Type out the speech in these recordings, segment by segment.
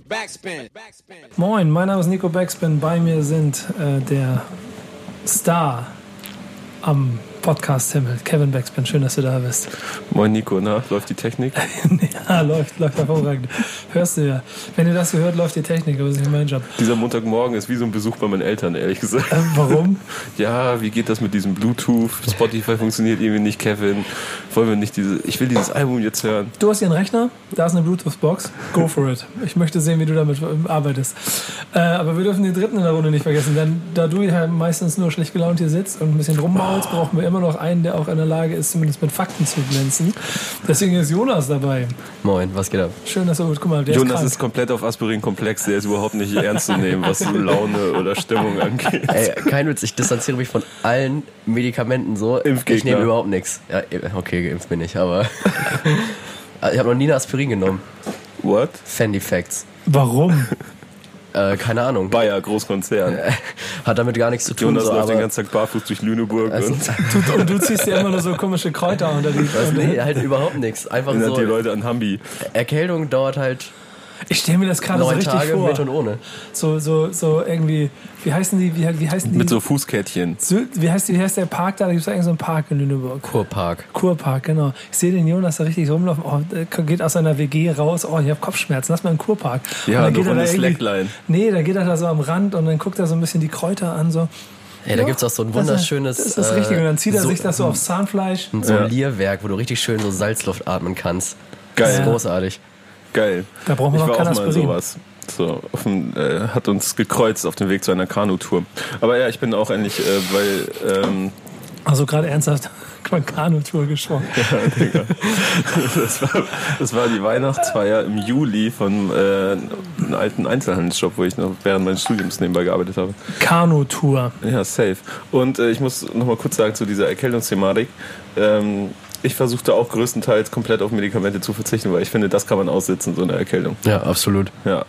Backspin. Moin, mein Name ist Nico Backspin. Bei mir sind äh, der Star am Podcast-Himmel, Kevin Backspin. Schön, dass du da bist. Moin Nico, na, läuft die Technik? ja, läuft, läuft hervorragend. Hörst du ja. Wenn ihr das gehört, läuft die Technik, aber das ist nicht mein Job. Dieser Montagmorgen ist wie so ein Besuch bei meinen Eltern, ehrlich gesagt. Äh, warum? Ja, wie geht das mit diesem Bluetooth? Spotify funktioniert irgendwie nicht, Kevin. Wollen wir nicht diese. Ich will dieses Album jetzt hören. Du hast hier einen Rechner, da ist eine Bluetooth-Box. Go for it. Ich möchte sehen, wie du damit arbeitest. Äh, aber wir dürfen den dritten in der Runde nicht vergessen, denn da du ja meistens nur schlecht gelaunt hier sitzt und ein bisschen rummaulst, brauchen wir immer noch einen, der auch in der Lage ist, zumindest mit Fakten zu glänzen. Deswegen ist Jonas dabei. Moin, was geht ab? Schön, dass du guck mal, der Jonas ist, krank. ist komplett auf Aspirin komplex, der ist überhaupt nicht ernst zu nehmen, was Laune oder Stimmung angeht. Ey, kein Witz, ich distanziere mich von allen Medikamenten so. Impfgegner. Ich nehme überhaupt nichts. Ja, okay, geimpft bin ich, aber. ich habe noch nie eine Aspirin genommen. What? Fandy Facts. Warum? Äh, keine Ahnung. Bayer, Großkonzern. Hat damit gar nichts zu tun. Jonas so, läuft aber den ganzen Tag barfuß durch Lüneburg also, und Du, und du ziehst dir immer nur so komische Kräuter unter die. also, nee, halt überhaupt nichts. Einfach so. die Leute an Hambi. Erkältung dauert halt Ich stelle mir das gerade so neun richtig Tage vor. mit und ohne. So, so, so irgendwie, wie heißen die, wie, wie heißen die? Mit so Fußkettchen. Sylt- wie, heißt, wie heißt der Park da? Da gibt es eigentlich so einen Park in Lüneburg. Kurpark. Kurpark, genau. Ich sehe den Jonas da richtig rumlaufen. Oh, der geht aus seiner WG raus. Oh, ich habe Kopfschmerzen. Lass mal in den Kurpark. Ja, Und dann geht er da irgendwie- Slackline. Nee, da geht er da so am Rand und dann guckt er so ein bisschen die Kräuter an. So. Ey, da Ja, gibt's auch so ein das ist- wunderschönes. Das ist das Richtige. Und dann zieht er so, sich das so aufs Zahnfleisch. ein Ja. Solierwerk, wo du richtig schön so Salzluft atmen kannst. Das Geil. ist großartig. Geil. Da brauchen wir ich noch war auch mal sowas. So, dem, äh, hat uns gekreuzt auf dem Weg zu einer Kanutour. Aber ja, ich bin auch endlich, äh, weil ähm, Also gerade ernsthaft von Kanutour gesprochen. das, war, das war die Weihnachtsfeier im Juli von äh, einem alten Einzelhandelsshop, wo ich noch während meines Studiums nebenbei gearbeitet habe. Kanutour. Ja, safe. Und äh, ich muss noch mal kurz sagen zu dieser Erkältungsthematik. Ähm, ich versuchte auch größtenteils komplett auf Medikamente zu verzichten, weil ich finde, das kann man aussitzen, so eine Erkältung. Ja, absolut. Ja.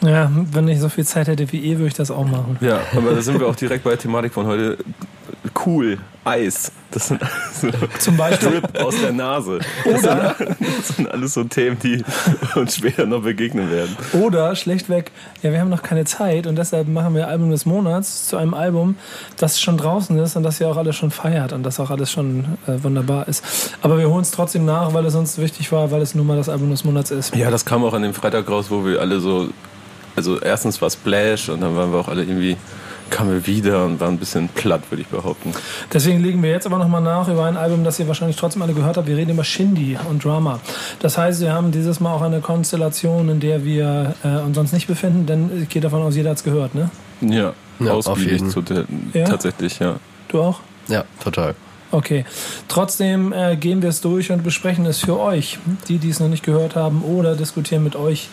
Ja, wenn ich so viel Zeit hätte wie ihr, würde ich das auch machen. Ja, aber da sind wir auch direkt bei der Thematik von heute. Cool, Eis. Das sind, so Zum Beispiel. Drip aus der Nase. Oder? Das sind alles so Themen, die uns später noch begegnen werden. Oder schlechtweg, ja, wir haben noch keine Zeit und deshalb machen wir Album des Monats zu einem Album, das schon draußen ist und das ja auch alles schon feiert und das auch alles schon äh, wunderbar ist. Aber wir holen es trotzdem nach, weil es uns wichtig war, weil es nun mal das Album des Monats ist. Ja, das kam auch an dem Freitag raus, wo wir alle so. Also, erstens war Splash und dann waren wir auch alle irgendwie. Kamen wir wieder und waren ein bisschen platt, würde ich behaupten. Deswegen legen wir jetzt aber nochmal nach über ein Album, das ihr wahrscheinlich trotzdem alle gehört habt. Wir reden über Shindy und Drama. Das heißt, wir haben dieses Mal auch eine Konstellation, in der wir äh, uns sonst nicht befinden, denn ich gehe davon aus, jeder hat es gehört, ne? Ja, Ja, auf ausgiebig jeden. zu der, Ja? tatsächlich, ja. Du auch? Ja, total. Okay. Trotzdem äh, gehen wir es durch und besprechen es für euch, die, die es noch nicht gehört haben, oder diskutieren mit euch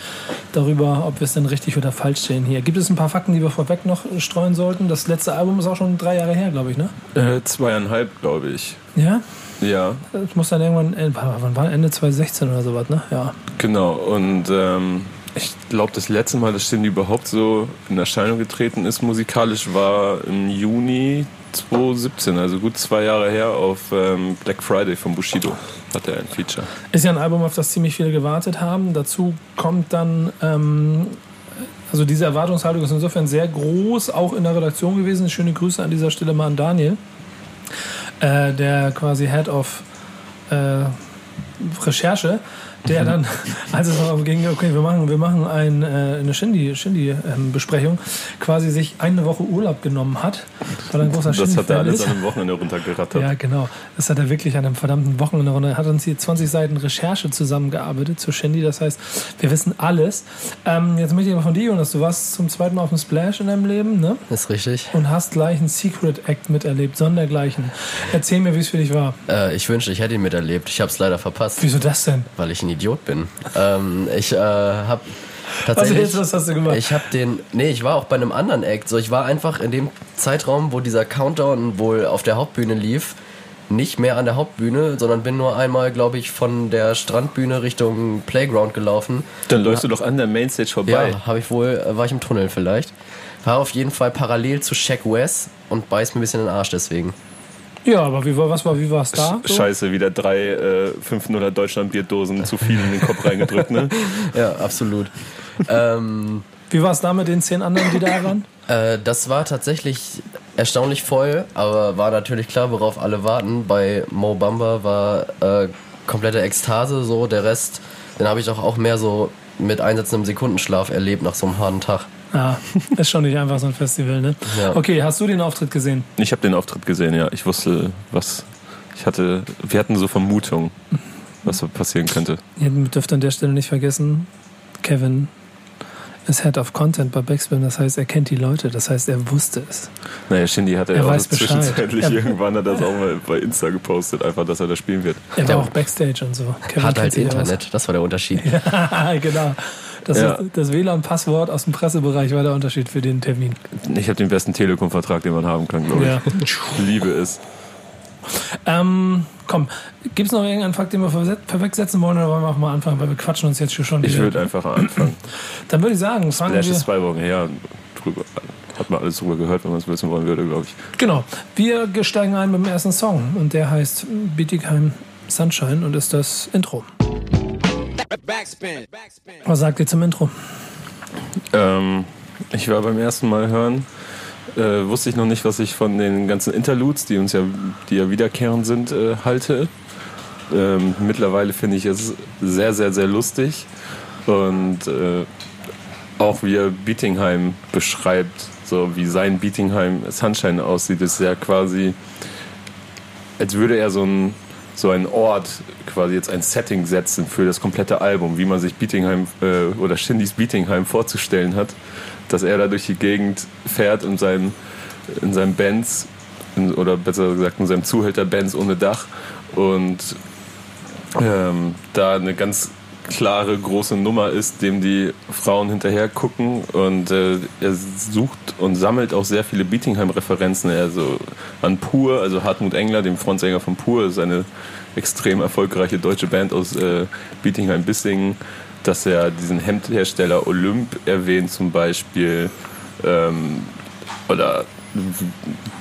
darüber, ob wir es denn richtig oder falsch sehen hier. Gibt es ein paar Fakten, die wir vorweg noch streuen sollten? Das letzte Album ist auch schon drei Jahre her, glaube ich, ne? Äh, zweieinhalb, glaube ich. Ja? Ja, Das muss dann irgendwann, äh, wann war Ende 2016 oder sowas, ne? Ja. genau. Und ähm, ich glaube, das letzte Mal, dass Shindy überhaupt so in Erscheinung getreten ist, musikalisch, war im Juni 2017, also gut zwei Jahre her, auf ähm, Black Friday von Bushido hat er ein Feature. Ist ja ein Album, auf das ziemlich viele gewartet haben. Dazu kommt dann, ähm, also diese Erwartungshaltung ist insofern sehr groß, auch in der Redaktion gewesen. Schöne Grüße an dieser Stelle mal an Daniel, äh, der quasi Head of äh, Recherche, der dann, als es darum ging, okay, wir machen, wir machen ein, äh, eine Shindy-Besprechung, quasi sich eine Woche Urlaub genommen hat, weil er ein großer Das hat er alles ist. an einem Wochenende runtergerattert. Ja, genau. Das hat er wirklich an einem verdammten Wochenende. runter- Er hat uns hier 20 Seiten Recherche zusammengearbeitet zu Shindy. Das heißt, wir wissen alles. Ähm, jetzt möchte ich aber von dir, Jonas, du warst zum zweiten Mal auf dem Splash in deinem Leben, ne? Ist richtig. Und hast gleich einen Secret Act miterlebt, sondergleichen. Erzähl mir, wie es für dich war. Äh, ich wünschte, ich hätte ihn miterlebt. Ich habe es leider verpasst, Wieso das denn? weil ich ein Idiot bin. Ähm, ich äh, habe Also tatsächlich. jetzt, was hast du gemacht? Ich habe den. Nee, ich war auch bei einem anderen Act. So, ich war einfach in dem Zeitraum, wo dieser Countdown wohl auf der Hauptbühne lief, nicht mehr an der Hauptbühne, sondern bin nur einmal, glaube ich, von der Strandbühne Richtung Playground gelaufen. Dann läufst du doch an der Mainstage vorbei. Ja, habe ich wohl, äh, war ich im Tunnel vielleicht. War auf jeden Fall parallel zu Shaq West und beißt mir ein bisschen in den Arsch deswegen. Ja, aber wie war, was war, wie war es da? so? Scheiße, wieder drei äh, 500 Deutschland-Bierdosen zu viel in den Kopf reingedrückt, ne? Ja, absolut. ähm, Wie war es da mit den zehn anderen, die da waren? Äh, das war tatsächlich erstaunlich voll, aber war natürlich klar, worauf alle warten. Bei Mo Bamba war äh, komplette Ekstase, so der Rest, den habe ich auch, auch mehr so mit einsetzendem Sekundenschlaf erlebt nach so einem harten Tag. Ja, ist schon nicht einfach so ein Festival, ne? Ja. Okay, hast du den Auftritt gesehen? Ich habe den Auftritt gesehen, ja. Ich wusste, was. Ich hatte. Wir hatten so Vermutungen, was passieren könnte. Ihr dürft an der Stelle nicht vergessen, Kevin ist Head of Content bei Backspin, das heißt, er kennt die Leute, das heißt, er wusste es. Naja, Shindy hat er Er ja auch weiß zwischenzeitlich Er- irgendwann hat er das auch mal bei Insta gepostet, einfach, dass er da spielen wird. Er war Der- auch Backstage und so. Kevin Hat halt aus. Internet, das war der Unterschied. genau. Das, Ja. das WLAN-Passwort aus dem Pressebereich war der Unterschied für den Termin. Ich habe den besten Telekom-Vertrag, den man haben kann, glaube Ja. ich. Liebe es. Ähm, komm, gibt es noch irgendeinen Fakt, den wir verse- vorwegsetzen wollen oder wollen wir auch mal anfangen, weil wir quatschen uns jetzt hier schon Ich wieder. würde einfach anfangen. Dann würde ich sagen, fangen Splash wir. ist zwei Wochen her. Drüber, hat man alles drüber gehört, wenn man es wissen wollen würde, glaube ich. Genau. Wir steigen ein mit dem ersten Song und der heißt Bietigheim Sunshine und ist das Intro. Backspin. Was sagt ihr zum Intro? Ähm, ich war beim ersten Mal hören, äh, wusste ich noch nicht, was ich von den ganzen Interludes, die uns ja, die ja wiederkehrend sind, äh, halte. Ähm, mittlerweile finde ich es sehr, sehr, sehr lustig und äh, auch wie er Bietingheim beschreibt, so wie sein Bietingheim Sunshine aussieht, ist ja quasi, als würde er so ein so ein Ort quasi jetzt ein Setting setzen für das komplette Album, wie man sich Bietingheim äh, oder Shindys Bietingheim vorzustellen hat, dass er da durch die Gegend fährt in seinem, in seinem Benz in, oder besser gesagt in seinem Zuhälter Benz ohne Dach und ähm, da eine ganz klare große Nummer ist, dem die Frauen hinterher gucken und äh, er sucht und sammelt auch sehr viele Bietingheim-Referenzen. Also an Pur, also Hartmut Engler, dem Frontsänger von Pur, ist eine extrem erfolgreiche deutsche Band aus äh, Bietingheim-Bissingen, dass er diesen Hemdhersteller Olymp erwähnt zum Beispiel ähm, oder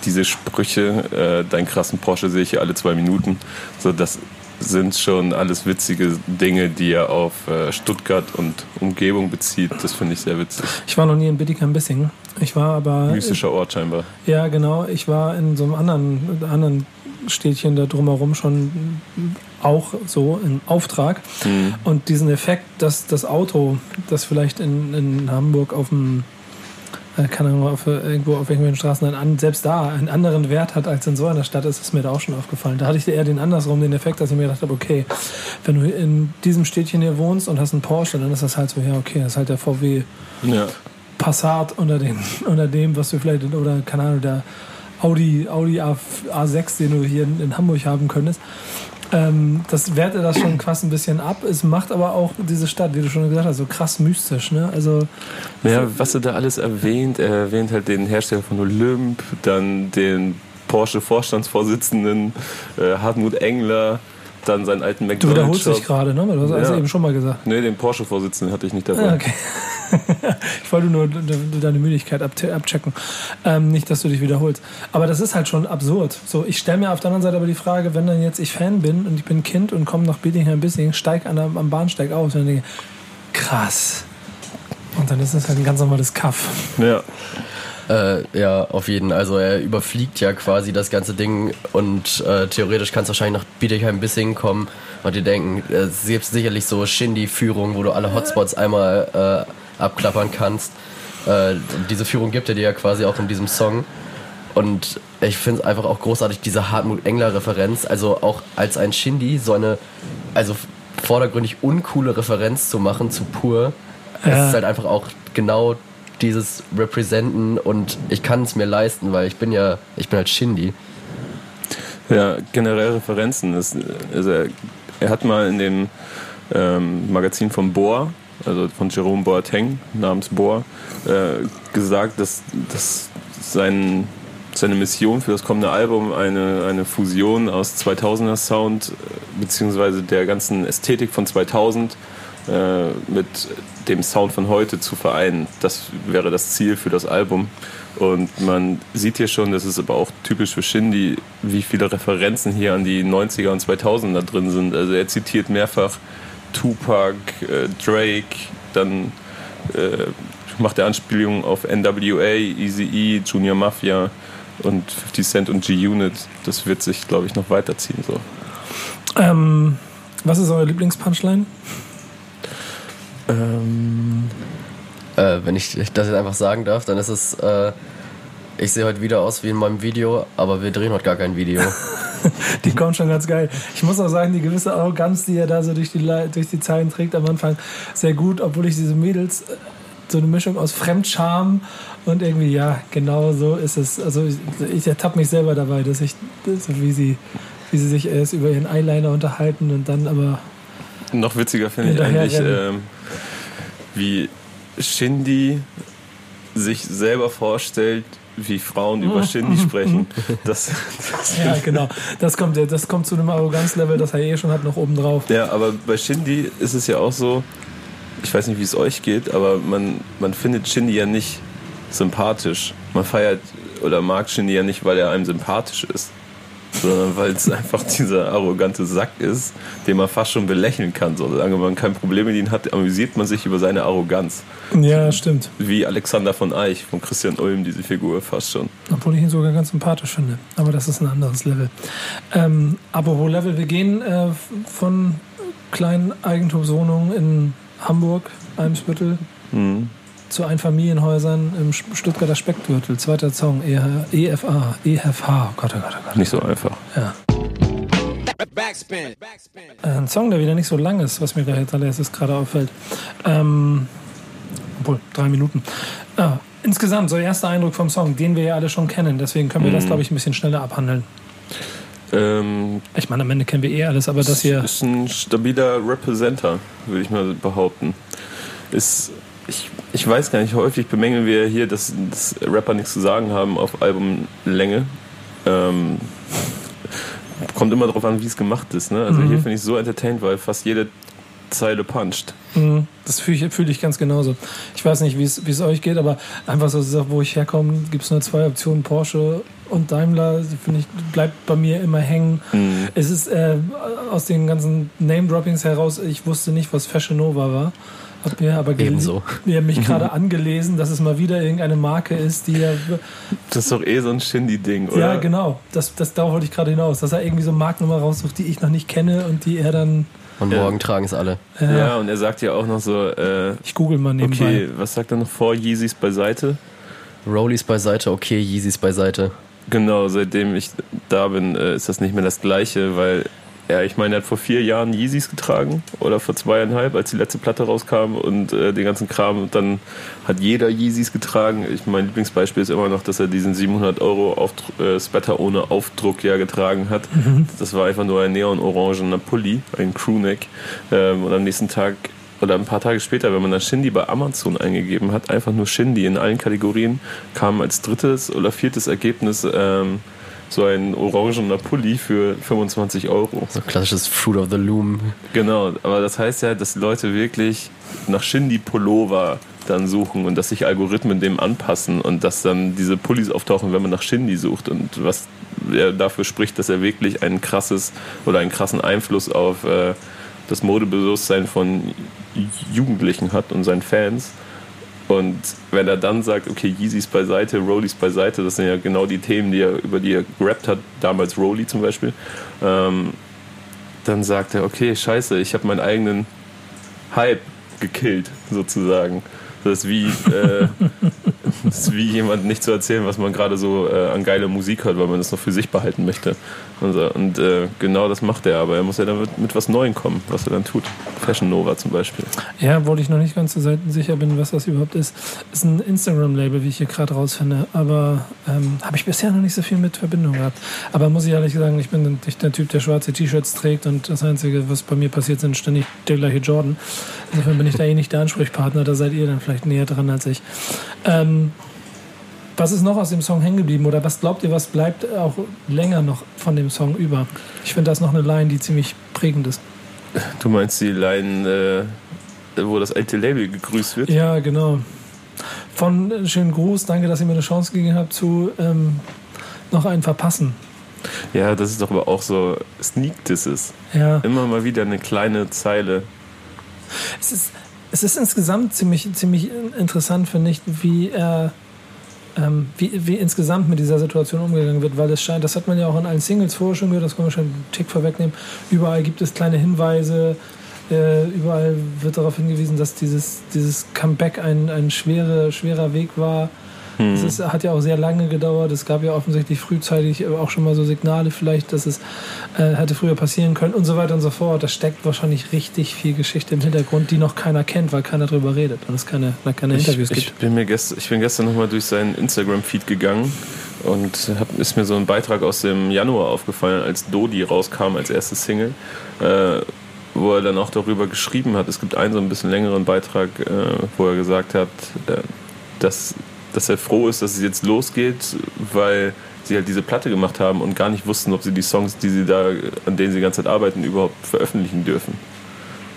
diese Sprüche, äh, deinen krassen Porsche sehe ich hier alle zwei Minuten, so das sind schon alles witzige Dinge, die er auf äh, Stuttgart und Umgebung bezieht. Das finde ich sehr witzig. Ich war noch nie in Bietigheim-Bissingen. Ich war aber. Mystischer Ort scheinbar. Ja, genau. Ich war in so einem anderen, anderen Städtchen da drumherum schon auch so im Auftrag. Mhm. Und diesen Effekt, dass das Auto, das vielleicht in, in Hamburg auf dem, äh, keine Ahnung, auf, äh, irgendwo auf irgendwelchen Straßen, einen, an- selbst da einen anderen Wert hat als in so einer Stadt, ist es mir da auch schon aufgefallen. Da hatte ich eher den andersrum, den Effekt, dass ich mir gedacht habe, okay, wenn du in diesem Städtchen hier wohnst und hast einen Porsche, dann ist das halt so, ja, okay, das ist halt der VW Ja. Passat unter, den, unter dem, was du vielleicht, oder keine Ahnung, der Audi, Audi A, A6, den du hier in, in Hamburg haben könntest. Ähm, das wertet das schon krass ein bisschen ab. Es macht aber auch diese Stadt, wie du schon gesagt hast, so krass mystisch. Ne? Also, Ja, was er da alles erwähnt, er erwähnt halt den Hersteller von Olymp, dann den Porsche-Vorstandsvorsitzenden äh, Hartmut Engler, dann seinen alten du wiederholst dich gerade, ne? Du hast Ja. eben schon mal gesagt. Nee, den Porsche-Vorsitzenden hatte ich nicht dabei. Ah, okay. ich wollte nur de- de- deine Müdigkeit abchecken. Ähm, nicht, dass du dich wiederholst. Aber das ist halt schon absurd. So, ich stelle mir auf der anderen Seite aber die Frage, wenn dann jetzt ich Fan bin und ich bin Kind und komme nach Bietigheim-Bissingen, steig an der, am Bahnsteig aus und dann denke ich, krass. Und dann ist es halt ein ganz normales Kaff. Ja. Äh, ja, auf jeden. Also er überfliegt ja quasi das ganze Ding und äh, theoretisch kannst du wahrscheinlich nach Bietigheim-Bissingen kommen und dir denken, äh, es gibt sicherlich so Shindy-Führungen, wo du alle Hotspots einmal äh, abklappern kannst. Äh, diese Führung gibt er dir ja quasi auch in diesem Song. Und ich finde es einfach auch großartig, diese Hartmut Engler-Referenz, also auch als ein Shindy so eine, also vordergründig uncoole Referenz zu machen zu pur. Ja. Es ist halt einfach auch genau dieses Representen und ich kann es mir leisten, weil ich bin ja, ich bin halt Shindy. Ja, generell Referenzen. Das, also er, er hat mal in dem ähm, Magazin von Bohr, also von Jerome Boateng namens Bohr, äh, gesagt, dass, dass sein, seine Mission für das kommende Album eine, eine Fusion aus 2000er Sound äh, beziehungsweise der ganzen Ästhetik von 2000 äh, mit dem Sound von heute zu vereinen. Das wäre das Ziel für das Album. Und man sieht hier schon, das ist aber auch typisch für Shindy, wie viele Referenzen hier an die 90er und 2000er drin sind. Also er zitiert mehrfach Tupac, äh, Drake, dann äh, macht er Anspielungen auf NWA, Eazy-E, Junior Mafia und 50 Cent und G-Unit. Das wird sich, glaube ich, noch weiterziehen. So. Ähm, was ist eure Lieblingspunchline? Ähm, Äh, wenn ich das jetzt einfach sagen darf, dann ist es, äh, ich sehe heute wieder aus wie in meinem Video, aber wir drehen heute gar kein Video. Die kommt schon ganz geil. Ich muss auch sagen, die gewisse Arroganz, die er da so durch die, durch die Zeilen trägt am Anfang, sehr gut, obwohl ich diese Mädels äh, so eine Mischung aus Fremdscham und irgendwie, ja, genau so ist es. Also ich, ich ertappe mich selber dabei, dass ich, so wie sie, wie sie sich erst über ihren Eyeliner unterhalten und dann aber noch witziger finde ich eigentlich, rennen. ähm, wie Shindy sich selber vorstellt, wie Frauen über Shindy sprechen. Das, das ja, genau. Das kommt, das kommt zu einem Arroganzlevel, das er eh schon hat, noch oben drauf. Ja, aber bei Shindy ist es ja auch so, ich weiß nicht, wie es euch geht, aber man, man findet Shindy ja nicht sympathisch. Man feiert oder mag Shindy ja nicht, weil er einem sympathisch ist, sondern weil es einfach dieser arrogante Sack ist, den man fast schon belächeln kann. So, solange man kein Problem mit ihm hat, amüsiert man sich über seine Arroganz. Ja, stimmt. Wie Alexander von Eich von Christian Ulm, diese Figur fast schon. Obwohl ich ihn sogar ganz sympathisch finde. Aber das ist ein anderes Level. Ähm, apropos Level, wir gehen äh, von kleinen Eigentumswohnungen in Hamburg, Eimsbüttel, Mhm. Zu Einfamilienhäusern im Stuttgarter Speckgürtel. Zweiter Song, E EFA, EFH. Oh Gott, oh Gott, oh Gott. Nicht so einfach. Ja. Backspin. Backspin. Äh, Ein Song, der wieder nicht so lang ist, was mir gleich als allererstes gerade auffällt. Ähm, obwohl, drei Minuten. Ah, insgesamt, so erster Eindruck vom Song, den wir ja alle schon kennen. Deswegen können wir das, glaube ich, ein bisschen schneller abhandeln. Ähm, Ich meine, am Ende kennen wir eh alles, aber das hier. ist ein stabiler Representer, würde ich mal behaupten. Ist, ich, ich weiß gar nicht, häufig bemängeln wir hier, dass, dass Rapper nichts zu sagen haben auf Albumlänge. Ähm, kommt immer darauf an, wie es gemacht ist. Ne? Also Mhm. hier finde ich so entertained, weil fast jede Zeile puncht. Mhm, Das fühle ich, fühl ich ganz genauso. Ich weiß nicht, wie es es euch geht, aber einfach so, wo ich herkomme, gibt es nur zwei Optionen, Porsche und Daimler. Die finde ich, bleibt bei mir immer hängen. Mhm. Es ist äh, aus den ganzen Name-Droppings heraus, ich wusste nicht, was Fashion Nova war. Hab mir aber Ebenso. mir mich gerade angelesen, dass es mal wieder irgendeine Marke ist, die ja. Das ist doch eh so ein Shindy-Ding, oder? Ja, genau. Das, das, darauf wollte ich gerade hinaus. Dass er irgendwie so Markennummer raussucht, die ich noch nicht kenne und die er dann. Und Ja. morgen tragen es alle. Äh, Ja, und er sagt ja auch noch so, äh, Ich google mal nebenbei. okay, was sagt er noch vor Yeezys beiseite? Rollies beiseite, okay, Yeezys beiseite. Genau, seitdem ich da bin, äh, ist das nicht mehr das Gleiche, weil ja, ich meine, er hat vor vier Jahren Yeezys getragen oder vor zweieinhalb, als die letzte Platte rauskam und äh, den ganzen Kram. Und dann hat jeder Yeezys getragen. Ich, mein Lieblingsbeispiel ist immer noch, dass er diesen 700 Euro Aufdru äh, Sweater ohne Aufdruck ja getragen hat. Das war einfach nur ein neon-orangener Pulli, ein Crewneck. Ähm, und am nächsten Tag oder ein paar Tage später, wenn man dann Shindy bei Amazon eingegeben hat, einfach nur Shindy in allen Kategorien, kam als drittes oder viertes Ergebnis ähm, so ein orangener Pulli für 25 Euro. So klassisches Fruit of the Loom. Genau, aber das heißt ja, dass Leute wirklich nach Shindy-Pullover dann suchen und dass sich Algorithmen dem anpassen und dass dann diese Pullis auftauchen, wenn man nach Shindy sucht und was er dafür spricht, dass er wirklich ein krasses oder einen krassen Einfluss auf äh, das Modebewusstsein von Jugendlichen hat und seinen Fans. Und wenn er dann sagt, okay, Yeezys beiseite, Rollies beiseite, das sind ja genau die Themen, die er, über die er gerappt hat, damals Rolly zum Beispiel, ähm, dann sagt er, okay, scheiße, ich habe meinen eigenen Hype gekillt, sozusagen. Das ist wie, äh, das ist wie jemand nicht zu erzählen, was man gerade so äh, an geile Musik hört, weil man das noch für sich behalten möchte. Und, so. und äh, genau das macht er, aber er muss ja dann mit, mit was Neuem kommen, was er dann tut. Fashion Nova zum Beispiel. Ja, obwohl ich noch nicht ganz so sicher bin, was das überhaupt ist. Ist ein Instagram-Label, wie ich hier gerade rausfinde. Aber ähm, habe ich bisher noch nicht so viel mit Verbindung gehabt. Aber muss ich ehrlich sagen, ich bin nicht der Typ, der schwarze T-Shirts trägt und das Einzige, was bei mir passiert, sind ständig der gleiche Jordan. Insofern bin ich da eh nicht der Ansprechpartner. Da seid ihr dann vielleicht näher dran als ich. Ähm, was ist noch aus dem Song hängen geblieben? Oder was glaubt ihr, was bleibt auch länger noch von dem Song über? Ich finde, da ist noch eine Line, die ziemlich prägend ist. Du meinst die Line, äh, wo das alte Label gegrüßt wird? Ja, genau. Von äh, schönen Gruß, danke, dass ihr mir eine Chance gegeben habt, zu ähm, noch einen verpassen. Ja, das ist doch aber auch so Sneak Disses. Ja, Immer mal wieder eine kleine Zeile. es ist, es ist insgesamt ziemlich, ziemlich interessant, finde ich, wie er. Ähm, wie, wie insgesamt mit dieser Situation umgegangen wird, weil es scheint, das hat man ja auch in allen Singles vorher schon gehört, das können wir schon einen Tick vorwegnehmen. Überall gibt es kleine Hinweise, äh, überall wird darauf hingewiesen, dass dieses, dieses Comeback ein, ein schwere, schwerer Weg war. Es ist, hat ja auch sehr lange gedauert. Es gab ja offensichtlich frühzeitig auch schon mal so Signale vielleicht, dass es äh, hätte früher passieren können und so weiter und so fort. Da steckt wahrscheinlich richtig viel Geschichte im Hintergrund, die noch keiner kennt, weil keiner drüber redet und es keine, keine Interviews ich, ich gibt. bin mir gest, ich bin gestern nochmal durch seinen Instagram-Feed gegangen und hab, ist mir so ein Beitrag aus dem Januar aufgefallen, als Dodi rauskam als erste Single, äh, wo er dann auch darüber geschrieben hat. Es gibt einen so ein bisschen längeren Beitrag, äh, wo er gesagt hat, äh, dass, dass er froh ist, dass es jetzt losgeht, weil sie halt diese Platte gemacht haben und gar nicht wussten, ob sie die Songs, die sie da, an denen sie die ganze Zeit arbeiten, überhaupt veröffentlichen dürfen.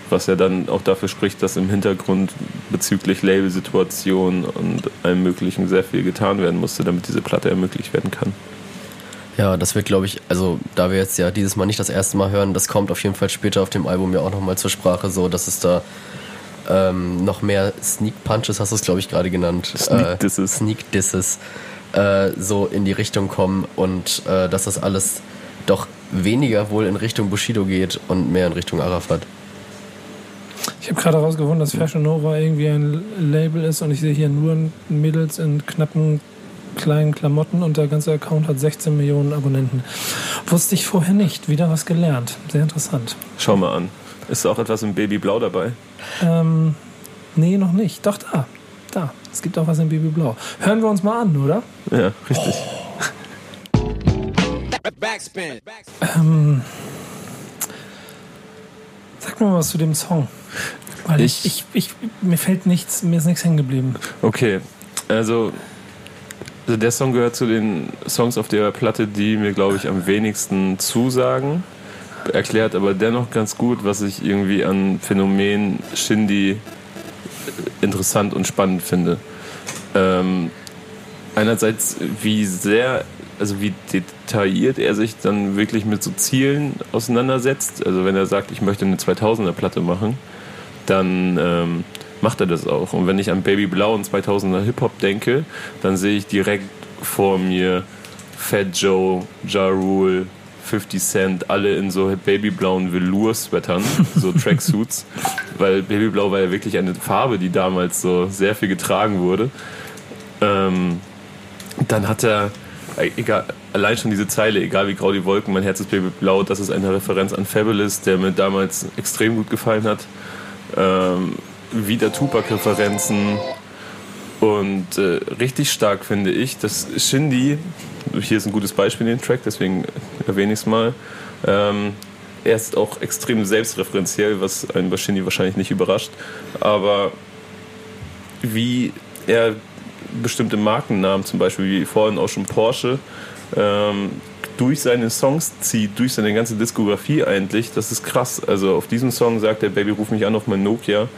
Was ja dann auch dafür spricht, dass im Hintergrund bezüglich Labelsituation und allem Möglichen sehr viel getan werden musste, damit diese Platte ermöglicht werden kann. Ja, das wird, glaube ich, also da wir jetzt ja dieses Mal nicht das erste Mal hören, das kommt auf jeden Fall später auf dem Album ja auch nochmal zur Sprache, so dass es da ähm, noch mehr Sneak Punches, hast du es, glaube ich, gerade genannt. Sneak Disses. Äh, Sneak Disses äh, so in die Richtung kommen und äh, dass das alles doch weniger wohl in Richtung Bushido geht und mehr in Richtung Arafat. Ich habe gerade herausgefunden, dass Fashion Nova irgendwie ein Label ist und ich sehe hier nur Mädels in knappen kleinen Klamotten und der ganze Account hat 16 Millionen Abonnenten. Wusste ich vorher nicht. Wieder was gelernt. Sehr interessant. Schau mal an. Ist auch etwas im Babyblau dabei? Ähm, nee, noch nicht. Doch, da. Da. Es gibt auch was in Babyblau. Hören wir uns mal an, oder? Ja, richtig. Backspin. Ähm, sag mal was zu dem Song. Weil ich, ich, Ich- ich, mir fällt nichts, mir ist nichts hängen geblieben. Okay, also, also der Song gehört zu den Songs auf der Platte, die mir, glaube ich, am wenigsten zusagen. Erklärt aber dennoch ganz gut, was ich irgendwie an Phänomen Shindy interessant und spannend finde. Ähm, einerseits, wie sehr, also wie detailliert er sich dann wirklich mit so Zielen auseinandersetzt. Also wenn er sagt, ich möchte eine 2000er Platte machen, dann ähm, macht er das auch. Und wenn ich an Baby Blau und 2000er Hip-Hop denke, dann sehe ich direkt vor mir Fat Joe, Ja Rule, 50 Cent, alle in so babyblauen Velour-Sweatern, so Tracksuits. Weil Babyblau war ja wirklich eine Farbe, die damals so sehr viel getragen wurde. Ähm, dann hat er, äh, egal, allein schon diese Zeile, egal wie grau die Wolken, mein Herz ist babyblau, das ist eine Referenz an Fabulous, der mir damals extrem gut gefallen hat. Ähm, wieder Tupac-Referenzen. Und äh, richtig stark finde ich, dass Shindy, hier ist ein gutes Beispiel in den Track, deswegen erwähne ich es mal, ähm, er ist auch extrem selbstreferenziell, was einen bei Shindy wahrscheinlich nicht überrascht, aber wie er bestimmte Markennamen, zum Beispiel wie vorhin auch schon Porsche, ähm, durch seine Songs zieht, durch seine ganze Diskografie eigentlich, das ist krass. Also auf diesem Song sagt er, Baby, ruf mich an auf mein Nokia.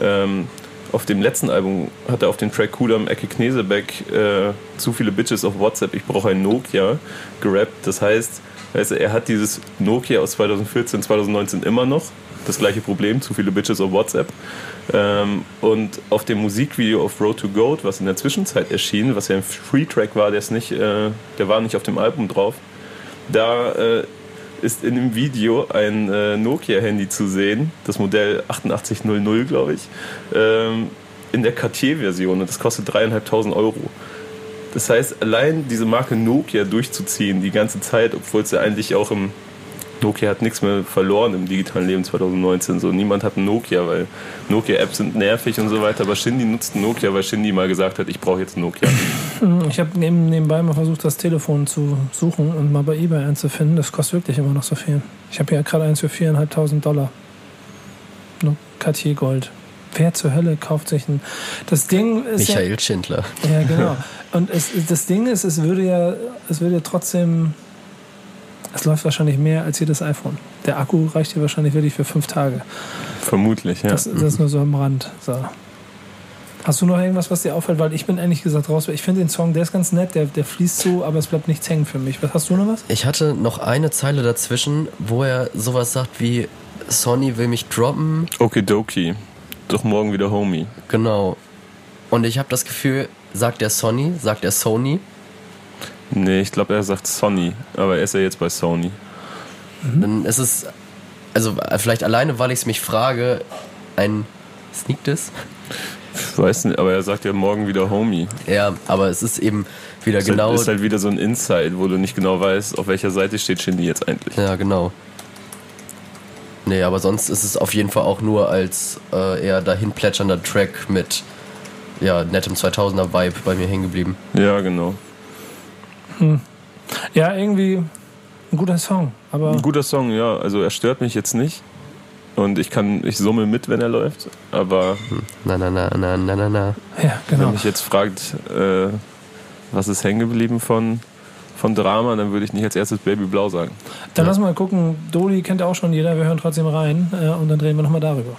Ähm, auf dem letzten Album hat er auf den Track Kudam Ecke Knesebeck äh, zu viele Bitches auf WhatsApp, ich brauche ein Nokia gerappt. Das heißt, weißt du, er hat dieses Nokia aus 2014, 2019 immer noch. Das gleiche Problem, zu viele Bitches auf WhatsApp. Ähm, und auf dem Musikvideo auf Road to Gold, was in der Zwischenzeit erschien, was ja ein Free-Track war, der, ist nicht, äh, der war nicht auf dem Album drauf, da äh, ist in dem Video ein äh, Nokia-Handy zu sehen, das Modell 8800, glaube ich, ähm, in der Cartier-Version. Und das kostet dreieinhalbtausend Euro. Das heißt, allein diese Marke Nokia durchzuziehen die ganze Zeit, obwohl es ja eigentlich auch im Nokia hat nichts mehr verloren im digitalen Leben 2019. So niemand hat ein Nokia, weil Nokia-Apps sind nervig und so weiter. Aber Shindy nutzt ein Nokia, weil Shindy mal gesagt hat, ich brauche jetzt ein Nokia. Ich habe neben, nebenbei mal versucht, das Telefon zu suchen und mal bei eBay einzufinden. Das kostet wirklich immer noch so viel. Ich habe hier gerade eins für 4.500 Dollar. Nur Cartier Gold. Wer zur Hölle kauft sich ein. Das Ding ist. Michael Schindler. Ja, ja genau. Und es, das Ding ist, es würde ja, es würde ja trotzdem. Es läuft wahrscheinlich mehr als jedes iPhone. Der Akku reicht hier wahrscheinlich wirklich für fünf Tage. Vermutlich, ja. Das, das ist nur so am Rand. So. Hast du noch irgendwas, was dir auffällt? Weil ich bin ehrlich gesagt raus. Ich finde den Song, der ist ganz nett, der, der fließt so, aber es bleibt nichts hängen für mich. Was hast du noch was? Ich hatte noch eine Zeile dazwischen, wo er sowas sagt wie Sonny will mich droppen. Okidoki. doch morgen wieder Homie. Genau. Und ich habe das Gefühl, sagt er Sony, sagt er Sony. Nee, ich glaube, er sagt Sony, aber er ist ja jetzt bei Sony. Dann ist es, also vielleicht alleine, weil ich es mich frage, ein Sneak Diss? Ich weiß nicht, aber er sagt ja morgen wieder Homie. Ja, aber es ist eben wieder Ist genau. halt, ist halt wieder so ein Insight, wo du nicht genau weißt, auf welcher Seite steht Shindy jetzt eigentlich. Ja, genau. Nee, aber sonst ist es auf jeden Fall auch nur als äh, eher dahin plätschernder Track mit ja, nettem 2000er Vibe bei mir hängen geblieben. Ja, genau. Ja, irgendwie ein guter Song. Aber Ein guter Song, ja. Also er stört mich jetzt nicht. Und ich kann, ich summe mit, wenn er läuft. Aber Na, na, na, na, na, na, na. ja, wenn genau. mich jetzt fragt, äh, was ist hängen geblieben von, von Drama, dann würde ich nicht als erstes Baby Blau sagen. Dann lass mal gucken. Doli kennt ja auch schon jeder. Wir hören trotzdem rein äh, und dann reden wir nochmal darüber.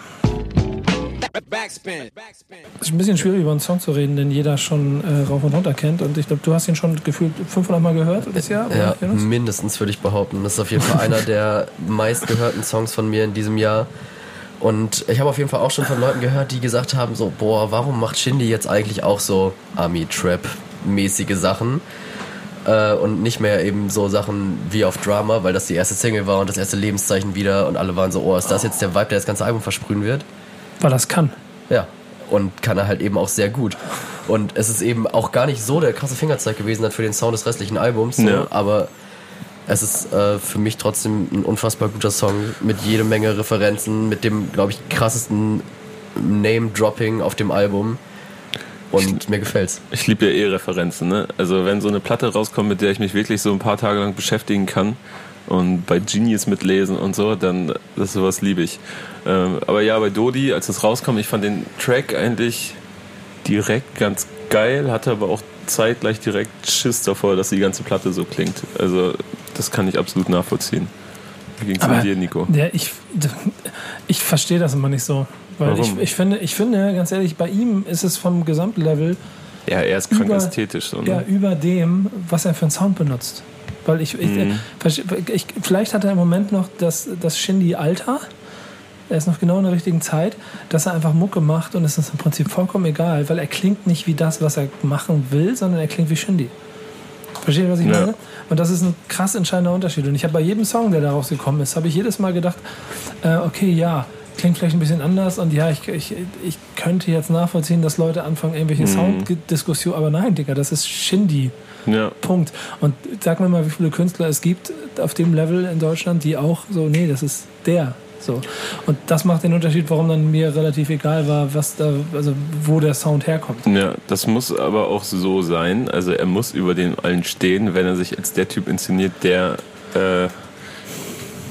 Backspin. Backspin. Es ist ein bisschen schwierig, über einen Song zu reden, den jeder schon äh, rauf und runter kennt. Und ich glaube, du hast ihn schon gefühlt 500 Mal gehört das Jahr. oder, Ja, mindestens würde ich behaupten. Das ist auf jeden Fall einer der meistgehörten Songs von mir in diesem Jahr. Und ich habe auf jeden Fall auch schon von Leuten gehört, die gesagt haben, so, boah, warum macht Shindy jetzt eigentlich auch so Army-Trap-mäßige Sachen? Äh, und nicht mehr eben so Sachen wie auf Drama, weil das die erste Single war und das erste Lebenszeichen wieder und alle waren so, oh, ist das jetzt der Vibe, der das ganze Album versprühen wird? Weil das kann. Ja. Und kann er halt eben auch sehr gut. Und es ist eben auch gar nicht so der krasse Fingerzeig gewesen dann für den Sound des restlichen Albums. So, Ja. Aber es ist äh, für mich trotzdem ein unfassbar guter Song mit jede Menge Referenzen, mit dem, glaube ich, krassesten Name-Dropping auf dem Album. Und mir gefällt's. Ich liebe ja eh Referenzen, ne? Also wenn so eine Platte rauskommt, mit der ich mich wirklich so ein paar Tage lang beschäftigen kann und bei Genius mitlesen und so, dann das sowas liebe ich. Ähm, aber ja, bei Dodi, als es rauskam, ich fand den Track eigentlich direkt ganz geil, hatte aber auch zeitgleich direkt Schiss davor, dass die ganze Platte so klingt. Also das kann ich absolut nachvollziehen. Wie ging's Aber mit dir, Nico? Ja, ich, ich verstehe das immer nicht so. Weil ich, Warum? ich, finde, ich finde, ganz ehrlich, bei ihm ist es vom Gesamtlevel Ja, er ist krank über- ästhetisch. So, ne? ja, über dem, was er für einen Sound benutzt. Weil ich, Mhm. ich, ich vielleicht hat er im Moment noch das, das Shindy-Alter. Er ist noch genau in der richtigen Zeit, dass er einfach Mucke macht und es ist im Prinzip vollkommen egal, weil er klingt nicht wie das, was er machen will, sondern er klingt wie Shindy. Versteht ihr, was ich Ja. meine? Und das ist ein krass entscheidender Unterschied. Und ich habe bei jedem Song, der daraus gekommen ist, habe ich jedes Mal gedacht, äh, okay, ja, klingt vielleicht ein bisschen anders und ja, ich, ich, ich könnte jetzt nachvollziehen, dass Leute anfangen, irgendwelche Sounddiskussionen, aber nein, Digga, das ist Shindy. ja. Punkt. Und sag mir mal, wie viele Künstler es gibt auf dem Level in Deutschland, die auch so, nee, das ist der. So. Und das macht den Unterschied, warum dann mir relativ egal war, was da, also wo der Sound herkommt. Ja, das muss aber auch so sein. Also er muss über den allen stehen, wenn er sich als der Typ inszeniert, der, äh,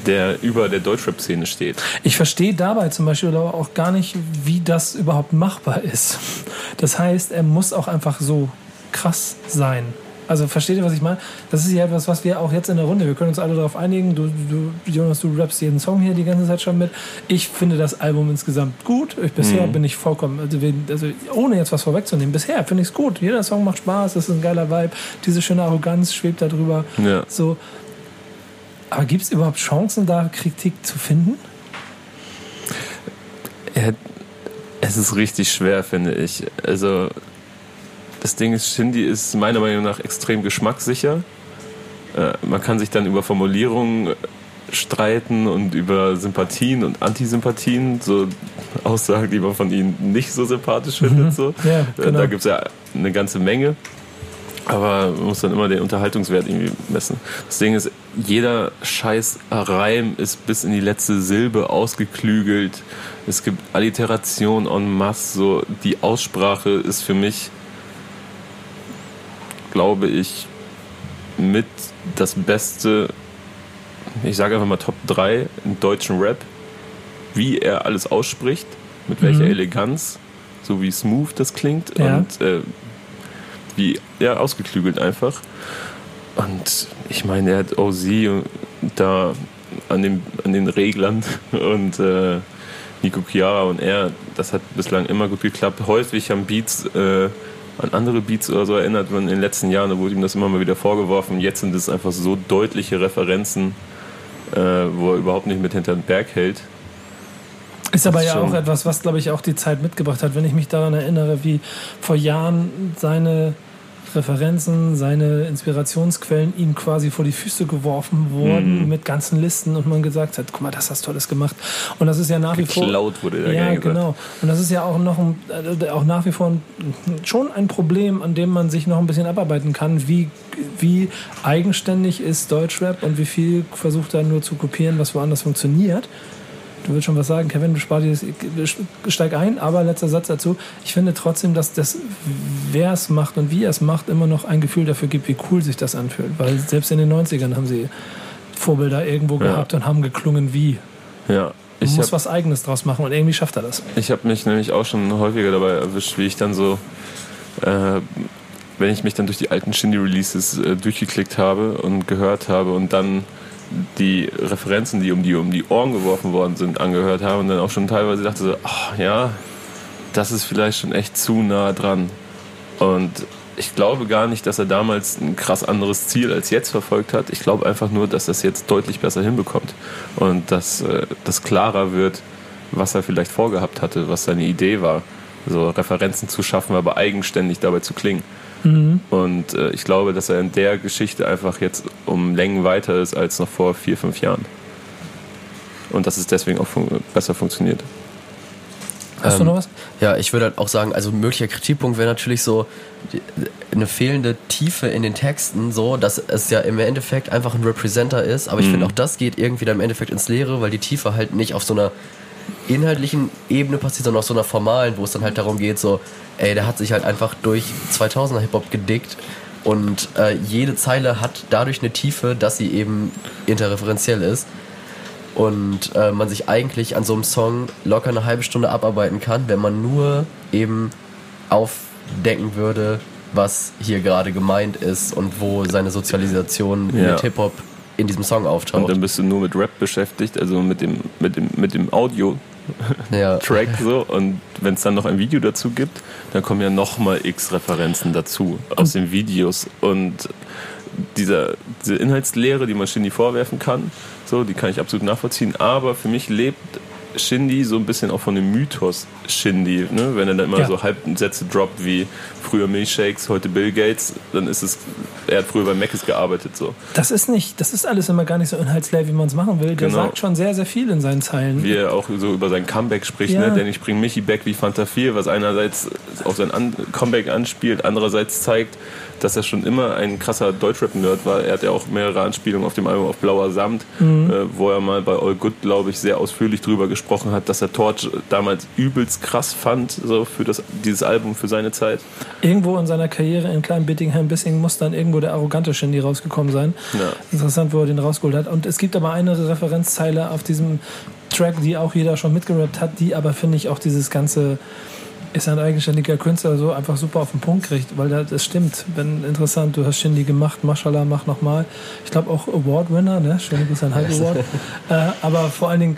der über der Deutschrap-Szene steht. Ich verstehe dabei zum Beispiel aber auch gar nicht, wie das überhaupt machbar ist. Das heißt, er muss auch einfach so krass sein. Also versteht ihr, was ich meine? Das ist ja etwas, was wir auch jetzt in der Runde, wir können uns alle darauf einigen. Du, du, Jonas, du rappst jeden Song hier die ganze Zeit schon mit. Ich finde das Album insgesamt gut. Ich, bisher bin ich vollkommen, also, wir- also ohne jetzt was vorwegzunehmen, bisher finde ich es gut. Jeder Song macht Spaß, das ist ein geiler Vibe. Diese schöne Arroganz schwebt da drüber. Ja. So. Aber gibt es überhaupt Chancen, da Kritik zu finden? Er, es ist richtig schwer, finde ich. Also das Ding ist, Shindy ist meiner Meinung nach extrem geschmackssicher. Äh, man kann sich dann über Formulierungen streiten und über Sympathien und Antisympathien, so Aussagen, die man von ihnen nicht so sympathisch findet. So. Ja, Äh, genau. Da gibt es ja eine ganze Menge. Aber man muss dann immer den Unterhaltungswert irgendwie messen. Das Ding ist, jeder scheiß Reim ist bis in die letzte Silbe ausgeklügelt. Es gibt Alliteration en masse. So, die Aussprache ist für mich, glaube ich, mit das Beste, ich sage einfach mal Top 3 im deutschen Rap. Wie er alles ausspricht, mit welcher Eleganz, so wie smooth das klingt Ja. und äh, wie ja, ausgeklügelt einfach. Und ich meine, er hat OZ da an, dem, an den Reglern und äh, Nico Chiara und er, das hat bislang immer gut geklappt. Häufig haben Beats äh, an andere Beats oder so erinnert man in den letzten Jahren, da wurde ihm das immer mal wieder vorgeworfen. Jetzt sind es einfach so deutliche Referenzen, äh, wo er überhaupt nicht mit hinter den Berg hält. Ist aber ja auch etwas, was, glaube ich, auch die Zeit mitgebracht hat. Wenn ich mich daran erinnere, wie vor Jahren seine Referenzen, seine Inspirationsquellen ihm quasi vor die Füße geworfen wurden Mhm. mit ganzen Listen und man gesagt hat, guck mal, das hast du Tolles gemacht. Und das ist ja nach wie vor... Geklaut wurde da Ja, genau. Und das ist ja auch noch ein, äh, auch nach wie vor ein, schon ein Problem, an dem man sich noch ein bisschen abarbeiten kann. Wie, wie eigenständig ist Deutschrap und wie viel versucht er nur zu kopieren, was woanders funktioniert. Du willst schon was sagen, Kevin, du spar dir das, steig ein, aber letzter Satz dazu. Ich finde trotzdem, dass das, wer es macht und wie er es macht, immer noch ein Gefühl dafür gibt, wie cool sich das anfühlt. Weil selbst in den 90ern haben sie Vorbilder irgendwo Ja. gehabt und haben geklungen wie. Ja. Man Ich muss habe was Eigenes draus machen und irgendwie schafft er das. Ich habe mich nämlich auch schon häufiger dabei erwischt, wie ich dann so, äh, wenn ich mich dann durch die alten Shindy-Releases äh, durchgeklickt habe und gehört habe und dann die Referenzen, die um die um die Ohren geworfen worden sind, angehört habe und dann auch schon teilweise dachte so, ach ja, das ist vielleicht schon echt zu nah dran. Und ich glaube gar nicht, dass er damals ein krass anderes Ziel als jetzt verfolgt hat. Ich glaube einfach nur, dass er es jetzt deutlich besser hinbekommt und dass äh, das klarer wird, was er vielleicht vorgehabt hatte, was seine Idee war, so Referenzen zu schaffen, aber eigenständig dabei zu klingen. Und äh, ich glaube, dass er in der Geschichte einfach jetzt um Längen weiter ist als noch vor vier, fünf Jahren. Und dass es deswegen auch fun besser funktioniert. Hast du Ähm, noch was? Ja, ich würde halt auch sagen, also möglicher Kritikpunkt wäre natürlich so die, eine fehlende Tiefe in den Texten, so dass es ja im Endeffekt einfach ein Representer ist. Aber ich Mhm. finde auch das geht irgendwie dann im Endeffekt ins Leere, weil die Tiefe halt nicht auf so einer inhaltlichen Ebene passiert, sondern auf so einer formalen, wo es dann halt darum geht, so, ey, der hat sich halt einfach durch 2000er Hip-Hop gedickt und äh, jede Zeile hat dadurch eine Tiefe, dass sie eben interreferenziell ist und äh, man sich eigentlich an so einem Song locker eine halbe Stunde abarbeiten kann, wenn man nur eben aufdecken würde, was hier gerade gemeint ist und wo seine Sozialisation Ja. mit Hip-Hop in diesem Song Und auftaucht. dann bist du nur mit Rap beschäftigt, also mit dem, mit dem, mit dem Audio-Track ja. so. Und wenn es dann noch ein Video dazu gibt, dann kommen ja nochmal x Referenzen dazu aus den Videos. Und dieser, diese Inhaltslehre, die man Shindy vorwerfen kann, so, die kann ich absolut nachvollziehen. Aber für mich lebt Shindy so ein bisschen auch von dem Mythos Shindy. Ne? Wenn er dann immer Ja. so Halbsätze droppt wie früher Milchshakes, heute Bill Gates, dann ist es, er hat früher bei Mc's gearbeitet. So. Das ist nicht, das ist alles immer gar nicht so inhaltsleer, wie man es machen will. Der Genau. sagt schon sehr, sehr viel in seinen Zeilen. wie er auch so über sein Comeback spricht, Ja. ne? denn ich bringe Michi back wie Fanta 4, was einerseits auf sein An Comeback anspielt, andererseits zeigt, dass er schon immer ein krasser Deutschrap-Nerd war. Er hat ja auch mehrere Anspielungen auf dem Album auf Blauer Samt, Mhm. äh, wo er mal bei All Good, glaube ich, sehr ausführlich drüber gesprochen hat, dass er Torch damals übelst krass fand, so für das, dieses Album, für seine Zeit. Irgendwo in seiner Karriere in klein Bittingham-Bissing muss dann irgendwo der arrogante Shindy rausgekommen sein. Ja. Interessant, wo er den rausgeholt hat. Und es gibt aber eine Referenzzeile auf diesem Track, die auch jeder schon mitgerappt hat, die aber, finde ich, auch dieses ganze ist ein eigenständiger Künstler so einfach super auf den Punkt kriegt, weil da- das stimmt. Wenn interessant, du hast Shindy gemacht, Mashallah, mach nochmal. Ich glaube auch Award-Winner, ne? Schöne Grüße an Hype Award. äh, aber vor allen Dingen,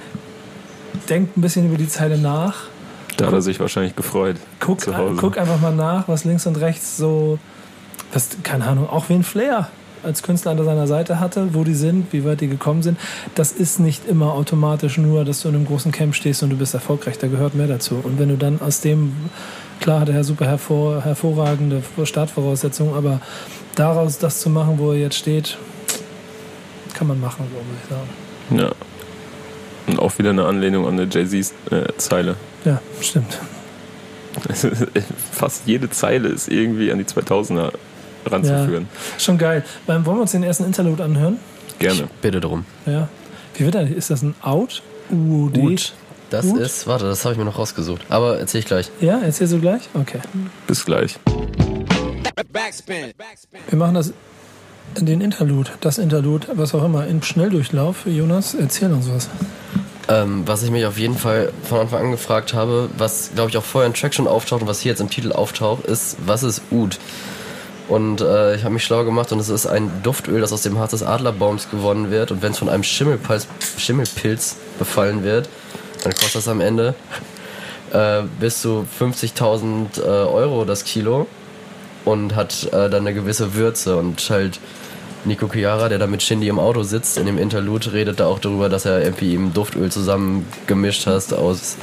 denkt ein bisschen über die Zeile nach. Da hat er sich wahrscheinlich gefreut. Guck, zu Hause. guck einfach mal nach, was links und rechts so, was, keine Ahnung, auch wen Flair als Künstler an seiner Seite hatte, wo die sind, wie weit die gekommen sind. Das ist nicht immer automatisch nur, dass du in einem großen Camp stehst und du bist erfolgreich, da gehört mehr dazu. Und wenn du dann aus dem, klar hat er super hervor, hervorragende Startvoraussetzungen, aber daraus das zu machen, wo er jetzt steht, kann man machen, so muss ich sagen. Ja. Und auch wieder eine Anlehnung an eine Jay-Z-Zeile. Ja, stimmt. Fast jede Zeile ist irgendwie an die 2000er ranzuführen. Schon geil. Beim, wollen wir uns den ersten Interlude anhören? Gerne. Bitte drum. Ja. Wie wird er? Ist das ein Out? UOD? Ut. Das Ut? ist, warte, das habe ich mir noch rausgesucht. Aber erzähl ich gleich. Ja, erzählst du gleich? Okay. Bis gleich. Backspin. Backspin. Wir machen das in den Interlude, das Interlude, was auch immer, in Schnelldurchlauf. Jonas, erzähl uns was. Ähm, was ich mich auf jeden Fall von Anfang an gefragt habe, was glaube ich auch vorher in Track schon auftaucht und was hier jetzt im Titel auftaucht, ist, was ist Oud? Und äh, ich habe mich schlau gemacht und es ist ein Duftöl, das aus dem Harz des Adlerbaums gewonnen wird. Und wenn es von einem Schimmelpilz, Schimmelpilz befallen wird, dann kostet das am Ende äh, bis zu 50.000 äh, Euro das Kilo und hat äh, dann eine gewisse Würze und halt Nico Chiara, der da mit Shindy im Auto sitzt, in dem Interlude, redet da auch darüber, dass er irgendwie ihm Duftöl zusammengemischt hast aus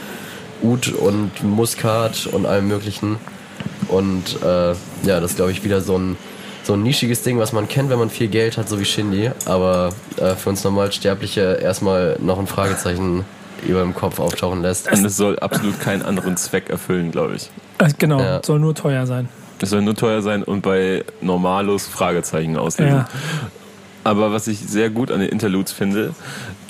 Ud und Muskat und allem möglichen. Und äh, ja, das ist, glaube ich, wieder so ein, so ein nischiges Ding, was man kennt, wenn man viel Geld hat, so wie Shindy. Aber äh, für uns Normalsterbliche erstmal noch ein Fragezeichen über dem Kopf auftauchen lässt. Und es soll absolut keinen anderen Zweck erfüllen, glaube ich. Äh, Genau, Ja. soll nur teuer sein. Es soll nur teuer sein und bei Normalos Fragezeichen auslösen. Ja. Aber was ich sehr gut an den Interludes finde,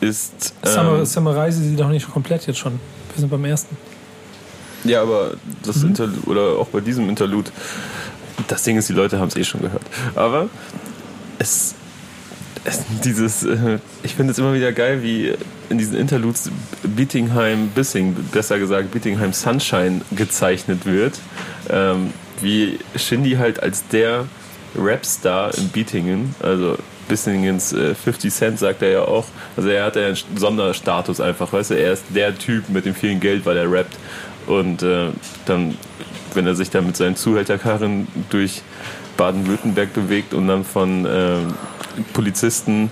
ist. Summer, Ähm, Samurai sie doch nicht komplett jetzt schon. Wir sind beim ersten. ja, aber das Interlude, oder auch bei diesem Interlude, das Ding ist, die Leute haben es eh schon gehört. Aber es. es dieses, äh, ich finde es immer wieder geil, wie in diesen Interludes Beatingham Bissing, besser gesagt Beatingham Sunshine gezeichnet wird. Ähm, wie Shindy halt als der Rapstar in Beatingen, also Bissingens äh, 50 Cent sagt er ja auch, also er hat ja einen Sonderstatus einfach, weißt du, er ist der Typ mit dem vielen Geld, weil er rappt und äh, dann, wenn er sich dann mit seinen Zuhälterkarren durch Baden-Württemberg bewegt und dann von äh, Polizisten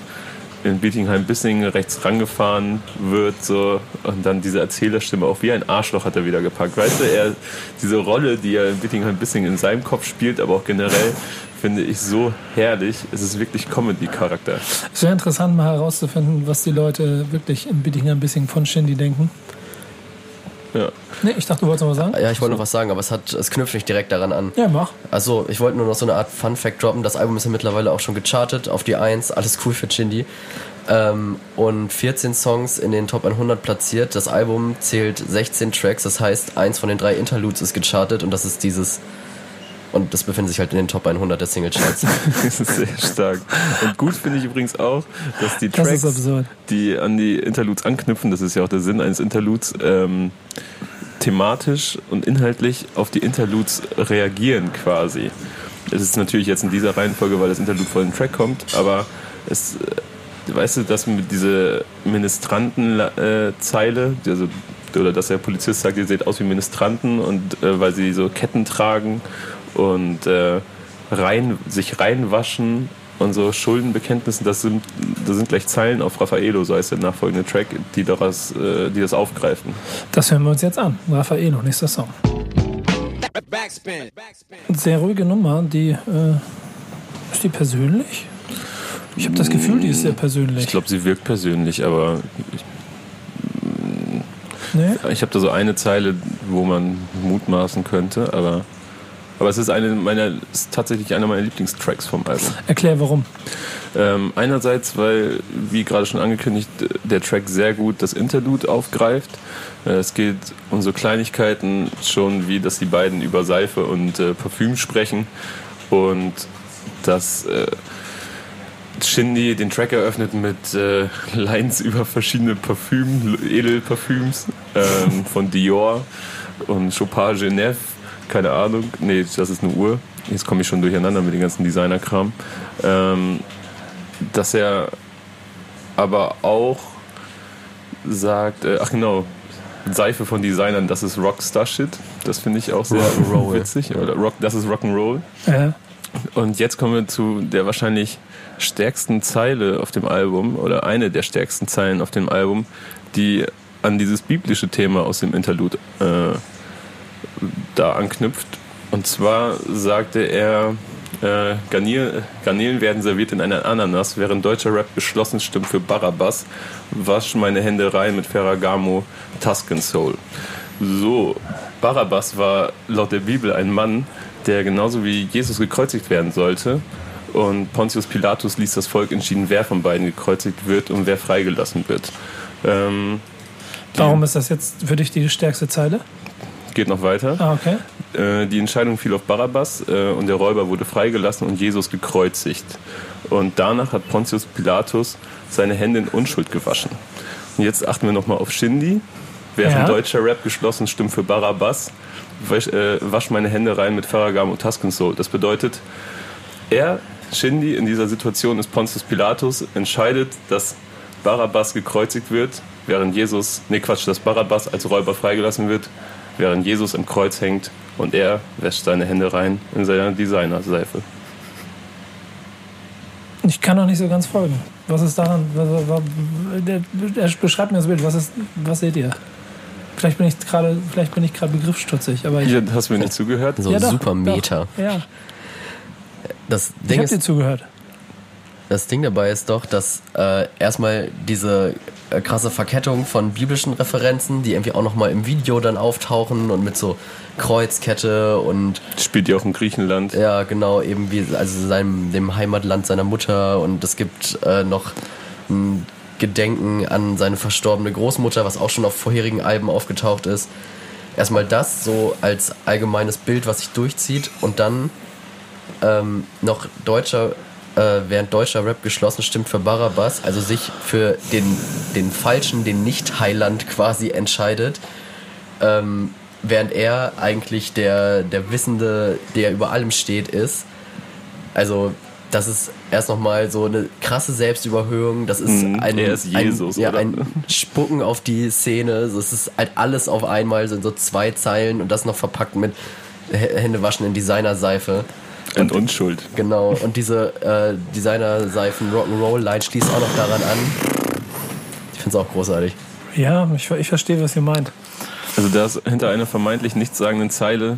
in Bietigheim-Bissingen rechts rangefahren wird, so, und dann diese Erzählerstimme, auch wie ein Arschloch hat er wieder gepackt. Weißt du, er, diese Rolle, die er in Bietigheim-Bissingen in seinem Kopf spielt, aber auch generell, finde ich so herrlich. Es ist wirklich Comedy-Charakter. Es wäre interessant, mal herauszufinden, was die Leute wirklich in bisschen von Shindy denken. Ja. Nee, ich dachte, du wolltest noch was sagen? Ja, ich wollte noch was sagen, aber es, hat, es knüpft nicht direkt daran an. Ja, mach. Also, ich wollte nur noch so eine Art Fun-Fact droppen. Das Album ist ja mittlerweile auch schon gechartet auf die 1. Alles cool für Shindy. Ähm, und 14 Songs in den Top 100 platziert. Das Album zählt 16 Tracks. Das heißt, eins von den drei Interludes ist gechartet und das ist dieses. Und das befindet sich halt in den Top 100 der Singlecharts. Das ist sehr stark. Und gut finde ich übrigens auch, dass die Das Tracks, absurd. die an die Interludes anknüpfen, das ist ja auch der Sinn eines Interludes, ähm, thematisch und inhaltlich auf die Interludes reagieren quasi. Es ist natürlich jetzt in dieser Reihenfolge, weil das Interlude vor dem Track kommt, aber es, äh, weißt du, dass mit diese Ministranten-Zeile, also, oder dass der Polizist sagt, ihr seht aus wie Ministranten und äh, weil sie so Ketten tragen und äh, rein, sich reinwaschen und so Schuldenbekenntnissen, das sind, das sind gleich Zeilen auf Raffaello, so heißt der nachfolgende Track, die, daraus, äh, die das aufgreifen. Das hören wir uns jetzt an. Raffaello, nächster Song. Backspin. Backspin. Sehr ruhige Nummer, die. Äh, ist die persönlich? Ich habe das Gefühl, die ist sehr persönlich. Ich glaube, sie wirkt persönlich, aber ich, nee? ich habe da so eine Zeile, wo man mutmaßen könnte, aber, aber es ist, eine meiner, ist tatsächlich einer meiner Lieblingstracks vom Album. Erklär warum. Ähm, einerseits, weil, wie gerade schon angekündigt, der Track sehr gut das Interlude aufgreift. Äh, es geht um so Kleinigkeiten schon, wie dass die beiden über Seife und äh, Parfüm sprechen und dass äh, Shindy den Track eröffnet mit äh, Lines über verschiedene Parfüm, Edelparfüms ähm, von Dior und Chopin Genève. Keine Ahnung. Nee, das ist eine Uhr. Jetzt komme ich schon durcheinander mit dem ganzen Designerkram. Ähm, dass er aber auch sagt, äh, ach genau, Seife von Designern, das ist Rockstar-Shit. Das finde ich auch sehr Rock'n'Roll. witzig. Oder Rock, das ist Rock'n'Roll. Äh, Und jetzt kommen wir zu der wahrscheinlich stärksten Zeile auf dem Album oder eine der stärksten Zeilen auf dem Album, die an dieses biblische Thema aus dem Interlude äh, da anknüpft. Und zwar sagte er, äh, Garnelen, Garnelen werden serviert in einer Ananas, während deutscher Rap geschlossen stimmt für Barabbas. Wasch meine Hände rein mit Ferragamo, Tuscan Soul. So, Barabbas war laut der Bibel ein Mann, der genauso wie Jesus gekreuzigt werden sollte. Und Pontius Pilatus ließ das Volk entschieden, wer von beiden gekreuzigt wird und wer freigelassen wird. Ähm, warum ist das jetzt für dich die stärkste Zeile? Geht noch weiter. Ah, okay. Äh, die Entscheidung fiel auf Barabbas äh, und der Räuber wurde freigelassen und Jesus gekreuzigt. Und danach hat Pontius Pilatus seine Hände in Unschuld gewaschen. Und jetzt achten wir nochmal auf Shindy. Während Ja. deutscher Rap geschlossen stimmt für Barabbas, wasch, äh, wasch meine Hände rein mit Ferragamo und Tuscan Soul. Das bedeutet, er, Shindy, in dieser Situation ist Pontius Pilatus, entscheidet, dass Barabbas gekreuzigt wird, während Jesus, nee Quatsch, dass Barabbas als Räuber freigelassen wird, während Jesus im Kreuz hängt und er wäscht seine Hände rein in seiner Designerseife. Ich kann noch nicht so ganz folgen. Was ist daran? Der beschreibt mir das Bild. Was, ist, was seht ihr? Vielleicht bin ich gerade, vielleicht bin ich gerade begriffsstutzig, aber ich, Hier, hast du mir nicht zugehört? So Ja, doch, super Meta. Doch, ja, Das ich Ding habe ist, dir zugehört. Das Ding dabei ist doch, dass äh, erstmal diese äh, krasse Verkettung von biblischen Referenzen, die irgendwie auch nochmal im Video dann auftauchen und mit so Kreuzkette und Spielt ja auch in Griechenland. ja, genau, eben wie also seinem, dem Heimatland seiner Mutter und es gibt äh, noch ein Gedenken an seine verstorbene Großmutter, was auch schon auf vorherigen Alben aufgetaucht ist. Erstmal das so als allgemeines Bild, was sich durchzieht und dann ähm, noch deutscher, äh, während deutscher Rap geschlossen stimmt für Barabbas, also sich für den, den falschen, den Nicht-Heiland quasi entscheidet, ähm, während er eigentlich der, der Wissende, der über allem steht, ist. Also, das ist erst nochmal so eine krasse Selbstüberhöhung. Das ist Mhm, ein, ist Jesus, ein, ja, ein Spucken auf die Szene. Das ist halt alles auf einmal, sind so zwei Zeilen und das noch verpackt mit Händewaschen in Designerseife. In Unschuld. Genau, und diese äh, Designerseifen Rock'n'Roll-Line schließt auch noch daran an. Ich finde es auch großartig. Ja, ich, ich verstehe, was ihr meint. Also da ist hinter einer vermeintlich nichtssagenden Zeile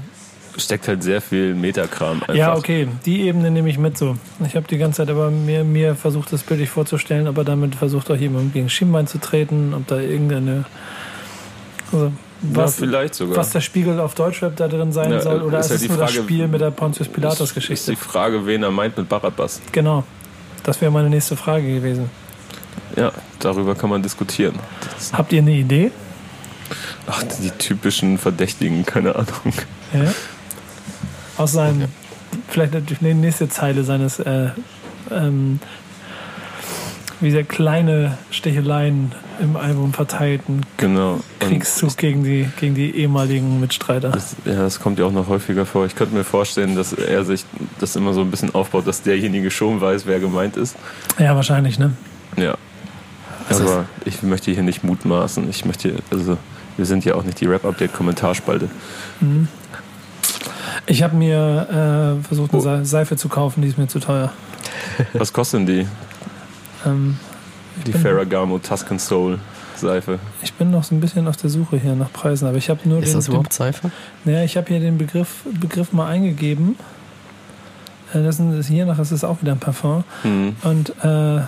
steckt halt sehr viel Metakram einfach. Ja, okay, die Ebene nehme ich mit so. Ich habe die ganze Zeit aber mir, mir versucht, das bildlich vorzustellen, aber damit versucht auch jemand gegen Schienbein zu treten, ob da irgendeine. Also, was, ja, vielleicht sogar. was der Spiegel auf Deutschrap da drin sein Ja, soll, oder ist ist, halt es nur das Frage, Spiel mit der Pontius ist die Pilatus-Geschichte? Frage, wen er meint mit Barabbas. Genau. Das wäre meine nächste Frage gewesen. Ja, darüber kann man diskutieren. Das, Habt ihr eine Idee? ach, die typischen Verdächtigen, keine Ahnung. Ja. Aus seinem, vielleicht die nächste Zeile seines, äh, ähm, wie sehr kleine Sticheleien im Album verteilten Genau. Kriegszug gegen die, gegen die ehemaligen Mitstreiter. Das, ja, das kommt ja auch noch häufiger vor. Ich könnte mir vorstellen, dass er sich das immer so ein bisschen aufbaut, dass derjenige schon weiß, wer gemeint ist. Ja, wahrscheinlich, ne? Ja. Aber ich möchte hier nicht mutmaßen. Ich möchte, also, wir sind ja auch nicht die Rap-Update-Kommentarspalte. Ich habe mir äh, versucht, eine Se- Seife zu kaufen, die ist mir zu teuer. Was kostet denn die? Ähm, Die Ferragamo Tuscan Soul Seife. ich bin noch so ein bisschen auf der Suche hier nach Preisen, aber ich habe nur Ist den, das überhaupt Seife? Den, ja, ich habe hier den Begriff, Begriff mal eingegeben. Äh, das ist, hier nach ist es auch wieder ein Parfum. Hm. Und äh,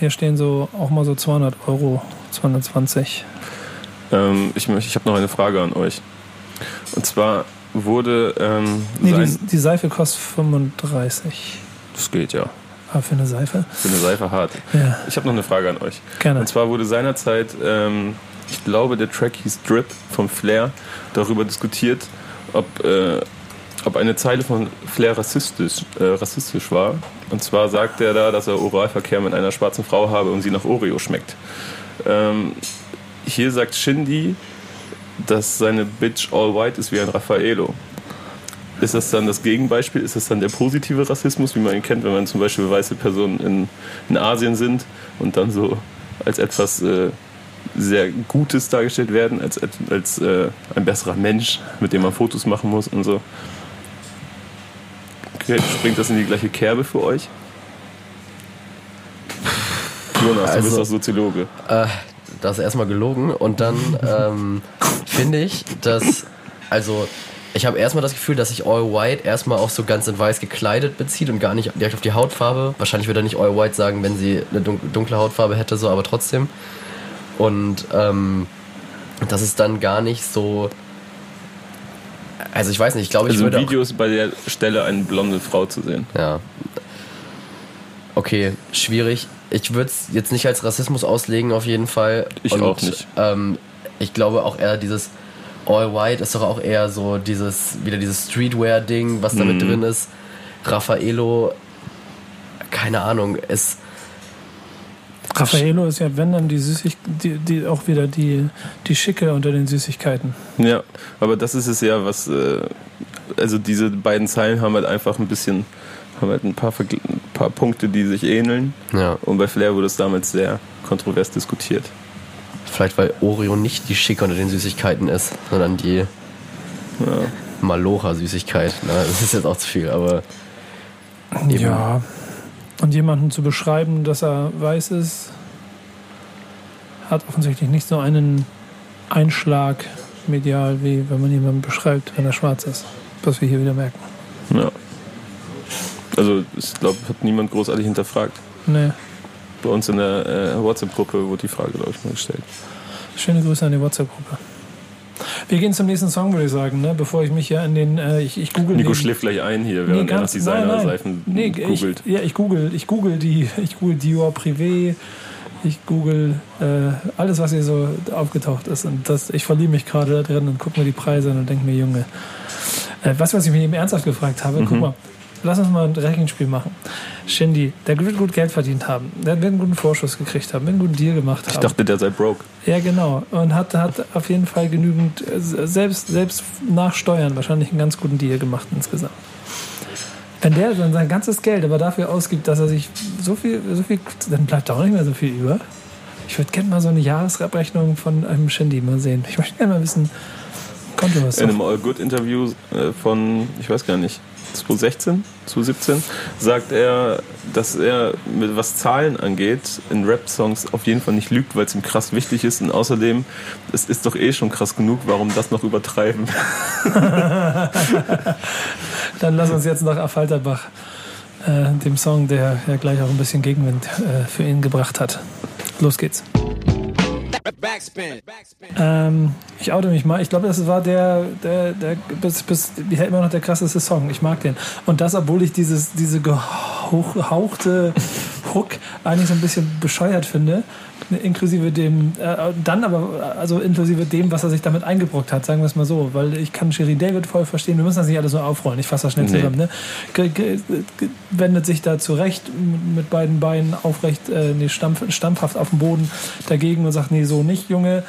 hier stehen so auch mal so 200 Euro, 220. Ähm, ich ich habe noch eine Frage an euch. Und zwar wurde ähm, Nee, sein. die, die Seife kostet 35. das geht ja. Aber für eine Seife? Für eine Seife hart. Ja, Ich habe noch eine Frage an euch. gerne. Und zwar wurde seinerzeit, ähm, ich glaube, der Track hieß Drip vom Flair, darüber diskutiert, ob, äh, ob eine Zeile von Flair rassistisch, äh, rassistisch war. Und zwar sagt er da, dass er Oralverkehr mit einer schwarzen Frau habe und sie nach Oreo schmeckt. Ähm, hier sagt Shindy, dass seine Bitch all white ist wie ein Raffaello. Ist das dann das Gegenbeispiel? Ist das dann der positive Rassismus, wie man ihn kennt, wenn man zum Beispiel weiße Personen in, in Asien sind und dann so als etwas äh, sehr Gutes dargestellt werden, als, als äh, ein besserer Mensch, mit dem man Fotos machen muss und so? Okay, springt das in die gleiche Kerbe für euch? Jonas, du bist Also- doch Soziologe. Äh, das ist erstmal gelogen und dann ähm, finde ich, dass, also ich habe erstmal das Gefühl, dass sich All White erstmal auch so ganz in weiß gekleidet bezieht und gar nicht direkt auf die Hautfarbe. Wahrscheinlich würde er nicht All White sagen, wenn sie eine dun- dunkle Hautfarbe hätte, so, aber trotzdem. Und ähm, das ist dann gar nicht so. Also ich weiß nicht, ich glaube, ich Also im würde. Video ist bei der Stelle eine blonde Frau zu sehen. Ja. Okay, schwierig. Ich würde es jetzt nicht als Rassismus auslegen, auf jeden Fall. Ich auch nicht. Ähm, ich glaube auch eher dieses All White ist doch auch eher so dieses, wieder dieses Streetwear-Ding, was damit Mhm. drin ist. Raffaello, keine Ahnung, ist. Raffaello ist ja, wenn dann die Süßig, die, die auch wieder die, die Schicke unter den Süßigkeiten. Ja, aber das ist es ja, was. Äh, also diese beiden Zeilen haben halt einfach ein bisschen. haben halt ein paar, ein paar Punkte, die sich ähneln. Ja, Und bei Flair wurde es damals sehr kontrovers diskutiert. Vielleicht weil Oreo nicht die Schicke unter den Süßigkeiten ist, sondern die Ja. Malocha-Süßigkeit. Na, das ist jetzt auch zu viel, aber. Eben. Ja. Und jemanden zu beschreiben, dass er weiß ist, hat offensichtlich nicht so einen Einschlag medial, wie wenn man jemanden beschreibt, wenn er schwarz ist. Was wir hier wieder merken. Ja. Also ich glaube, hat niemand großartig hinterfragt. Nee. Bei uns in der äh, WhatsApp-Gruppe wurde die Frage, glaube ich, mal gestellt. Schöne Grüße an die WhatsApp-Gruppe. Wir gehen zum nächsten Song, würde ich sagen, ne? bevor ich mich hier an den. Äh, ich, ich google Nico den- schläft gleich ein hier, während er nach Designer-Seifen Nee, googelt. Ich, ja, ich google, ich google die, ich google Dior Privé, ich google äh, alles, was hier so aufgetaucht ist. Und das, ich verliebe mich gerade da drin und gucke mir die Preise an und denke mir, Junge. Äh, was, was ich mich eben ernsthaft gefragt habe, Mhm. guck mal, lass uns mal ein Rechenspiel machen. Shindy, der wird gut Geld verdient haben, der wird einen guten Vorschuss gekriegt haben, wird einen guten Deal gemacht Ich haben. dachte, der sei broke. Ja, genau. Und hat, hat auf jeden Fall genügend, äh, selbst, selbst nach Steuern wahrscheinlich einen ganz guten Deal gemacht insgesamt. Wenn der dann sein ganzes Geld aber dafür ausgibt, dass er sich so viel, so viel, dann bleibt da auch nicht mehr so viel über. Ich würde gerne mal so eine Jahresabrechnung von einem Shindy mal sehen. Ich möchte gerne mal wissen, Konto was In einem All Good Interview äh, von, ich weiß gar nicht, 2016, 2017, sagt er, dass er was Zahlen angeht, in Rap-Songs auf jeden Fall nicht lügt, weil es ihm krass wichtig ist. Und außerdem, es ist doch eh schon krass genug, warum das noch übertreiben? Dann lass uns jetzt nach Affalterbach, äh, dem Song, der ja gleich auch ein bisschen Gegenwind äh, für ihn gebracht hat. Los geht's. Backspin. Ähm, ich oute mich mal. Ich glaube, das war der, der, der bis, bis, ja, immer noch der krasseste Song. Ich mag den. Und das, obwohl ich dieses, diese gehauchte Hook eigentlich so ein bisschen bescheuert finde. Inklusive dem, äh, dann aber, also inklusive dem, was er sich damit eingebrockt hat, sagen wir es mal so. Weil ich kann Sherry David voll verstehen. Wir müssen das nicht alles so aufrollen. Ich fasse das schnell Nee. zusammen. Ne? Ge- wendet sich da zurecht mit beiden Beinen aufrecht, äh, nee, stampf, stampfhaft auf dem Boden dagegen und sagt, nee, so nicht, Junge.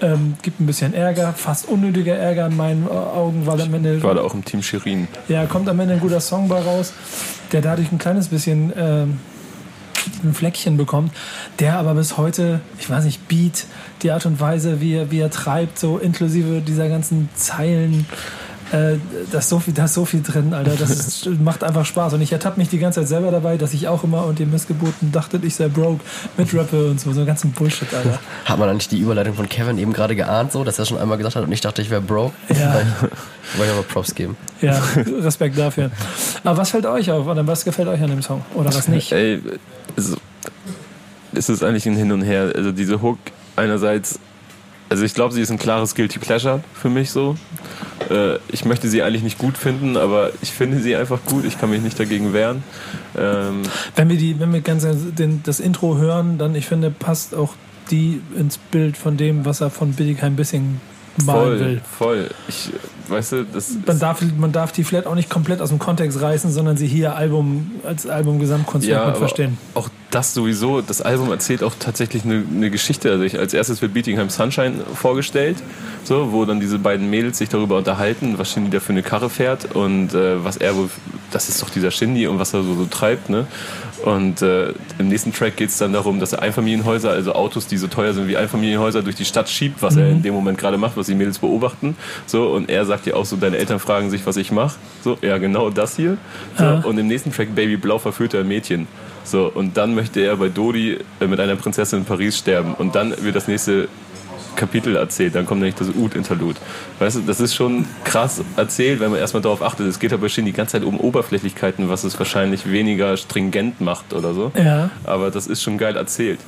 Ähm, gibt ein bisschen Ärger, fast unnötiger Ärger in meinen äh, Augen, weil am Ende Ich war da auch im Team Shirin. ja, kommt am Ende ein guter Song bei raus, der dadurch ein kleines bisschen ähm, ein Fleckchen bekommt, der aber bis heute, ich weiß nicht, Beat, die Art und Weise, wie er, wie er treibt, so inklusive dieser ganzen Zeilen, äh, da ist so viel, da ist so viel drin, Alter. Das ist, macht einfach Spaß. Und ich ertappe mich die ganze Zeit selber dabei, dass ich auch immer und ihr Missgeboten dachtet, ich sei broke, mitrappe und so, so ganzen Bullshit, Alter. Hat man eigentlich die Überleitung von Kevin eben gerade geahnt, so, dass er schon einmal gesagt hat und ich dachte, ich wäre broke? Ja. Wollte ich aber Props geben. Ja, Respekt dafür. Aber was fällt euch auf? Oder was gefällt euch an dem Song? Oder was nicht? Ey, es, es ist eigentlich ein Hin und Her. Also diese Hook einerseits, also ich glaube, sie ist ein klares Guilty Pleasure für mich so. Äh, ich möchte sie eigentlich nicht gut finden, aber ich finde sie einfach gut. Ich kann mich nicht dagegen wehren. Ähm, Wenn wir die, wenn wir ganz den, das Intro hören, dann ich finde, passt auch die ins Bild von dem, was er von Billigheim Bissing malen voll, will. voll. Ich, weißt du, das Man darf, man darf die vielleicht auch nicht komplett aus dem Kontext reißen, sondern sie hier Album als Album Gesamtkunstwerk Ja, verstehen. auch das sowieso, das Album erzählt auch tatsächlich eine, eine Geschichte. Also ich, als erstes wird Beatingham Sunshine vorgestellt, so, wo dann diese beiden Mädels sich darüber unterhalten, was Shindy da für eine Karre fährt und äh, was er wohl, das ist doch dieser Shindy und was er so, so treibt. Ne? Und äh, im nächsten Track geht es dann darum, dass er Einfamilienhäuser, also Autos, die so teuer sind wie Einfamilienhäuser, durch die Stadt schiebt, was er in dem Moment gerade macht, was die Mädels beobachten. So, und er sagt ja auch so, deine Eltern fragen sich, was ich mache. So, ja, genau das hier. So, Ja. Und im nächsten Track Baby Blau verführt er Mädchen. So, und dann möchte er bei Dodi äh, mit einer Prinzessin in Paris sterben. Und dann wird das nächste Kapitel erzählt. Dann kommt nämlich das Ud-Interlude. Weißt du, das ist schon krass erzählt, wenn man erstmal darauf achtet. Es geht aber schon die ganze Zeit um Oberflächlichkeiten, was es wahrscheinlich weniger stringent macht oder so. Ja. Aber das ist schon geil erzählt.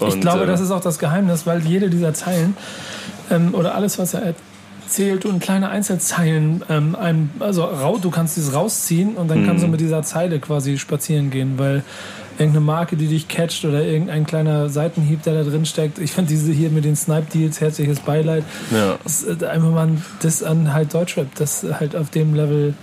ich Und, glaube, äh, das ist auch das Geheimnis, weil jede dieser Zeilen ähm, oder alles, was er erzählt und kleine Einzelzeilen, ähm, einem, also rau, du kannst dieses rausziehen und dann kannst du mit dieser Zeile quasi spazieren gehen, weil irgendeine Marke, die dich catcht oder irgendein kleiner Seitenhieb, der da drin steckt. Ich finde diese hier mit den Snipe-Deals, herzliches Beileid. Ja. Das ist äh, einfach mal ein- das an halt Deutschrap, das halt auf dem Level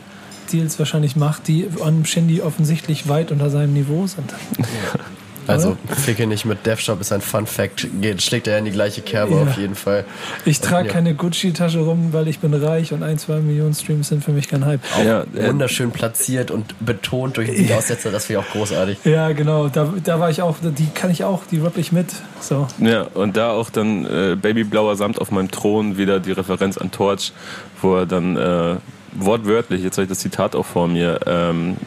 Deals wahrscheinlich macht, die an Shindy offensichtlich weit unter seinem Niveau sind. Also, Ficke nicht mit DevShop ist ein Fun Fact. Geht, schlägt er in die gleiche Kerbe Ja. auf jeden Fall. Ich trage Ja. keine Gucci-Tasche rum, weil ich bin reich und ein, zwei Millionen Streams sind für mich kein Hype. ja, äh, Wunderschön platziert und betont durch den Aussetzer, das finde ich auch großartig. Ja, genau, da, da war ich auch, die kann ich auch, die rapp ich mit. So. Ja, und da auch dann äh, Babyblauer Samt auf meinem Thron wieder die Referenz an Torch, wo er dann äh, wortwörtlich, jetzt habe ich das Zitat auch vor mir, ähm,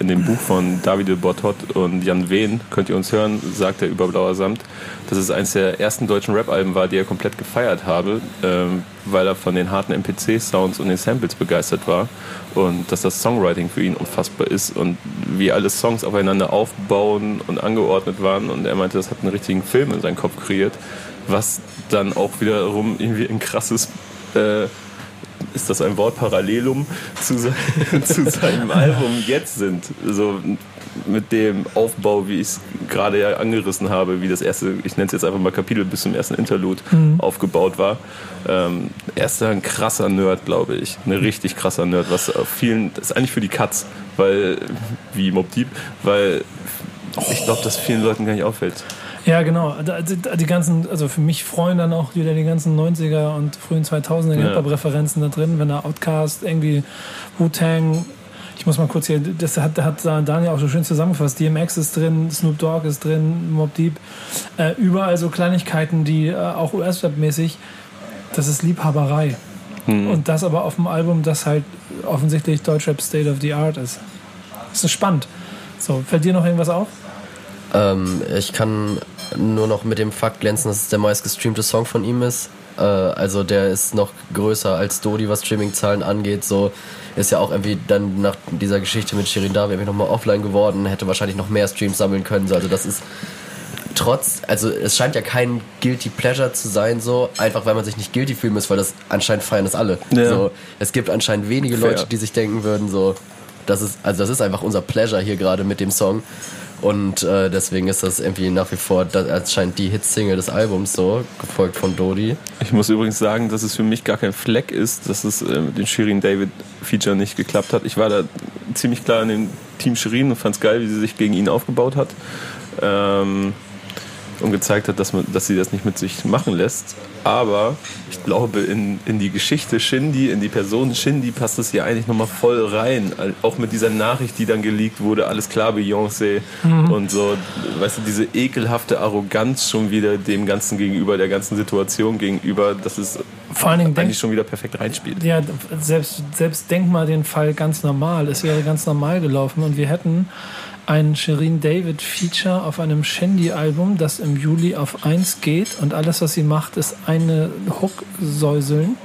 in dem Buch von Davide Bortot und Jan Wehn, könnt ihr uns hören, sagt er über Blauer Samt, dass es eines der ersten deutschen Rap-Alben war, die er komplett gefeiert habe, ähm, weil er von den harten MPC-Sounds und den Samples begeistert war und dass das Songwriting für ihn unfassbar ist und wie alle Songs aufeinander aufbauen und angeordnet waren und er meinte, das hat einen richtigen Film in seinen Kopf kreiert, was dann auch wiederum irgendwie ein krasses äh, ist das ein Wort, Parallelum zu, se zu seinem Album jetzt sind. So mit dem Aufbau, wie ich es gerade ja angerissen habe, wie das erste, ich nenne es jetzt einfach mal Kapitel bis zum ersten Interlude aufgebaut war. Ähm, er ist ein krasser Nerd, glaube ich. Ein richtig krasser Nerd, was auf vielen, das ist eigentlich für die Katz, weil, wie Mob Deep, weil ich glaube, dass vielen Leuten gar nicht auffällt. Ja, genau. Die, ganzen, also für mich freuen dann auch wieder die ganzen 90er und frühen 2000er Ja. Hip-Hop-Referenzen da drin, wenn da Outcast, irgendwie Wu-Tang, ich muss mal kurz hier, das hat, hat Daniel auch so schön zusammengefasst, DMX ist drin, Snoop Dogg ist drin, Mob Deep, äh, überall so Kleinigkeiten, die äh, auch US-Rap-mäßig, das ist Liebhaberei. Und das aber auf dem Album, das halt offensichtlich Deutschrap State of the Art ist. Das ist spannend. So, fällt dir noch irgendwas auf? Ähm, ich kann nur noch mit dem Fakt glänzen, dass es der meistgestreamte Song von ihm ist. Äh, also der ist noch größer als Dodi, was Streaming-Zahlen angeht. So ist ja auch irgendwie dann nach dieser Geschichte mit Shirin Davi irgendwie nochmal offline geworden, hätte wahrscheinlich noch mehr Streams sammeln können. So, also das ist trotz, also es scheint ja kein Guilty Pleasure zu sein, so einfach weil man sich nicht guilty fühlen muss, weil das anscheinend feiern das alle. Ja. So, es gibt anscheinend wenige Fair. Leute, die sich denken würden, so, das ist, also das ist einfach unser Pleasure hier gerade mit dem Song. Und äh, deswegen ist das irgendwie nach wie vor das anscheinend die Hitsingle des Albums so, gefolgt von Dodi. Ich muss übrigens sagen, dass es für mich gar kein Fleck ist, dass es äh, mit dem Shirin David Feature nicht geklappt hat. Ich war da ziemlich klar in dem Team Shirin und fand es geil, wie sie sich gegen ihn aufgebaut hat. Ähm, und gezeigt hat, dass, man, dass sie das nicht mit sich machen lässt. Aber ich glaube, in, in die Geschichte Shindy, in die Person Shindy passt es ja eigentlich nochmal voll rein. Auch mit dieser Nachricht, die dann geleakt wurde, alles klar, Beyoncé und so. Weißt du, diese ekelhafte Arroganz schon wieder dem Ganzen gegenüber, der ganzen Situation gegenüber, dass es Vor allen Dingen eigentlich schon wieder perfekt reinspielt. Ja, selbst, selbst denk mal den Fall ganz normal. Es wäre ganz normal gelaufen und wir hätten ein Shirin David Feature auf einem Shandy-Album, das im Juli auf 1 geht und alles, was sie macht, ist eine Hook säuseln.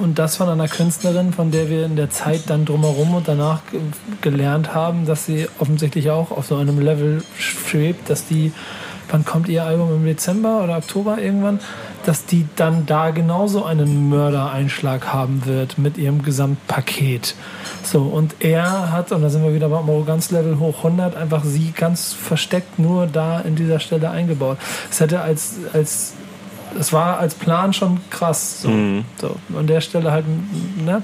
Und das von einer Künstlerin, von der wir in der Zeit dann drumherum und danach ge- gelernt haben, dass sie offensichtlich auch auf so einem Level schwebt, dass die, wann kommt ihr Album im Dezember oder Oktober irgendwann, dass die dann da genauso einen Mördereinschlag haben wird mit ihrem Gesamtpaket. So, und er hat, und da sind wir wieder beim Arroganzlevel hoch 100, einfach sie ganz versteckt nur da in dieser Stelle eingebaut. Es hätte als, als es war als Plan schon krass. So, so. An der Stelle halt, ne?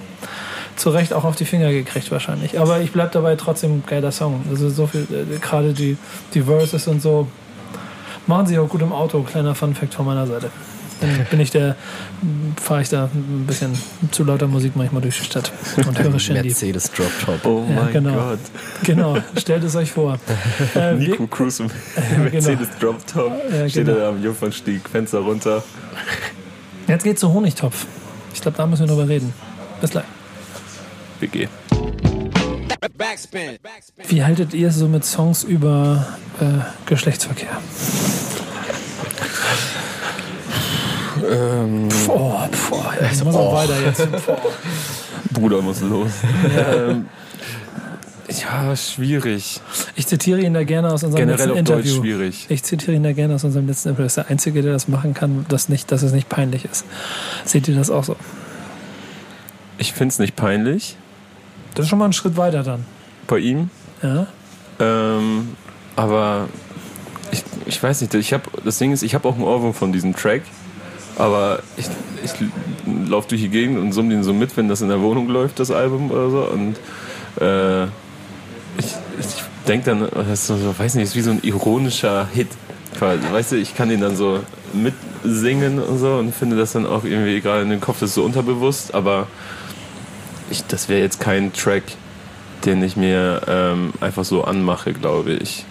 Zu Recht auch auf die Finger gekriegt wahrscheinlich. Aber ich bleib dabei trotzdem geiler Song. Also so viel, äh, gerade die, die Verses und so. Machen sie auch gut im Auto. Kleiner Fun-Fact von meiner Seite. Dann bin ich der, fahre ich da ein bisschen zu lauter Musik manchmal durch die Stadt und höre Shindy. Mercedes Drop Top. Oh Ja, mein genau. Gott. Genau, stellt es euch vor. Äh, wir- Nico Cruz im Mercedes Drop Top. Ja, Steht genau. er da am Jungfernstieg, Fenster runter. jetzt geht's zu Honigtopf. Ich glaube, da müssen wir drüber reden. Bis gleich. WG. Wie haltet ihr es so mit Songs über äh, Geschlechtsverkehr? Ähm, oh, pff, oh, jetzt muss auch weiter jetzt. Bruder muss los. ähm, ja, schwierig. Ich zitiere ihn da gerne aus unserem Generell letzten auf Deutsch Interview. schwierig. Ich zitiere ihn da gerne aus unserem letzten Interview. Das ist der Einzige, der das machen kann, dass, nicht, dass es nicht peinlich ist. Seht ihr das auch so? Ich finde es nicht peinlich Das ist schon mal ein Schritt weiter dann. bei ihm. Ja? Ähm, aber ich, ich weiß nicht, ich habe das Ding ist, ich habe auch einen Ohrwurm von diesem Track, aber ich, ich laufe durch die Gegend und summe den so mit, wenn das in der Wohnung läuft, das Album oder so. Und äh, ich, ich denke dann, das ist so, weiß nicht, ist wie so ein ironischer Hit. Weißt du, ich kann den dann so mitsingen und so und finde das dann auch irgendwie gerade in den Kopf, das ist so unterbewusst, aber ich, das wäre jetzt kein Track, den ich mir ähm, einfach so anmache, glaube ich.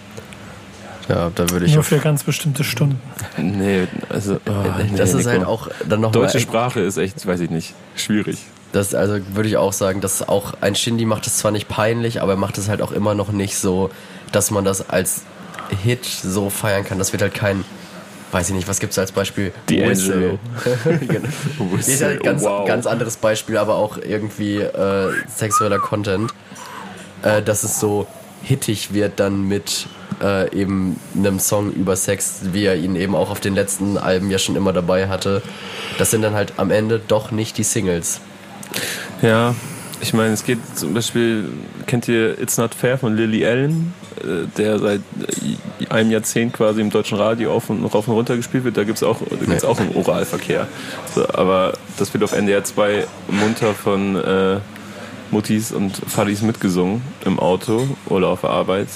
Ja, da würde ich Nur für ganz bestimmte Stunden. Nee, also. oh, nee, Das ist nee, halt auch dann nochmal Deutsche Sprache ist echt, weiß ich nicht, schwierig. Das also würde ich auch sagen, dass auch ein Shindy macht es zwar nicht peinlich, aber er macht es halt auch immer noch nicht so, dass man das als Hit so feiern kann. Das wird halt kein, weiß ich nicht, was gibt es als Beispiel? D'Angelo. genau. Das ist ja ein ganz, Wow. ganz anderes Beispiel, aber auch irgendwie äh, sexueller Content. Äh, dass es so hittig wird dann mit äh, eben einem Song über Sex, wie er ihn eben auch auf den letzten Alben ja schon immer dabei hatte. Das sind dann halt am Ende doch nicht die Singles. Ja, ich meine, es geht zum Beispiel, kennt ihr It's Not Fair von Lily Allen, der seit äh, einem Jahrzehnt quasi im deutschen Radio auf und rauf und runter gespielt wird. Da gibt es auch, da gibt's Nee. auch einen Oralverkehr. So, aber das wird auf NDR 2 munter von äh, Muttis und Fadis mitgesungen im Auto oder auf der Arbeit,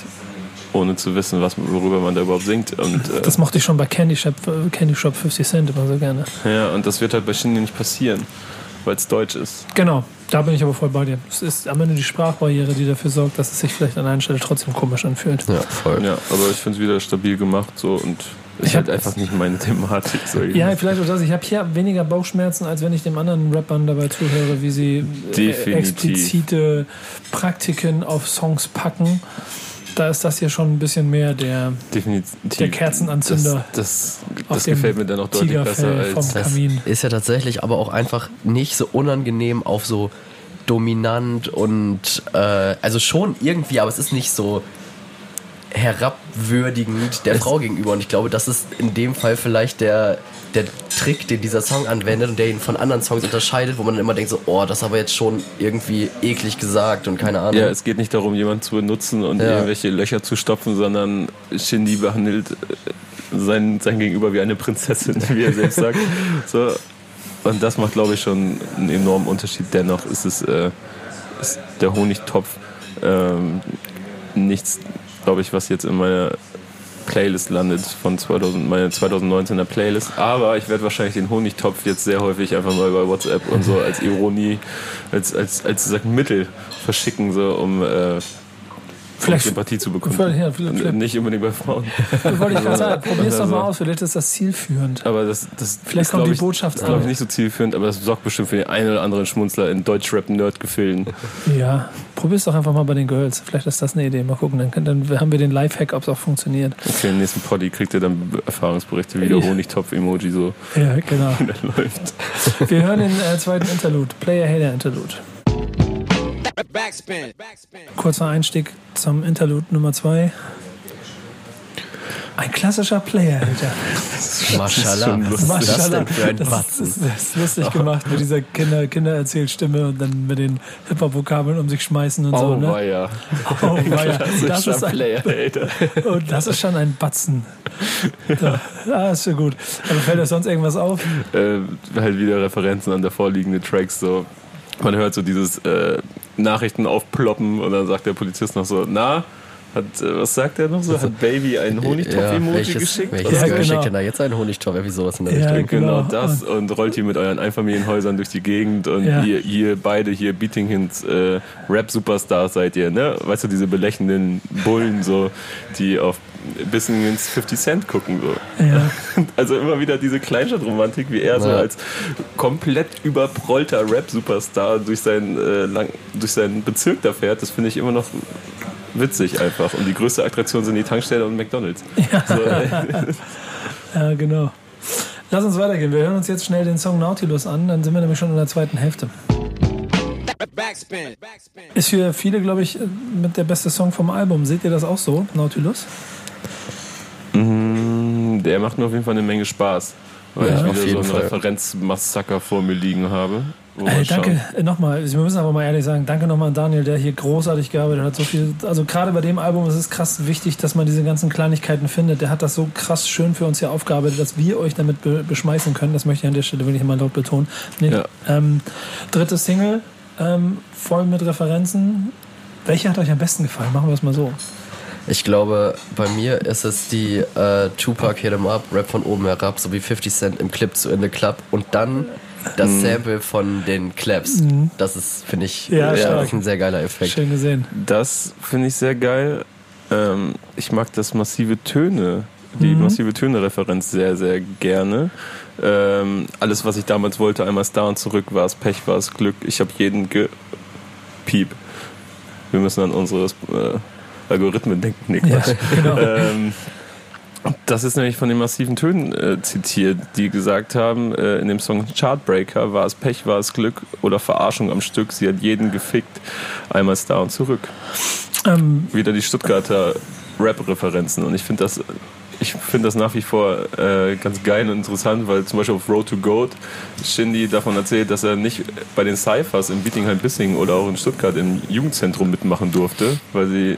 ohne zu wissen, was, worüber man da überhaupt singt. Und, äh, Das mochte ich schon bei Candy Shop, Candy Shop 50 Cent immer so gerne. ja, und das wird halt bei Shindy nicht passieren, weil es deutsch ist. Genau, da bin ich aber voll bei dir. Es ist am Ende die Sprachbarriere, die dafür sorgt, dass es sich vielleicht an einer Stelle trotzdem komisch anfühlt. Ja, voll. Ja, aber ich finde es wieder stabil gemacht so und ist Ich halt hab- einfach nicht meine Thematik. So Ja, vielleicht auch das. Ich habe hier weniger Bauchschmerzen, als wenn ich dem anderen Rappern dabei zuhöre, wie sie äh, Definitiv. explizite Praktiken auf Songs packen. Da ist das hier schon ein bisschen mehr der definitiv. Der Kerzenanzünder Das, das, das gefällt mir dann auch deutlich besser vom als. Das Kamin. ist ja tatsächlich aber auch einfach nicht so unangenehm auf so dominant und äh, also schon irgendwie, aber es ist nicht so herabwürdigend der Frau gegenüber. Und ich glaube, das ist in dem Fall vielleicht der, der Trick, den dieser Song anwendet und der ihn von anderen Songs unterscheidet, wo man dann immer denkt so, oh, das ist aber jetzt schon irgendwie eklig gesagt und keine Ahnung. Ja, es geht nicht darum, jemanden zu benutzen und Ja. irgendwelche Löcher zu stopfen, sondern Shindy behandelt äh, sein, sein Gegenüber wie eine Prinzessin, wie er selbst sagt. So. Und das macht, glaube ich, schon einen enormen Unterschied. Dennoch ist es äh, ist der Honigtopf ähm, nichts, glaube ich, was jetzt in meiner Playlist landet von 2000, meiner 2019er Playlist. Aber ich werde wahrscheinlich den Honigtopf jetzt sehr häufig einfach mal bei WhatsApp und so als Ironie, als, als, als Mittel verschicken, so um äh, Vielleicht- Sympathie zu bekommen. Vielleicht- ja, vielleicht- Nicht unbedingt bei Frauen. Wollte ich gerade sagen, probier's doch mal Also- aus, vielleicht ist das zielführend. Aber das, das Vielleicht kommt die ich, Botschaft ist, glaube ich, an. nicht so zielführend, aber das sorgt bestimmt für den einen oder anderen Schmunzler in Deutschrap-Nerd-Gefilden. Ja, probier's doch einfach mal bei den Girls. Vielleicht ist das eine Idee. Mal gucken, dann, dann haben wir den Lifehack, ob es auch funktioniert. Okay, im nächsten Poddy kriegt ihr dann Erfahrungsberichte, wie der. Honigtopf-Emoji so Ja, genau. läuft. Wir hören den äh, zweiten Interlude, Player-Hater-Interlude. Backspin. Backspin. Kurzer Einstieg zum Interlude Nummer 2. Ein klassischer Player-Hater. Mashallah, schon was ist das Maschallah. denn für ein Das ist, das ist lustig gemacht mit dieser Kinder, Kindererzählstimme und dann mit den Hip-Hop-Vokabeln um sich schmeißen und so. Oh, Ne? weia. Oh, weia. Das, ist ein, Player, Alter. und das ist schon ein Batzen. So. Ah, ist schon gut. Aber fällt euch sonst irgendwas auf? äh, halt wieder Referenzen an davor liegende Tracks. So. Man hört so dieses äh, Nachrichten aufploppen und dann sagt der Polizist noch so, na, hat, äh, was sagt er noch so? Hat Baby ein Honigtopf-Emoji welches, geschickt? welches Ja, genau. schickt denn da jetzt einen Honigtopf? Irgendwie sowas in der Ja, Richtung. Genau, Genau. das und rollt hier mit euren Einfamilienhäusern durch die Gegend und Ja. ihr, ihr beide hier Beating Hints äh, Rap-Superstars seid ihr, ne? Weißt du, diese belächelnden Bullen so, die auf bisschen ins 50 Cent gucken so. Ja. Also immer wieder diese Kleinstadtromantik, wie er so Ja. als komplett überprollter Rap-Superstar durch, seinen, äh, lang, durch seinen Bezirk da fährt, das finde ich immer noch witzig einfach. Und die größte Attraktion sind die Tankstelle und McDonalds. So, äh, ja, genau. Lass uns weitergehen. Wir hören uns jetzt schnell den Song Nautilus an, dann sind wir nämlich schon in der zweiten Hälfte. Backspin. Backspin. Ist für viele, glaube ich, mit der beste Song vom Album. Seht ihr das auch so, Nautilus? Mm, Der macht mir auf jeden Fall eine Menge Spaß. Weil Ja, ich auf wieder so einen. Referenzmassaker vor mir liegen habe. Ey, schauen. danke äh, nochmal. Wir müssen aber mal ehrlich sagen, danke nochmal an Daniel, der hier großartig gearbeitet hat. So viel, also gerade bei dem Album ist es krass wichtig, dass man diese ganzen Kleinigkeiten findet. Der hat das so krass schön für uns hier aufgearbeitet, dass wir euch damit be beschmeißen können. Das möchte ich an der Stelle wirklich mal laut betonen. Nee, Ja. ähm, dritte Single, ähm, voll mit Referenzen. Welche hat euch am besten gefallen? Machen wir es mal so. Ich glaube, bei mir ist es die äh, Tupac Hit 'em Up, Rap von oben herab, sowie 50 Cent im Clip zu In the Club und dann das Mhm. Sample von den Claps. Das ist, finde ich, Ja, ja, stark. das ist ein sehr geiler Effekt. Schön gesehen. Das finde ich sehr geil. Ähm, ich mag das massive Töne die massive Töne-Referenz sehr, sehr gerne. Ähm, alles, was ich damals wollte, einmal da und zurück, war es Pech, war es Glück. Ich habe jeden gepiep. Wir müssen an unsere äh, Algorithmen denken. Nee, Ja, genau. Ähm, das ist nämlich von den massiven Tönen äh, zitiert, die gesagt haben, äh, in dem Song Chartbreaker war es Pech, war es Glück oder Verarschung am Stück. Sie hat jeden gefickt, einmal da und zurück. Ähm, Wieder die Stuttgarter Rap-Referenzen und ich finde das, ich finde das nach wie vor äh, ganz geil und interessant, weil zum Beispiel auf Road to Goat Shindy davon erzählt, dass er nicht bei den Cyphers in Bietigheim-Bissingen oder auch in Stuttgart im Jugendzentrum mitmachen durfte, weil sie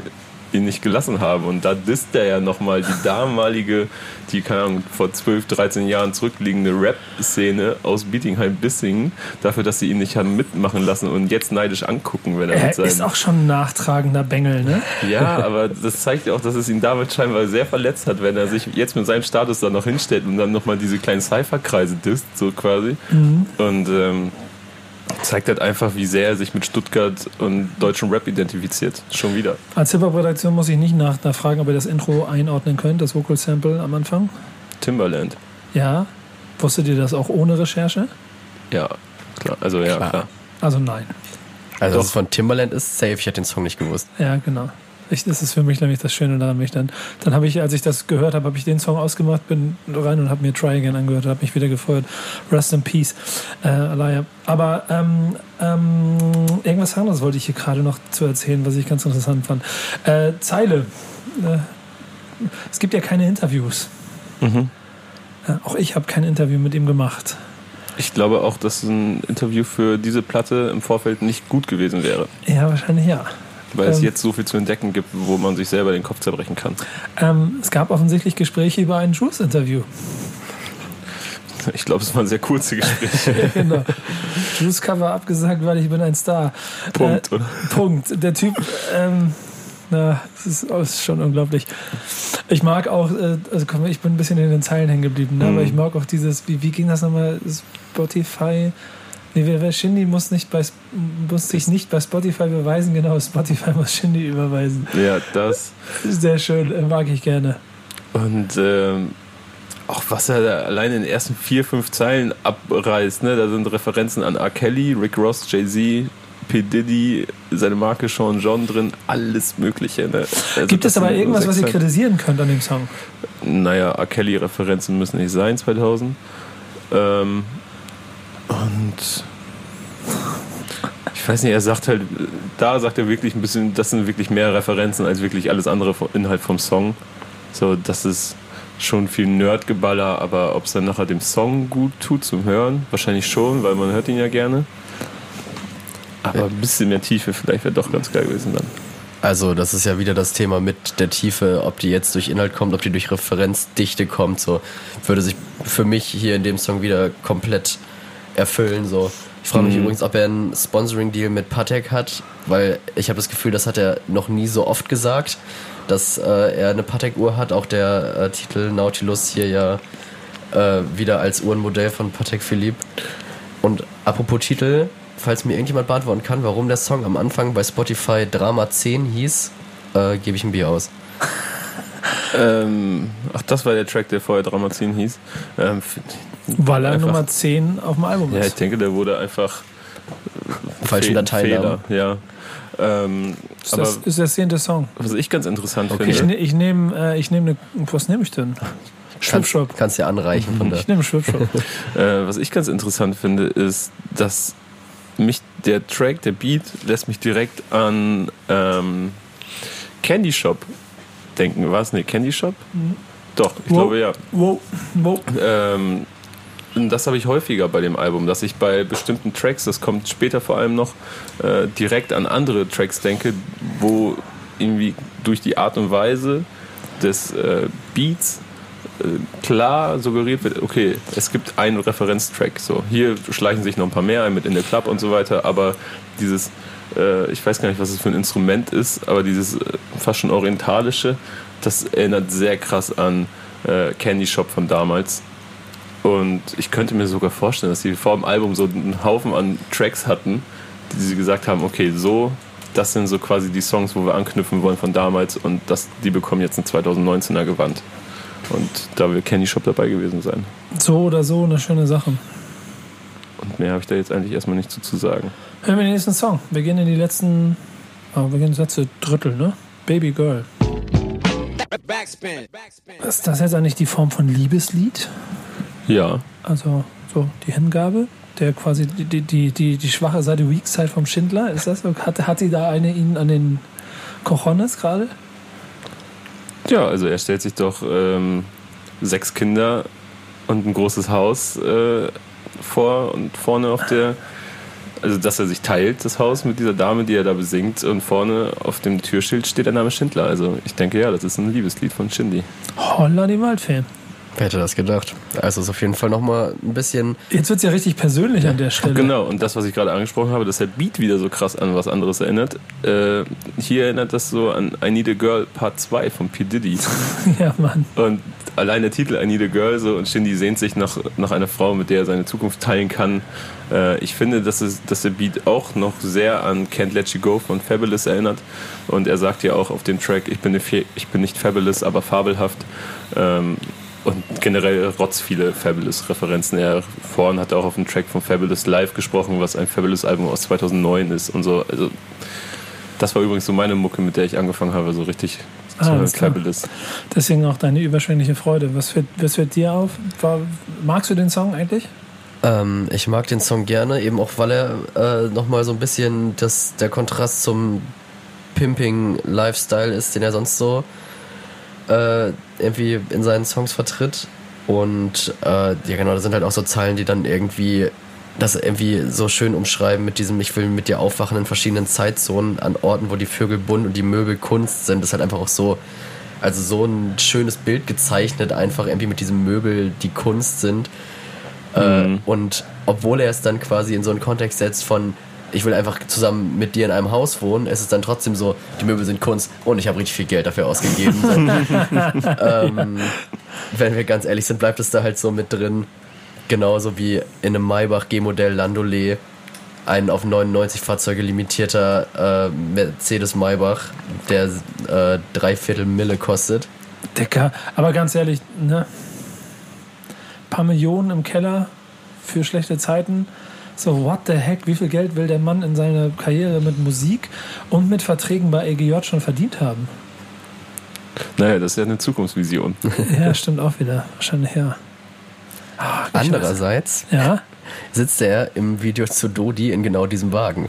ihn nicht gelassen haben. Und da disst er ja nochmal die damalige, die, keine Ahnung, vor 12, 13 Jahren zurückliegende Rap-Szene aus Bietigheim-Bissingen dafür, dass sie ihn nicht haben mitmachen lassen und jetzt neidisch angucken, wenn er, er mit seinem... ist auch schon ein nachtragender Bengel, ne? Ja, aber das zeigt ja auch, dass es ihn damals scheinbar sehr verletzt hat, wenn er sich jetzt mit seinem Status da noch hinstellt und dann nochmal diese kleinen Cypher-Kreise disst, so quasi. Und ähm, zeigt halt einfach, wie sehr er sich mit Stuttgart und deutschem Rap identifiziert. Schon wieder. Als Hip-Hop-Redaktion muss ich nicht nach, nachfragen, ob ihr das Intro einordnen könnt, das Vocal Sample am Anfang. Timberland. Ja. Wusstet ihr das auch ohne Recherche? Ja, klar. Also ja, Klar. klar. Also nein. Also, Doch. dass es von Timberland ist, safe. Ich hätte den Song nicht gewusst. Ja, genau. Ich, das ist für mich nämlich das Schöne daran. Mich dann, dann habe ich, als ich das gehört habe, habe ich den Song ausgemacht, bin rein und habe mir Try Again angehört, habe mich wieder gefreut. Rest in Peace, äh, Alaya. Aber ähm, ähm, irgendwas anderes wollte ich hier gerade noch zu erzählen, was ich ganz interessant fand. Äh, Zeile. Äh, es gibt ja keine Interviews. Mhm. Ja, auch ich habe kein Interview mit ihm gemacht. Ich glaube auch, dass ein Interview für diese Platte im Vorfeld nicht gut gewesen wäre. Ja, wahrscheinlich ja. Weil es Ähm. jetzt so viel zu entdecken gibt, wo man sich selber den Kopf zerbrechen kann. Ähm, es gab offensichtlich Gespräche über ein Juice-Interview. Ich glaube, es waren sehr kurze Gespräche. Ja, genau. Juice Cover abgesagt, weil ich bin ein Star. Punkt, Äh, oder? Punkt. Der Typ, ähm, na, es ist, oh, es ist schon unglaublich. Ich mag auch, äh, also komm, ich bin ein bisschen in den Zeilen hängen geblieben, ne? Mhm. aber ich mag auch dieses, wie, wie ging das nochmal? Spotify. Nee, wer, wer Shindy muss, nicht bei, muss sich nicht bei Spotify beweisen, genau, Spotify muss Shindy überweisen. Ja, das. Sehr schön, äh, mag ich gerne. Und ähm, auch was er da allein in den ersten vier, fünf Zeilen abreißt, ne? da sind Referenzen an R. Kelly, Rick Ross, Jay-Z, P. Diddy, seine Marke Sean John drin, alles Mögliche. Ne? Also Gibt es aber irgendwas, was ihr kritisieren könnt an dem Song? Naja, R. Kelly-Referenzen müssen nicht sein, 2000. Ähm, und ich weiß nicht, er sagt halt, da sagt er wirklich ein bisschen, das sind wirklich mehr Referenzen als wirklich alles andere Inhalt vom Song. So, das ist schon viel Nerdgeballer, aber ob es dann nachher dem Song gut tut zum Hören, wahrscheinlich schon, weil man hört ihn ja gerne. Aber ein bisschen mehr Tiefe vielleicht wäre doch ganz geil gewesen dann. Also, das ist ja wieder das Thema mit der Tiefe, ob die jetzt durch Inhalt kommt, ob die durch Referenzdichte kommt, so würde sich für mich hier in dem Song wieder komplett erfüllen. So. Ich frage mich Mhm. übrigens, ob er einen Sponsoring-Deal mit Patek hat, weil ich habe das Gefühl, das hat er noch nie so oft gesagt, dass äh, er eine Patek-Uhr hat. Auch der äh, Titel Nautilus hier ja äh, wieder als Uhrenmodell von Patek Philippe. Und apropos Titel, falls mir irgendjemand beantworten kann, warum der Song am Anfang bei Spotify Drama 10 hieß, äh, gebe ich ein Bier aus. Ähm, ach, das war der Track, der vorher Dramazin hieß. Ähm, Weil er Einfach- Nummer 10 auf dem Album ja, ich ist. denke, der wurde einfach Falschen Dateinamen. Ja. Ähm, Das aber ist der zehnte Song. was ich ganz interessant Okay. Ich, finde, ne, ich nehme, äh, ich nehme eine, was nehme ich denn? Kannst, Schwipschwop. kannst dir anreichen von der. Ich nehme Schwipschwop. äh, was ich ganz interessant finde, ist, dass mich der Track, der Beat, lässt mich direkt an ähm, Candy Shop denken. War es? Nee, Candy Shop? Doch, ich Wow. glaube ja. wow, wow. Ähm, das habe ich häufiger bei dem Album, dass ich bei bestimmten Tracks, das kommt später vor allem noch, äh, direkt an andere Tracks denke, wo irgendwie durch die Art und Weise des äh, Beats äh, klar suggeriert wird, okay, es gibt einen Referenztrack. So, hier schleichen sich noch ein paar mehr ein mit In the Club und so weiter, aber dieses, äh, ich weiß gar nicht, was es für ein Instrument ist, aber dieses äh, fast schon orientalische, das erinnert sehr krass an äh, Candy Shop von damals. Und ich könnte mir sogar vorstellen, dass sie vor dem Album so einen Haufen an Tracks hatten, die sie gesagt haben, okay, so, das sind so quasi die Songs, wo wir anknüpfen wollen von damals und das, die bekommen jetzt ein 2019er Gewand. Und da will Candy Shop dabei gewesen sein. So oder so eine schöne Sache. Und mehr habe ich da jetzt eigentlich erstmal nicht zu, zu sagen. Hören wir den nächsten Song. Wir gehen in die letzten, oh, wir gehen ins letzte Drittel, ne? Baby Girl. Backspin. Backspin. Ist das jetzt eigentlich die Form von Liebeslied? Ja, Also so die Hingabe, der quasi die, die, die, die, die schwache Seite, Weak Side vom Schindler, ist das so? Hat, hat sie da eine ihn an den Cojones gerade? Ja, also er stellt sich doch ähm, sechs Kinder und ein großes Haus äh, vor und vorne auf der, also dass er sich teilt, das Haus mit dieser Dame, die er da besingt und vorne auf dem Türschild steht der Name Schindler. Also ich denke ja, das ist ein Liebeslied von Shindy. Holla die Waldfee. Wer hätte das gedacht? Also ist auf jeden Fall nochmal ein bisschen. Jetzt wird es ja richtig persönlich an der Stelle. Genau, und das, was ich gerade angesprochen habe, dass der Beat wieder so krass an was anderes erinnert. Äh, hier erinnert das so an I Need a Girl Part 2 von P. Diddy. Ja, Mann. Und allein der Titel I Need a Girl so und Shindy sehnt sich nach, nach einer Frau, mit der er seine Zukunft teilen kann. Äh, ich finde, dass, es, dass der Beat auch noch sehr an Can't Let You Go von Fabulous erinnert. Und er sagt ja auch auf dem Track, ich bin, nicht, ich bin nicht fabulous, aber fabelhaft. Ähm, und generell rotz viele Fabulous-Referenzen. Er vorhin hat auch auf dem Track von Fabulous Live gesprochen, was ein Fabulous-Album aus 2009 ist und so. Also, das war übrigens so meine Mucke, mit der ich angefangen habe, so richtig Ah, zu hören. Fabulous. Deswegen auch deine überschwängliche Freude. Was fällt, was fällt dir auf? War, magst du den Song eigentlich? Ähm, ich mag den Song gerne, eben auch weil er äh, nochmal so ein bisschen das, der Kontrast zum Pimping-Lifestyle ist, den er sonst so äh, irgendwie in seinen Songs vertritt. Und äh, ja genau, da sind halt auch so Zeilen, die dann irgendwie das irgendwie so schön umschreiben mit diesem Ich will mit dir aufwachen in verschiedenen Zeitzonen an Orten, wo die Vögel bunt und die Möbel Kunst sind. Das ist halt einfach auch so, also so ein schönes Bild gezeichnet, einfach irgendwie mit diesem Möbel, die Kunst sind. Äh, und obwohl er es dann quasi in so einen Kontext setzt von ich will einfach zusammen mit dir in einem Haus wohnen, ist es dann trotzdem so, die Möbel sind Kunst und ich habe richtig viel Geld dafür ausgegeben. Ähm, wenn wir ganz ehrlich sind, bleibt es da halt so mit drin. Genauso wie in einem Maybach G-Modell Landaulet ein auf 99 Fahrzeuge limitierter äh, Mercedes Maybach, der äh, dreiviertel Mille kostet. Dicker. Aber ganz ehrlich, ne? paar Millionen im Keller für schlechte Zeiten. So, what the heck? Wie viel Geld will der Mann in seiner Karriere mit Musik und mit Verträgen bei EGJ schon verdient haben? Naja, das ist ja eine Zukunftsvision. Ja, stimmt auch wieder. Wahrscheinlich, ja. Ah, ich weiß. Andererseits Ja, sitzt er im Video zu Dodi in genau diesem Wagen.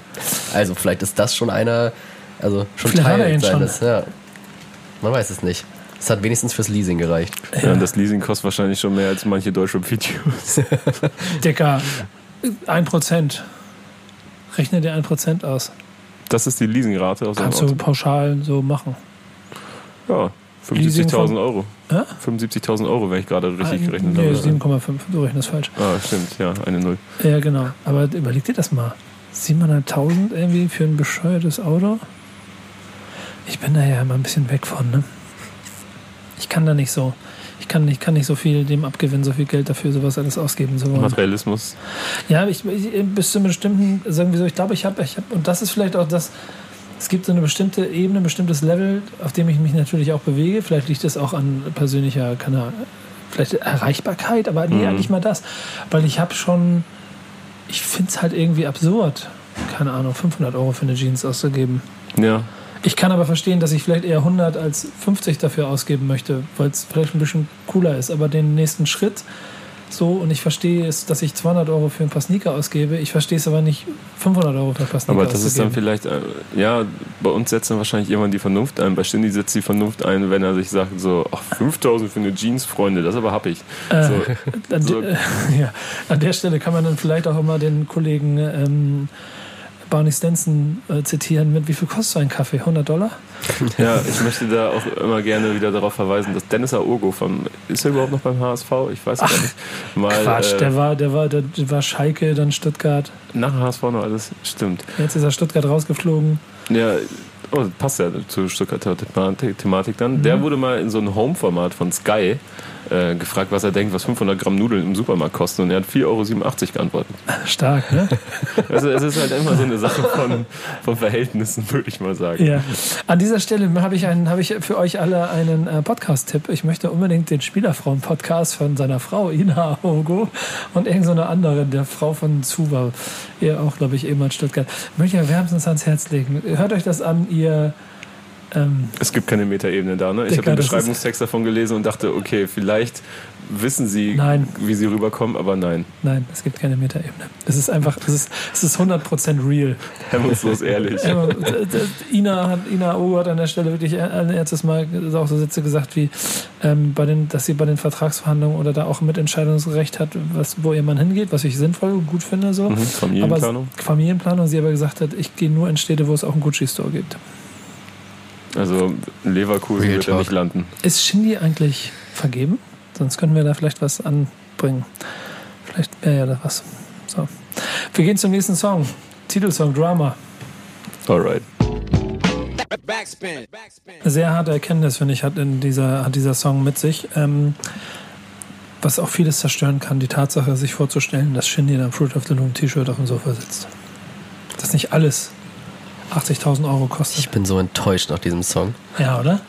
Also vielleicht ist das schon einer, also schon Vielleicht Teil ihn schon. seines, ja. Man weiß es nicht. Es hat wenigstens fürs Leasing gereicht. Ja. und das Leasing kostet wahrscheinlich schon mehr als manche Deutschrap-Videos. Dicker. Ein Prozent. Rechne dir ein Prozent aus. Das ist die Leasingrate aus Kannst du pauschal so machen. Ja, Leasing 75.000 von- Euro. Ja? 75.000 Euro, wenn ich gerade richtig Ah, gerechnet nee, habe. 7,5. Du rechnest falsch. Ah, stimmt, ja, eine Null. Ja, genau. Aber überleg dir das mal. 700.000 irgendwie für ein bescheuertes Auto? Ich bin da ja immer ein bisschen weg von, ne? Ich kann da nicht so. Ich kann, ich kann nicht so viel dem abgewinnen, so viel Geld dafür, sowas alles ausgeben zu wollen. Materialismus. Ja, ich, ich bis zu einem bestimmten, sagen wir so, ich glaube, ich habe, ich hab, und das ist vielleicht auch das, es gibt so eine bestimmte Ebene, ein bestimmtes Level, auf dem ich mich natürlich auch bewege. Vielleicht liegt es auch an persönlicher, keine Ahnung, vielleicht Erreichbarkeit, aber nee, Mhm. nicht mal das. Weil ich habe schon, ich finde es halt irgendwie absurd, keine Ahnung, 500 Euro für eine Jeans auszugeben. Ja, Ich kann aber verstehen, dass ich vielleicht eher 100 als 50 dafür ausgeben möchte, weil es vielleicht ein bisschen cooler ist. Aber den nächsten Schritt so, und ich verstehe es, dass ich 200 Euro für ein paar Sneaker ausgebe. Ich verstehe es aber nicht, 500 Euro für ein paar Sneaker aber das ist dann auszugeben. vielleicht, äh, ja, bei uns setzt dann wahrscheinlich jemand die Vernunft ein. Bei Shindy setzt die Vernunft ein, wenn er sich sagt, so, ach, 5000 für eine Jeans, Freunde, das aber hab ich. Äh, So, an, so- ja, an der Stelle kann man dann vielleicht auch immer den Kollegen ähm, Barney Stenson äh, zitieren mit, wie viel kostet so ein Kaffee? 100 Dollar? ja, ich möchte da auch immer gerne wieder darauf verweisen, dass Dennis Aogo vom, ist er überhaupt noch beim HSV? Ich weiß gar nicht. Mal, Quatsch, äh, der, war, der, war, der war Schalke, dann Stuttgart. nach HSV noch alles, stimmt. Jetzt ist er Stuttgart rausgeflogen. Ja, oh, passt ja zur Stuttgarter Thematik, dann. Der wurde mal in so ein Home-Format von Sky äh, gefragt, was er denkt, was 500 Gramm Nudeln im Supermarkt kosten und er hat 4,87 Euro geantwortet. Stark, ne? Also es ist halt immer so eine Sache von, von Verhältnissen, würde ich mal sagen. Ja. An dieser Stelle habe ich, einen, habe ich für euch alle einen äh, Podcast-Tipp. Ich möchte unbedingt den Spielerfrauen-Podcast von seiner Frau Ina Ogo und irgendeine so eine andere, der Frau von Zuba, ihr auch, glaube ich, ehemals Stuttgart. Möchte ich wärmstens ans Herz legen. Hört euch das an, ihr. Ähm, Es gibt keine Metaebene da, ne? Ich habe den Beschreibungstext davon gelesen und dachte, okay, vielleicht wissen sie, Nein. wie sie rüberkommen, aber nein. nein, es gibt keine Metaebene. Es ist einfach, es ist, es ist 100% real. Hemmungslos ehrlich. Ina, hat, Ina Ogo hat an der Stelle wirklich ein erstes Mal auch so Sätze gesagt, wie ähm, bei den, dass sie bei den Vertragsverhandlungen oder da auch Mitentscheidungsrecht hat, was, wo ihr Mann hingeht, was ich sinnvoll und gut finde. So. Mhm, Familienplanung. Aber Familienplanung, sie aber gesagt hat, ich gehe nur in Städte, wo es auch einen Gucci-Store gibt. Also Leverkusen Real wird er Talk. nicht landen. Ist Shindy eigentlich vergeben? Sonst können wir da vielleicht was anbringen. Vielleicht wäre ja da was. So. Wir gehen zum nächsten Song. Titelsong Drama. Alright. Backspin. Backspin. sehr harte Erkenntnis, finde ich, hat, in dieser, hat dieser Song mit sich. Ähm, was auch vieles zerstören kann, die Tatsache, sich vorzustellen, dass Shindy in einem Fruit of the Loom T-Shirt auf dem Sofa sitzt. Dass nicht alles 80.000 Euro kostet. Ich bin so enttäuscht nach diesem Song. Ja, oder?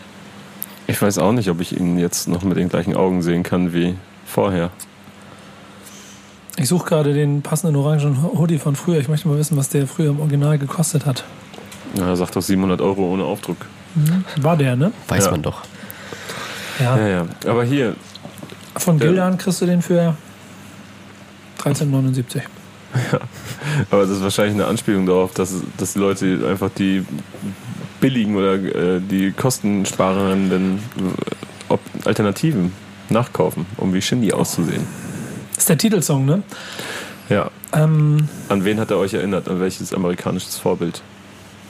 Ich weiß auch nicht, ob ich ihn jetzt noch mit den gleichen Augen sehen kann wie vorher. Ich suche gerade den passenden orangen Hoodie von früher. Ich möchte mal wissen, was der früher im Original gekostet hat. Ja, er sagt doch 700 Euro ohne Aufdruck. War der, ne? Weiß Ja. man doch. Ja. Ja, ja. Aber hier, Von Gildan kriegst du den für 13,79. Aber das ist wahrscheinlich eine Anspielung darauf, dass, dass die Leute einfach die billigen oder äh, die kostensparenden äh, Alternativen nachkaufen, um wie Shindy auszusehen. Das ist der Titelsong, ne? Ja. Ähm, An wen hat er euch erinnert? An welches amerikanisches Vorbild?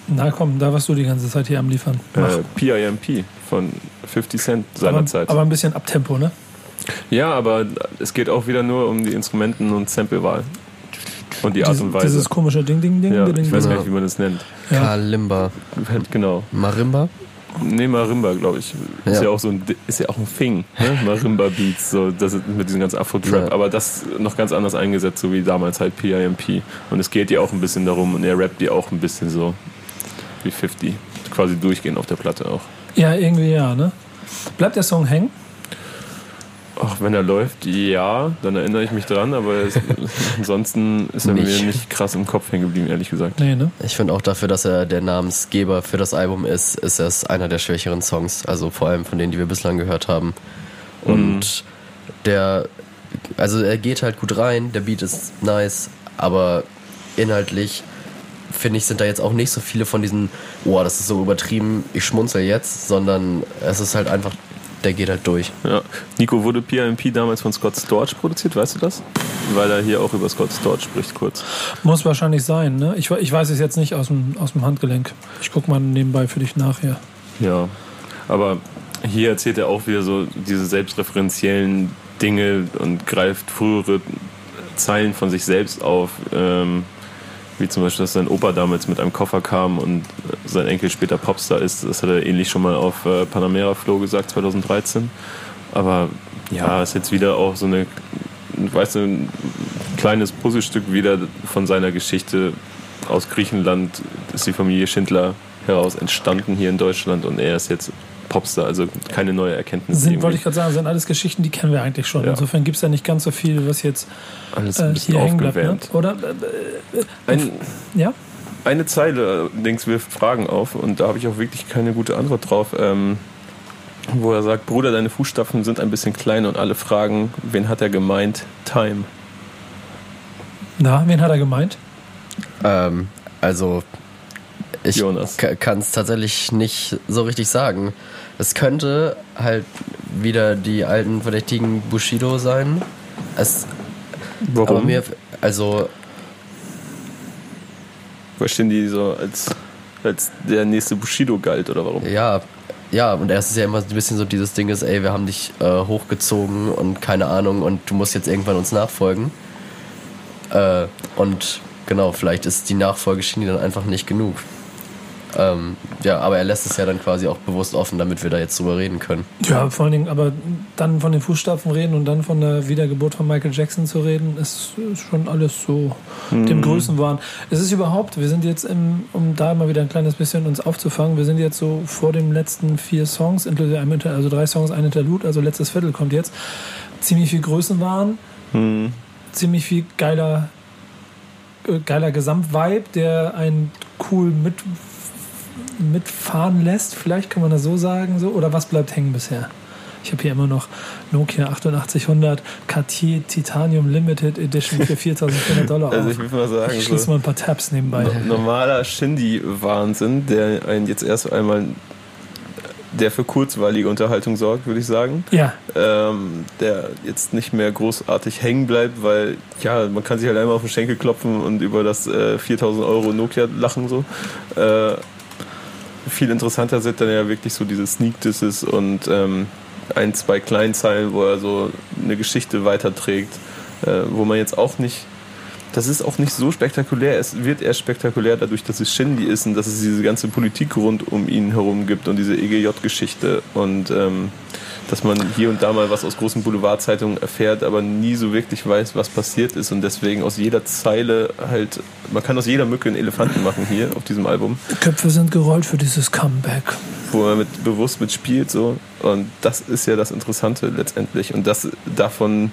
na komm, da warst du die ganze Zeit hier am Liefern. Mach. Äh, PIMP von 50 Cent aber, seinerzeit. aber ein bisschen Abtempo, ne? ja, aber es geht auch wieder nur um die Instrumenten- und Samplewahl. Und die Art und Weise. Dieses komische Ding, Ding, Ding, ja, Ding, ich weiß gar nicht, wie man das nennt. Ja. Kalimba. Genau. Marimba? Nee, Marimba, glaube ich. Ist Ja. ja auch so ein, ist ja auch ein Thing, ne? Marimba Beats, so das ist mit diesem ganzen Afro-Trap, Ja. aber das noch ganz anders eingesetzt, so wie damals halt PIMP. Und es geht ja auch ein bisschen darum und er rappt ja auch ein bisschen so wie 50. Quasi durchgehen auf der Platte auch. ja, irgendwie ja, ne? Bleibt der Song hängen? Ach, wenn er läuft, ja, dann erinnere ich mich dran, aber es, ansonsten ist er Nicht. mir nicht krass im Kopf hängen geblieben, ehrlich gesagt. Nee, ne? Ich finde auch dafür, dass er der Namensgeber für das Album ist, ist es einer der schwächeren Songs. Also vor allem von denen, die wir bislang gehört haben. Und der, also er geht halt gut rein, der Beat ist nice, aber inhaltlich finde ich, sind da jetzt auch nicht so viele von diesen, oh, das ist so übertrieben, ich schmunzel jetzt, sondern es ist halt einfach, der geht halt durch. Ja. Nico, wurde PIMP damals von Scott Storch produziert, weißt du das? Weil er hier auch über Scott Storch spricht, kurz. Muss wahrscheinlich sein, ne? Ich, ich weiß es jetzt nicht aus dem, aus dem Handgelenk. Ich guck mal nebenbei für dich nachher. Ja, aber hier erzählt er auch wieder so diese selbstreferenziellen Dinge und greift frühere Zeilen von sich selbst auf. Ähm, wie zum Beispiel, dass sein Opa damals mit einem Koffer kam und sein Enkel später Popstar ist. Das hat er ähnlich schon mal auf äh, Panamera Flow gesagt, 2013. Aber ja, ist jetzt wieder auch so eine, weißt du, ein kleines Puzzlestück wieder von seiner Geschichte aus Griechenland ist die Familie Schindler heraus entstanden hier in Deutschland und er ist jetzt Popstar, also keine neue Erkenntnis. Sind, irgendwie. wollte ich gerade sagen, sind alles Geschichten, die kennen wir eigentlich schon. Ja. Insofern gibt es ja nicht ganz so viel, was jetzt Alles ein äh, bisschen hier hängen bleibt. Ne? Oder? Äh, äh, Ein, ja? eine Zeile allerdings wirft Fragen auf und da habe ich auch wirklich keine gute Antwort drauf. Ähm, wo er sagt, Bruder, deine Fußstapfen sind ein bisschen klein und alle fragen, wen hat er gemeint? Time. Na, wen hat er gemeint? Ähm, also, ich kann es tatsächlich nicht so richtig sagen. Es könnte halt wieder die alten verdächtigen Bushido sein. Es, Warum? aber mir, also, Verstehen die so als, als der nächste Bushido galt oder warum? ja, ja, und erst ist ja immer so ein bisschen so dieses Ding ist, ey, wir haben dich äh, hochgezogen und keine Ahnung und du musst jetzt irgendwann uns nachfolgen. Äh, und genau, vielleicht ist die Nachfolgeschiene dann einfach nicht genug. Ähm, ja, aber er lässt es ja dann quasi auch bewusst offen, damit wir da jetzt drüber reden können. Ja, vor allen Dingen, aber dann von den Fußstapfen reden und dann von der Wiedergeburt von Michael Jackson zu reden, ist, ist schon alles so dem Größenwahn. Es ist überhaupt, wir sind jetzt, im, um da mal wieder ein kleines bisschen uns aufzufangen, wir sind jetzt so vor den letzten vier Songs, also drei Songs, ein Interlude, also letztes Viertel kommt jetzt. Ziemlich viel Größenwahn, ziemlich viel geiler, äh, geiler Gesamtvibe, der einen cool mit, mitfahren lässt, vielleicht kann man das so sagen, so oder was bleibt hängen bisher? Ich habe hier immer noch Nokia 8800 Cartier Titanium Limited Edition für 4400 Dollar Also ich würde mal sagen, Ich schließe so mal ein paar Tabs nebenbei. normaler Shindy-Wahnsinn, der einen jetzt erst einmal, der für kurzweilige Unterhaltung sorgt, würde ich sagen. Ja, ähm, der jetzt nicht mehr großartig hängen bleibt, weil ja, man kann sich halt einmal auf den Schenkel klopfen und über das äh, 4000 Euro Nokia lachen so. Äh, viel interessanter sind dann ja wirklich so diese Sneak Disses und ähm, ein, zwei Kleinzeilen, wo er so eine Geschichte weiterträgt, äh, wo man jetzt auch nicht das ist auch nicht so spektakulär. Es wird erst spektakulär dadurch, dass es Shindy ist und dass es diese ganze Politik rund um ihn herum gibt und diese EGJ-Geschichte und ähm, dass man hier und da mal was aus großen Boulevardzeitungen erfährt, aber nie so wirklich weiß, was passiert ist und deswegen aus jeder Zeile halt, man kann aus jeder Mücke einen Elefanten machen hier auf diesem Album, Köpfe sind gerollt für dieses Comeback. wo man mit, bewusst mitspielt so und das ist ja das Interessante letztendlich und das davon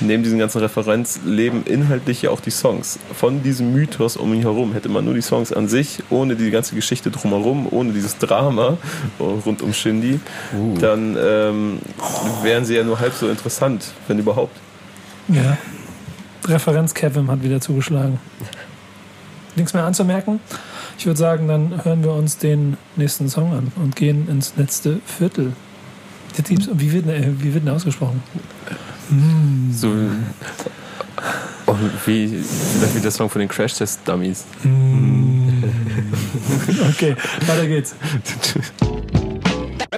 neben diesen ganzen Referenz leben inhaltlich ja auch die Songs. Von diesem Mythos um ihn herum hätte man nur die Songs an sich, ohne die ganze Geschichte drumherum, ohne dieses Drama rund um Shindy, dann ähm, wären sie ja nur halb so interessant, wenn überhaupt. Ja. Referenz Kevin hat wieder zugeschlagen. Nichts mehr anzumerken. Ich würde sagen, dann hören wir uns den nächsten Song an und gehen ins letzte Viertel. Der Teams, wie wird, denn- äh, wie wird denn ausgesprochen? So oh, wie, vielleicht wie der Song von den Crash Test Dummies. Okay, weiter geht's.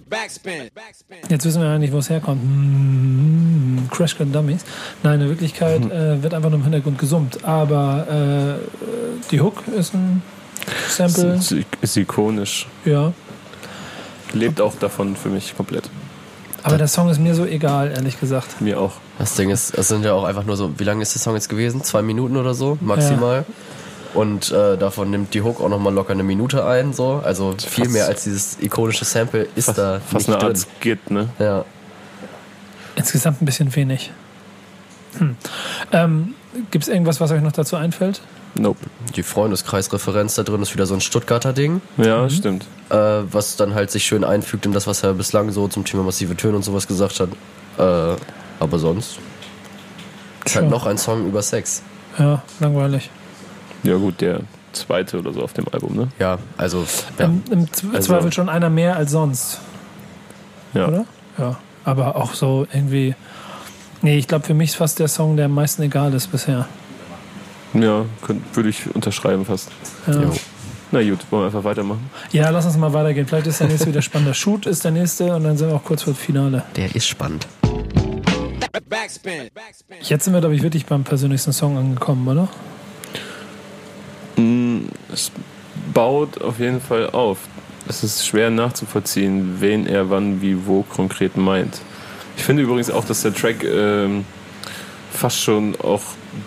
Backspin. Backspin. Jetzt wissen wir eigentlich, wo es herkommt. Mm, Crash Gun Dummies. Nein, in Wirklichkeit äh, wird einfach nur im Hintergrund gesummt. Aber äh, die Hook ist ein Sample. Ist, ist ikonisch. Ja. Lebt auch davon für mich komplett. Aber der Song ist mir so egal, ehrlich gesagt. Mir auch. Das Ding ist, es sind ja auch einfach nur so, wie lange ist der Song jetzt gewesen? Zwei Minuten oder so, maximal. Und äh, davon nimmt die Hook auch nochmal locker eine Minute ein, so. Also viel Fast- mehr als dieses ikonische Sample ist Fast, da fast nicht eine Art. Skit, ne? Ja. Insgesamt ein bisschen wenig. Hm. Ähm, Gibt es irgendwas, was euch noch dazu einfällt? Nope. Die Freundeskreisreferenz da drin ist wieder so ein Stuttgarter Ding, Ja, stimmt. äh, was dann halt sich schön einfügt in das, was er bislang so zum Thema massive Töne und sowas gesagt hat. Äh, aber sonst ist halt noch ein Song über Sex. Ja, langweilig. Ja gut, der zweite oder so auf dem Album, ne? Ja, also ja. Im, Im Z- Also- Zweifel schon einer mehr als sonst, Ja. oder? Ja. Aber auch so irgendwie. Nee, ich glaube, für mich ist fast der Song, der am meisten egal ist bisher. Ja, könnt, würde ich unterschreiben fast. Ja. Jo. Na gut, wollen wir einfach weitermachen. ja, lass uns mal weitergehen. Vielleicht ist der nächste wieder spannender. Shoot ist der nächste und dann sind wir auch kurz vor dem Finale. der ist spannend. Backspin. Backspin. Jetzt sind wir, glaube ich, wirklich beim persönlichsten Song angekommen, oder? Es baut auf jeden Fall auf. Es ist schwer nachzuvollziehen, wen er wann, wie, wo konkret meint. Ich finde übrigens auch, dass der Track ähm, fast schon auch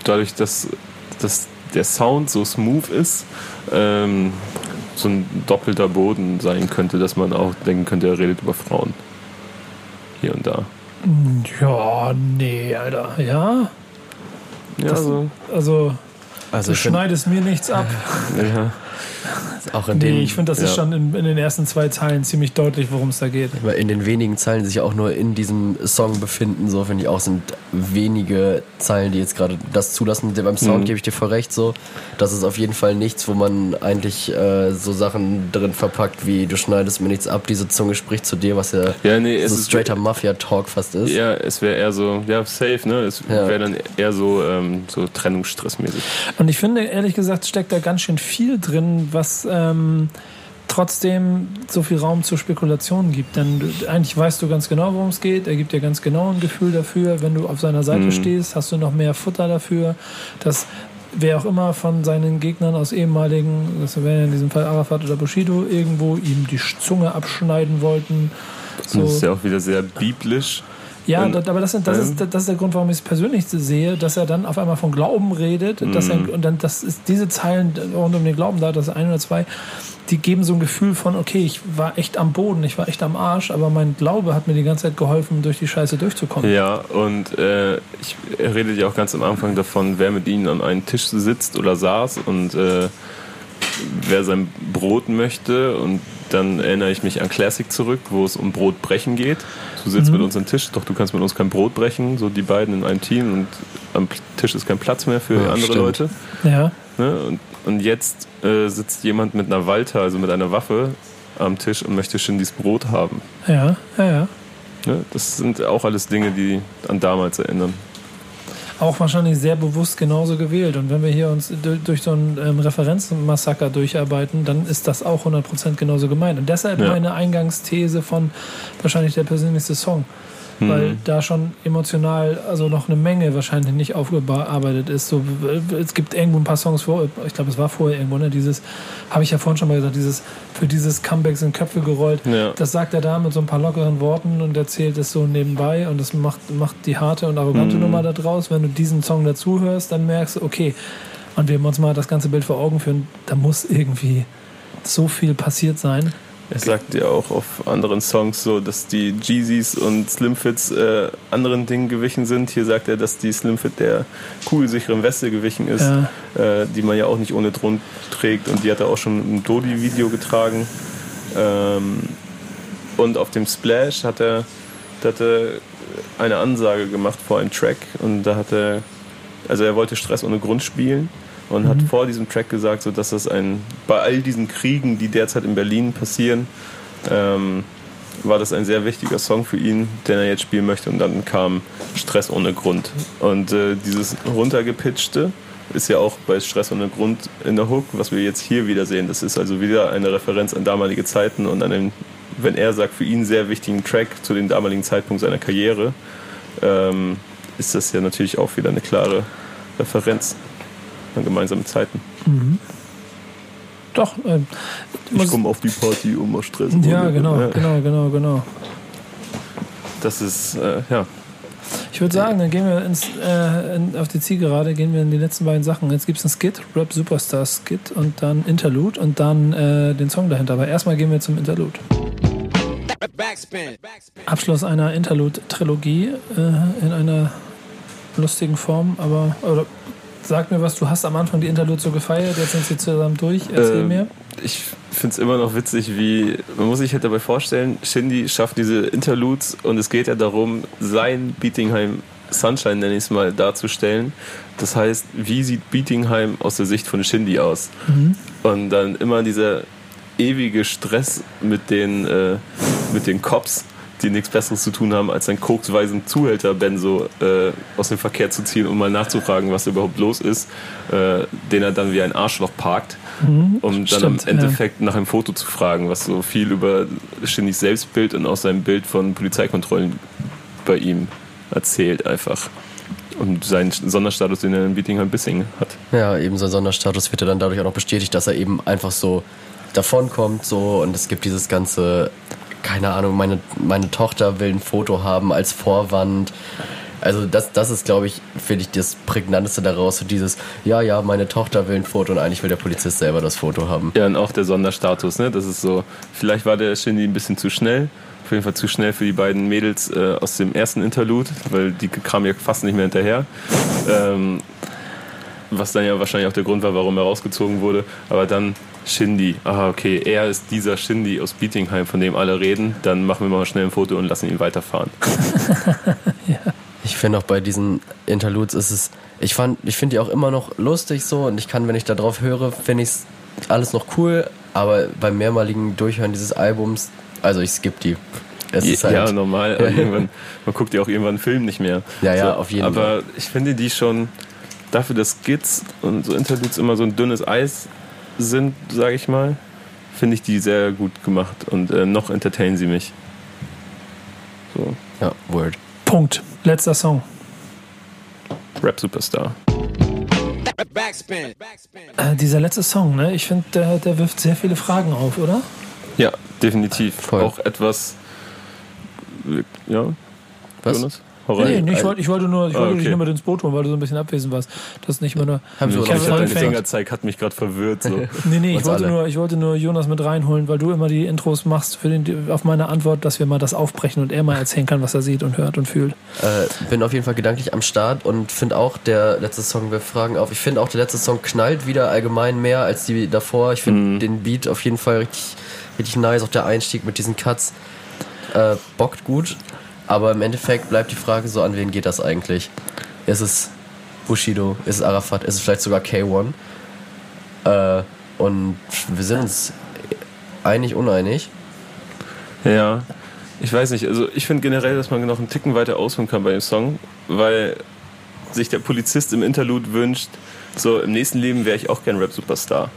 dadurch, dass, dass der Sound so smooth ist, ähm, so ein doppelter Boden sein könnte, dass man auch denken könnte, er redet über Frauen. Hier und da. Ja, nee, Alter. Ja? Ja, Das- also, Also, Also du schneidest mir nichts ab. ja. auch in den, Nee, ich finde, das ist ja. schon in, in den ersten zwei Teilen ziemlich deutlich, worum es da geht. In den wenigen Zeilen, die sich auch nur in diesem Song befinden, so finde ich auch, sind wenige Zeilen, die jetzt gerade das zulassen. Beim Sound Mhm. gebe ich dir voll recht, so. Das ist auf jeden Fall nichts, wo man eigentlich äh, so Sachen drin verpackt, wie du schneidest mir nichts ab, diese Zunge spricht zu dir, was ja, Ja, nee, so ist- straighter Mafia-Talk fast ist. Ja, es wäre eher so, ja, safe, ne? Es Ja. wäre dann eher so, ähm, so Trennungsstressmäßig. Und ich finde, ehrlich gesagt, steckt da ganz schön viel drin, was ähm, trotzdem so viel Raum zur Spekulation gibt. Denn du, eigentlich weißt du ganz genau, worum es geht. Er gibt dir ganz genau ein Gefühl dafür. Wenn du auf seiner Seite Mhm. stehst, hast du noch mehr Futter dafür. Das wer auch immer von seinen Gegnern aus ehemaligen, das wäre ja in diesem Fall Arafat oder Bushido, irgendwo ihm die Zunge abschneiden wollten. So. Das ist ja auch wieder sehr biblisch. Ja, und, aber das, das, ist, das ist der Grund, warum ich es persönlich sehe, dass er dann auf einmal von Glauben redet. Dass er, und dann das ist diese Zeilen rund um den Glauben da, das ein oder zwei, die geben so ein Gefühl von, okay, ich war echt am Boden, ich war echt am Arsch, aber mein Glaube hat mir die ganze Zeit geholfen, durch die Scheiße durchzukommen. Ja, und äh, ich, er redet ja auch ganz am Anfang davon, wer mit ihnen an einem Tisch sitzt oder saß und äh, wer sein Brot möchte. Und dann erinnere ich mich an Classic zurück, wo es um Brotbrechen geht. Du sitzt mhm. mit uns am Tisch, doch du kannst mit uns kein Brot brechen, so die beiden in einem Team und am Tisch ist kein Platz mehr für ja, andere stimmt. Leute. Ja. Ne? Und, und jetzt äh, sitzt jemand mit einer Walter, also mit einer Waffe, am Tisch und möchte Shindys Brot haben. Ja, ja, ja. Ne? Das sind auch alles Dinge, die an damals erinnern auch wahrscheinlich sehr bewusst genauso gewählt. Und wenn wir hier uns durch so ein ähm, Referenzmassaker durcharbeiten, dann ist das auch 100% genauso gemeint. Und deshalb ja. meine Eingangsthese von wahrscheinlich der persönlichste Song mhm. weil da schon emotional also noch eine Menge wahrscheinlich nicht aufgearbeitet ist. So, es gibt irgendwo ein paar Songs vor, ich glaube, es war vorher irgendwo, ne, dieses, habe ich ja vorhin schon mal gesagt, dieses, für dieses Comeback sind Köpfe gerollt. Ja. Das sagt er da mit so ein paar lockeren Worten und erzählt es so nebenbei und das macht, macht die harte und arrogante mhm. Nummer da draus. Wenn du diesen Song dazu hörst, dann merkst du, okay, und wir uns mal das ganze Bild vor Augen führen, da muss irgendwie so viel passiert sein. Er sagt ja auch auf anderen Songs so, dass die Jeezys und Slimfits äh, anderen Dingen gewichen sind. Hier sagt er, dass die Slimfit der kugelsicheren Weste gewichen ist, ja. äh, die man ja auch nicht ohne Drohnen trägt. Und die hat er auch schon im Dodi-Video getragen. Ähm, und auf dem Splash hat er, hat er eine Ansage gemacht vor einem Track. Und da hat er, also er wollte Stress ohne Grund spielen und mhm. hat vor diesem Track gesagt, so dass das ein bei all diesen Kriegen, die derzeit in Berlin passieren, ähm, war das ein sehr wichtiger Song für ihn, den er jetzt spielen möchte. Und dann kam Stress ohne Grund. Und äh, dieses runtergepitchte ist ja auch bei Stress ohne Grund in der Hook, was wir jetzt hier wieder sehen. Das ist also wieder eine Referenz an damalige Zeiten und an den, wenn er sagt, für ihn sehr wichtigen Track zu dem damaligen Zeitpunkt seiner Karriere, ähm, ist das ja natürlich auch wieder eine klare Referenz an gemeinsame Zeiten. Mhm. Doch. Äh, ich komme auf die Party, um mal Stress Ja, genau, ja. genau, genau, genau. Das ist, äh, ja. Ich würde sagen, dann gehen wir ins, äh, in, auf die Zielgerade, gehen wir in die letzten beiden Sachen. Jetzt gibt es einen Skit, Rap Superstar Skit und dann Interlude und dann äh, den Song dahinter. Aber erstmal gehen wir zum Interlude. Backspin. Abschluss einer Interlude-Trilogie äh, in einer lustigen Form, aber oder Sag mir was, du hast am Anfang die Interlude so gefeiert, jetzt sind sie zusammen durch. Erzähl ähm, mir. Ich finde es immer noch witzig, wie, man muss sich halt dabei vorstellen, Shindy schafft diese Interludes und es geht ja darum, sein Beatingheim Sunshine, nenne ich es mal, darzustellen. Das heißt, wie sieht Beatingheim aus der Sicht von Shindy aus? Mhm. Und dann immer dieser ewige Stress mit den, äh, mit den Cops die nichts Besseres zu tun haben, als einen koksweisen Zuhälter Benzo äh, aus dem Verkehr zu ziehen, um mal nachzufragen, was überhaupt los ist, äh, den er dann wie ein Arschloch parkt, mhm, um dann stimmt, im Endeffekt ja. nach einem Foto zu fragen, was so viel über Shinnys Selbstbild und auch sein Bild von Polizeikontrollen bei ihm erzählt einfach. Und seinen Sonderstatus, den er in Bietigheim-Bissing hat. Ja, eben sein Sonderstatus wird ja dann dadurch auch noch bestätigt, dass er eben einfach so davonkommt so und es gibt dieses ganze keine Ahnung, meine, meine Tochter will ein Foto haben als Vorwand. Also das, das ist, glaube ich, finde ich das prägnanteste daraus, so dieses, ja, ja, meine Tochter will ein Foto und eigentlich will der Polizist selber das Foto haben. Ja, und auch der Sonderstatus, ne? Das ist so, vielleicht war der Shindy ein bisschen zu schnell. Auf jeden Fall zu schnell für die beiden Mädels äh, aus dem ersten Interlude, weil die kamen ja fast nicht mehr hinterher. Ähm, was dann ja wahrscheinlich auch der Grund war, warum er rausgezogen wurde. Aber dann Shindy. Ah, okay, er ist dieser Shindy aus Beatingheim, von dem alle reden. Dann machen wir mal schnell ein Foto und lassen ihn weiterfahren. ja. Ich finde auch bei diesen Interludes ist es, ich fand, ich finde die auch immer noch lustig so und ich kann, wenn ich da drauf höre, finde ich es alles noch cool, aber beim mehrmaligen Durchhören dieses Albums, also ich skippe die. Es ist halt, ja, normal. irgendwann, man guckt ja auch irgendwann einen Film nicht mehr. Ja, ja, so, auf jeden aber Fall. Aber ich finde die schon, dafür, dass Skits und so Interludes immer so ein dünnes Eis sind, sage ich mal, finde ich die sehr gut gemacht und äh, noch entertainen sie mich. So. Ja, Word. Punkt. Letzter Song. Rap Superstar. Backspin. Backspin. Äh, dieser letzte Song, ne? Ich finde, der, der wirft sehr viele Fragen auf, oder? Ja, definitiv. Voll. Auch etwas. Ja, Was? Jonas? Nee, nee, ich wollte ich wollte nur, ich Ah, wollte dich okay. nur mit ins Boot holen, weil du so ein bisschen abwesend warst. Das ist nicht immer nur. Haben Sie Ich deine. Fingerzeig hat mich gerade verwirrt. So. Nee, nee, ich wollte, alle. nur, ich wollte nur Jonas mit reinholen, weil du immer die Intros machst für den, auf meine Antwort, dass wir mal das aufbrechen und er mal erzählen kann, was er sieht und hört und fühlt. Äh, bin auf jeden Fall gedanklich am Start und finde auch, der letzte Song wirft Fragen auf. Ich finde auch, der letzte Song knallt wieder allgemein mehr als die davor. Ich finde den Beat auf jeden Fall richtig, richtig nice. Auch der Einstieg mit diesen Cuts äh, bockt gut. Aber im Endeffekt bleibt die Frage so, an wen geht das eigentlich? Ist es Bushido? Ist es Arafat? Ist es vielleicht sogar K1? Äh, und wir sind uns einig, uneinig. Ja, ich weiß nicht. Also ich finde generell, dass man noch einen Ticken weiter ausholen kann bei dem Song, weil sich der Polizist im Interlude wünscht, so im nächsten Leben wäre ich auch gern Rap-Superstar.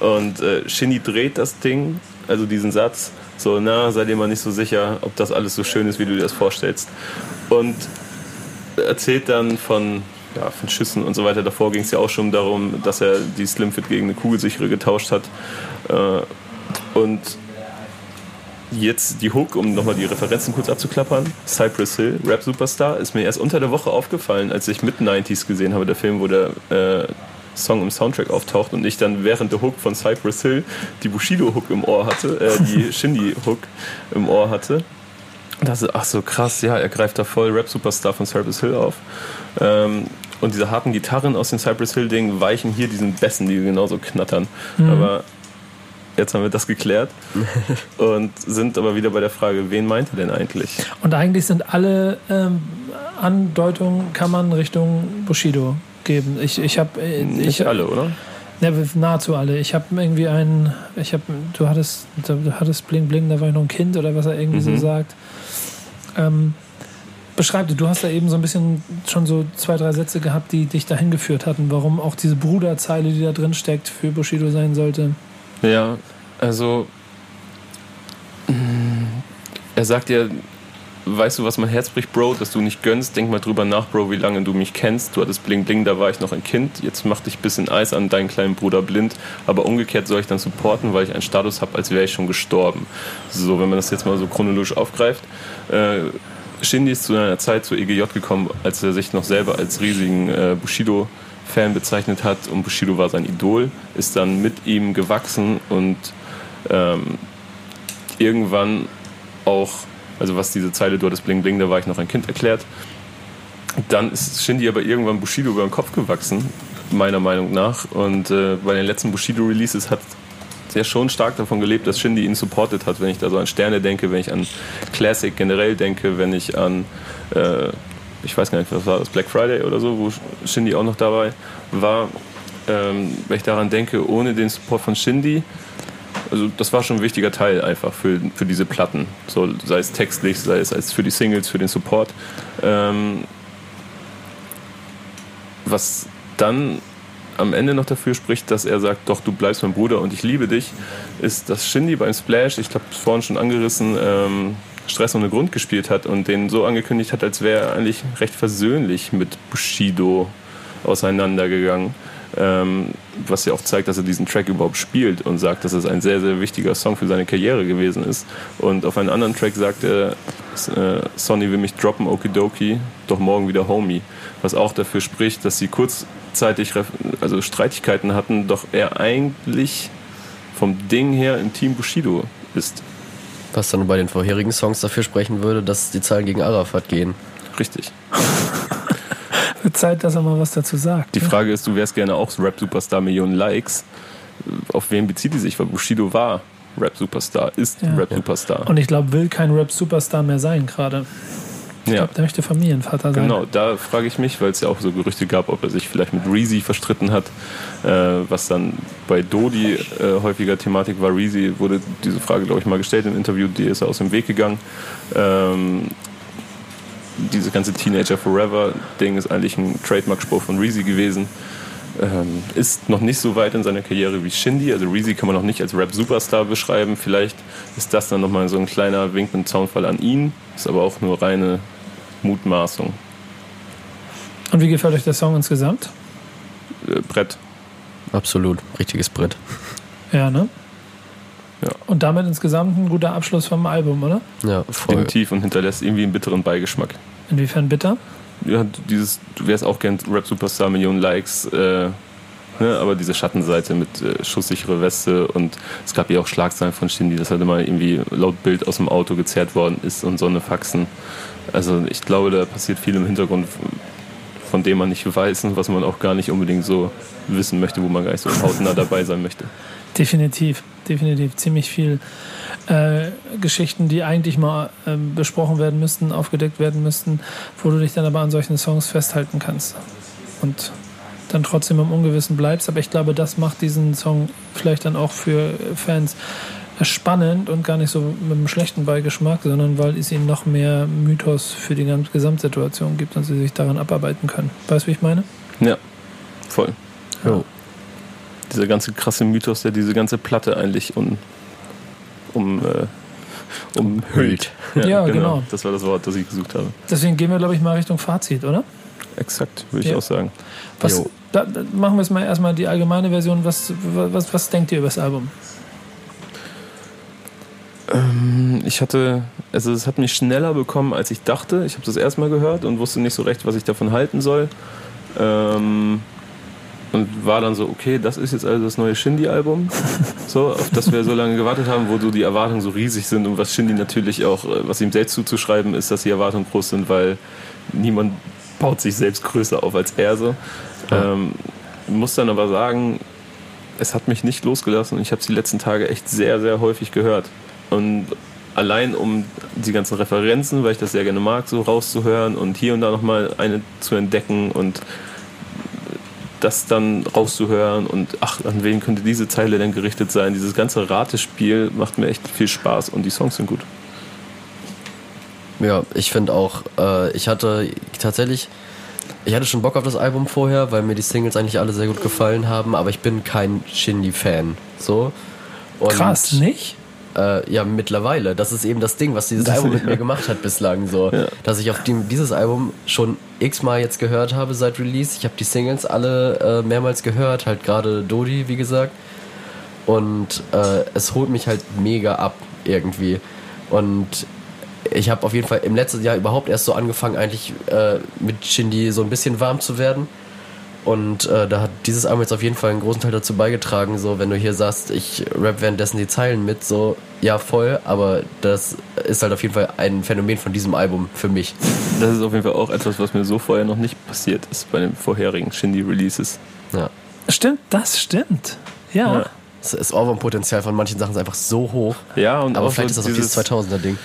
Und äh, Shinny dreht das Ding, also diesen Satz, so, na, sei dir mal nicht so sicher, ob das alles so schön ist, wie du dir das vorstellst. Und erzählt dann von, ja, von Schüssen und so weiter. Davor ging es ja auch schon darum, dass er die Slimfit gegen eine kugelsichere getauscht hat. Äh, und jetzt die Hook, um nochmal die Referenzen kurz abzuklappern. Cypress Hill, Rap Superstar, ist mir erst unter der Woche aufgefallen, als ich mit 90s gesehen habe, der Film, wo der äh, Song im Soundtrack auftaucht und ich dann während der Hook von Cypress Hill die Bushido-Hook im Ohr hatte, äh, die Shindy-Hook im Ohr hatte. Dachte, ach so krass, ja, er greift da voll Rap Superstar von Cypress Hill auf. Ähm, und diese harten Gitarren aus den Cypress Hill-Dingen weichen hier diesen Bässen, die genauso knattern. Aber jetzt haben wir das geklärt und sind aber wieder bei der Frage, wen meint er denn eigentlich? Und eigentlich sind alle ähm, Andeutungen, kann man Richtung Bushido geben. Ich, ich habe. Nicht ich, alle, oder? Ja, nahezu alle. Ich habe irgendwie einen. Ich habe. Du hattest, du hattest Bling Bling, da war ich noch ein Kind oder was er irgendwie so Mhm. sagt. Ähm, beschreib du, du hast da eben so ein bisschen schon so zwei, drei Sätze gehabt, die dich dahin geführt hatten, warum auch diese Bruderzeile, die da drin steckt, für Bushido sein sollte. Ja, also mm, er sagt ja, weißt du, was mein Herz bricht, Bro, dass du nicht gönnst, denk mal drüber nach, Bro, wie lange du mich kennst. Du hattest Bling Bling, da war ich noch ein Kind. Jetzt mach dich bisschen Eis an deinen kleinen Bruder blind. Aber umgekehrt soll ich dann supporten, weil ich einen Status habe, als wäre ich schon gestorben. So, wenn man das jetzt mal so chronologisch aufgreift. Äh, Shindy ist zu einer Zeit zur EGJ gekommen, als er sich noch selber als riesigen äh, Bushido Fan bezeichnet hat und Bushido war sein Idol, ist dann mit ihm gewachsen und ähm, irgendwann auch, also was diese Zeile, du hattest Bling Bling, da war ich noch ein Kind erklärt, dann ist Shindy aber irgendwann Bushido über den Kopf gewachsen, meiner Meinung nach. Und äh, bei den letzten Bushido-Releases hat er schon stark davon gelebt, dass Shindy ihn supportet hat. Wenn ich da so an Sterne denke, wenn ich an Classic generell denke, wenn ich an, äh, ich weiß gar nicht, was war das, Black Friday oder so, wo Shindy auch noch dabei war. Ähm, wenn ich daran denke, ohne den Support von Shindy, also das war schon ein wichtiger Teil einfach für, für diese Platten. So, sei es textlich, sei es als für die Singles, für den Support. Ähm, was dann am Ende noch dafür spricht, dass er sagt, doch, du bleibst mein Bruder und ich liebe dich, ist, dass Shindy beim Splash, ich glaube, vorhin schon angerissen, ähm, Stress ohne Grund gespielt hat und den so angekündigt hat, als wäre er eigentlich recht versöhnlich mit Bushido auseinandergegangen. Ähm, was ja auch zeigt, dass er diesen Track überhaupt spielt und sagt, dass es ein sehr, sehr wichtiger Song für seine Karriere gewesen ist. Und auf einem anderen Track sagt er, äh, Sonny will mich droppen, okidoki, doch morgen wieder Homie. Was auch dafür spricht, dass sie kurzzeitig also Streitigkeiten hatten, doch er eigentlich vom Ding her im Team Bushido ist. Was dann bei den vorherigen Songs dafür sprechen würde, dass die Zahlen gegen Arafat gehen. Richtig. Wird Zeit, dass er mal was dazu sagt. Die ne? Frage ist, du wärst gerne auch Rap-Superstar, Millionen Likes. Auf wen bezieht die sich? Weil Bushido war Rap-Superstar, ist Ja. Rap-Superstar. Und ich glaube, will kein Rap-Superstar mehr sein gerade. Ich Ja. glaube, der möchte Familienvater sein. Genau, da frage ich mich, weil es ja auch so Gerüchte gab, ob er sich vielleicht mit Reezy verstritten hat, äh, was dann bei Dodi äh, häufiger Thematik war. Reezy wurde diese Frage, glaube ich, mal gestellt im Interview, die ist aus dem Weg gegangen. Ähm, diese ganze Teenager Forever Ding ist eigentlich ein Trademark-Spruch von Reezy gewesen. Ähm, ist noch nicht so weit in seiner Karriere wie Shindy. Also Reezy kann man noch nicht als Rap-Superstar beschreiben. Vielleicht ist das dann nochmal so ein kleiner Wink mit Zaunfall an ihn. Ist aber auch nur reine Mutmaßung. Und wie gefällt euch der Song insgesamt? äh, Brett. Absolut. Richtiges Brett. Ja, ne? Ja. Und damit insgesamt ein guter Abschluss vom Album, oder? Ja, voll. Definitiv und hinterlässt irgendwie einen bitteren Beigeschmack. Inwiefern bitter? Ja, dieses, du wärst auch gern Rap-Superstar, Millionen Likes, äh, ne, aber diese Schattenseite mit äh, schusssichere Weste und es gab ja auch Schlagzeilen von Shindy, dass halt immer irgendwie laut Bild aus dem Auto gezerrt worden ist und so eine Faxen. Also ich glaube, da passiert viel im Hintergrund, von dem man nicht weiß und was man auch gar nicht unbedingt so wissen möchte, wo man gar nicht so hautnah dabei sein möchte. Definitiv, definitiv. Ziemlich viel äh, Geschichten, die eigentlich mal ähm, besprochen werden müssten, aufgedeckt werden müssten, wo du dich dann aber an solchen Songs festhalten kannst. Und dann trotzdem im Ungewissen bleibst. Aber ich glaube, das macht diesen Song vielleicht dann auch für Fans spannend und gar nicht so mit einem schlechten Beigeschmack, sondern weil es ihnen noch mehr Mythos für die ganze Gesamtsituation gibt und sie sich daran abarbeiten können. Weißt du, wie ich meine? Ja, voll. Jo. Dieser ganze krasse Mythos, der diese ganze Platte eigentlich um, um, äh, umhüllt. Ja, genau. Das war das Wort, das ich gesucht habe. Deswegen gehen wir, glaube ich, mal Richtung Fazit, oder? Exakt, würde ich Ja. auch sagen. Was, da, da machen wir jetzt mal erstmal die allgemeine Version. Was, was, was denkt ihr über das Album? Ich hatte, also es hat mich schneller bekommen, als ich dachte. Ich habe das erstmal gehört und wusste nicht so recht, was ich davon halten soll. Ähm, und war dann so, okay, das ist jetzt also das neue Shindy-Album, so, auf das wir so lange gewartet haben, wo so die Erwartungen so riesig sind und was Shindy natürlich auch, äh, was ihm selbst zuzuschreiben ist, dass die Erwartungen groß sind, weil niemand baut sich selbst größer auf als er so. Ähm, muss dann aber sagen, es hat mich nicht losgelassen und ich habe es die letzten Tage echt sehr, sehr häufig gehört. Und allein um die ganzen Referenzen, weil ich das sehr gerne mag, so rauszuhören und hier und da nochmal eine zu entdecken und das dann rauszuhören und ach, an wen könnte diese Zeile denn gerichtet sein? Dieses ganze Ratespiel macht mir echt viel Spaß und die Songs sind gut. Ja, ich finde auch, äh, ich hatte tatsächlich, ich hatte schon Bock auf das Album vorher, weil mir die Singles eigentlich alle sehr gut gefallen haben, aber ich bin kein Shindy-Fan. So. Und, Krass, nicht? Äh, ja, mittlerweile. Das ist eben das Ding, was dieses Album mit mir gemacht hat bislang. So, dass ich auf dem, dieses Album schon x-mal jetzt gehört habe seit Release. Ich habe die Singles alle äh, mehrmals gehört, halt gerade Dodi, wie gesagt. Und äh, es holt mich halt mega ab irgendwie. Und ich habe auf jeden Fall im letzten Jahr überhaupt erst so angefangen, eigentlich äh, mit Shindy so ein bisschen warm zu werden. Und äh, da hat dieses Album jetzt auf jeden Fall einen großen Teil dazu beigetragen, so wenn du hier sagst, ich rap währenddessen die Zeilen mit, so ja voll, aber das ist halt auf jeden Fall ein Phänomen von diesem Album für mich. Das ist auf jeden Fall auch etwas, was mir so vorher noch nicht passiert ist bei den vorherigen Shindy-Releases. Ja. Stimmt, das stimmt. Ja. Ja. Das, Ohrwurmpotenzial von manchen Sachen ist einfach so hoch. Ja, und Aber auch vielleicht so ist das auch dieses 2000er-Ding.